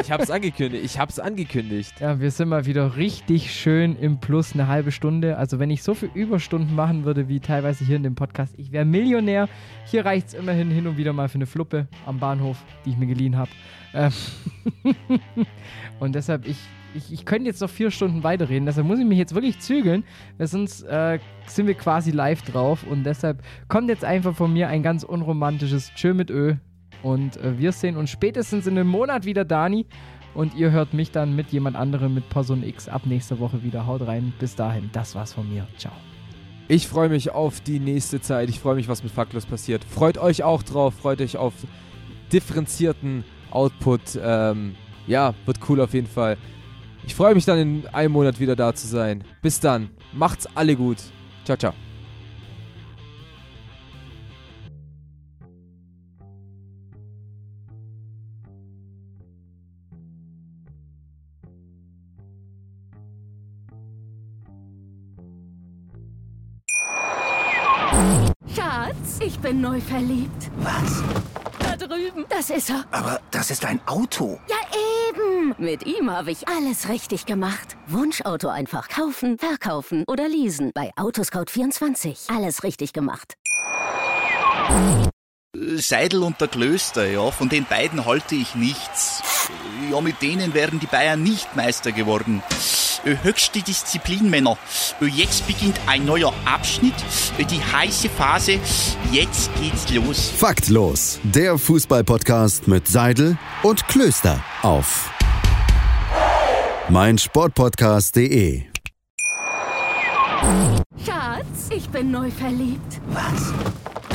Ich hab's angekündigt. Ich hab's angekündigt. Ja, wir sind mal wieder richtig schön im Plus eine halbe Stunde. Also wenn ich so viel Überstunden machen würde wie teilweise hier in dem Podcast, ich wäre Millionär. Hier reicht es immerhin hin und wieder mal für eine Fluppe am Bahnhof, die ich mir geliehen habe. Ähm [LAUGHS] und deshalb, ich, ich, ich könnte jetzt noch vier Stunden weiterreden. Deshalb muss ich mich jetzt wirklich zügeln, weil sonst äh, sind wir quasi live drauf. Und deshalb kommt jetzt einfach von mir ein ganz unromantisches Tschö mit Ö. Und äh, wir sehen uns spätestens in einem Monat wieder, Dani. Und ihr hört mich dann mit jemand anderem, mit Person X, ab nächster Woche wieder. Haut rein. Bis dahin, das war's von mir. Ciao. Ich freue mich auf die nächste Zeit. Ich freue mich, was mit Faktlos passiert. Freut euch auch drauf. Freut euch auf differenzierten Output. Ähm, ja, wird cool auf jeden Fall. Ich freue mich dann in einem Monat wieder da zu sein. Bis dann. Macht's alle gut. Ciao, ciao. Schatz, ich bin neu verliebt. Was? Da drüben. Das ist er. Aber das ist ein Auto. Ja, eben. Mit ihm habe ich alles richtig gemacht. Wunschauto einfach kaufen, verkaufen oder leasen. Bei Autoscout24. Alles richtig gemacht. Seidel und der Klöster, ja, von den beiden halte ich nichts. Ja, mit denen wären die Bayern nicht Meister geworden. Höchste Disziplin, Männer. Jetzt beginnt ein neuer Abschnitt, die heiße Phase. Jetzt geht's los. Faktlos, der Fußballpodcast mit Seidel und Klöster auf meinsportpodcast.de. Schatz, ich bin neu verliebt. Was?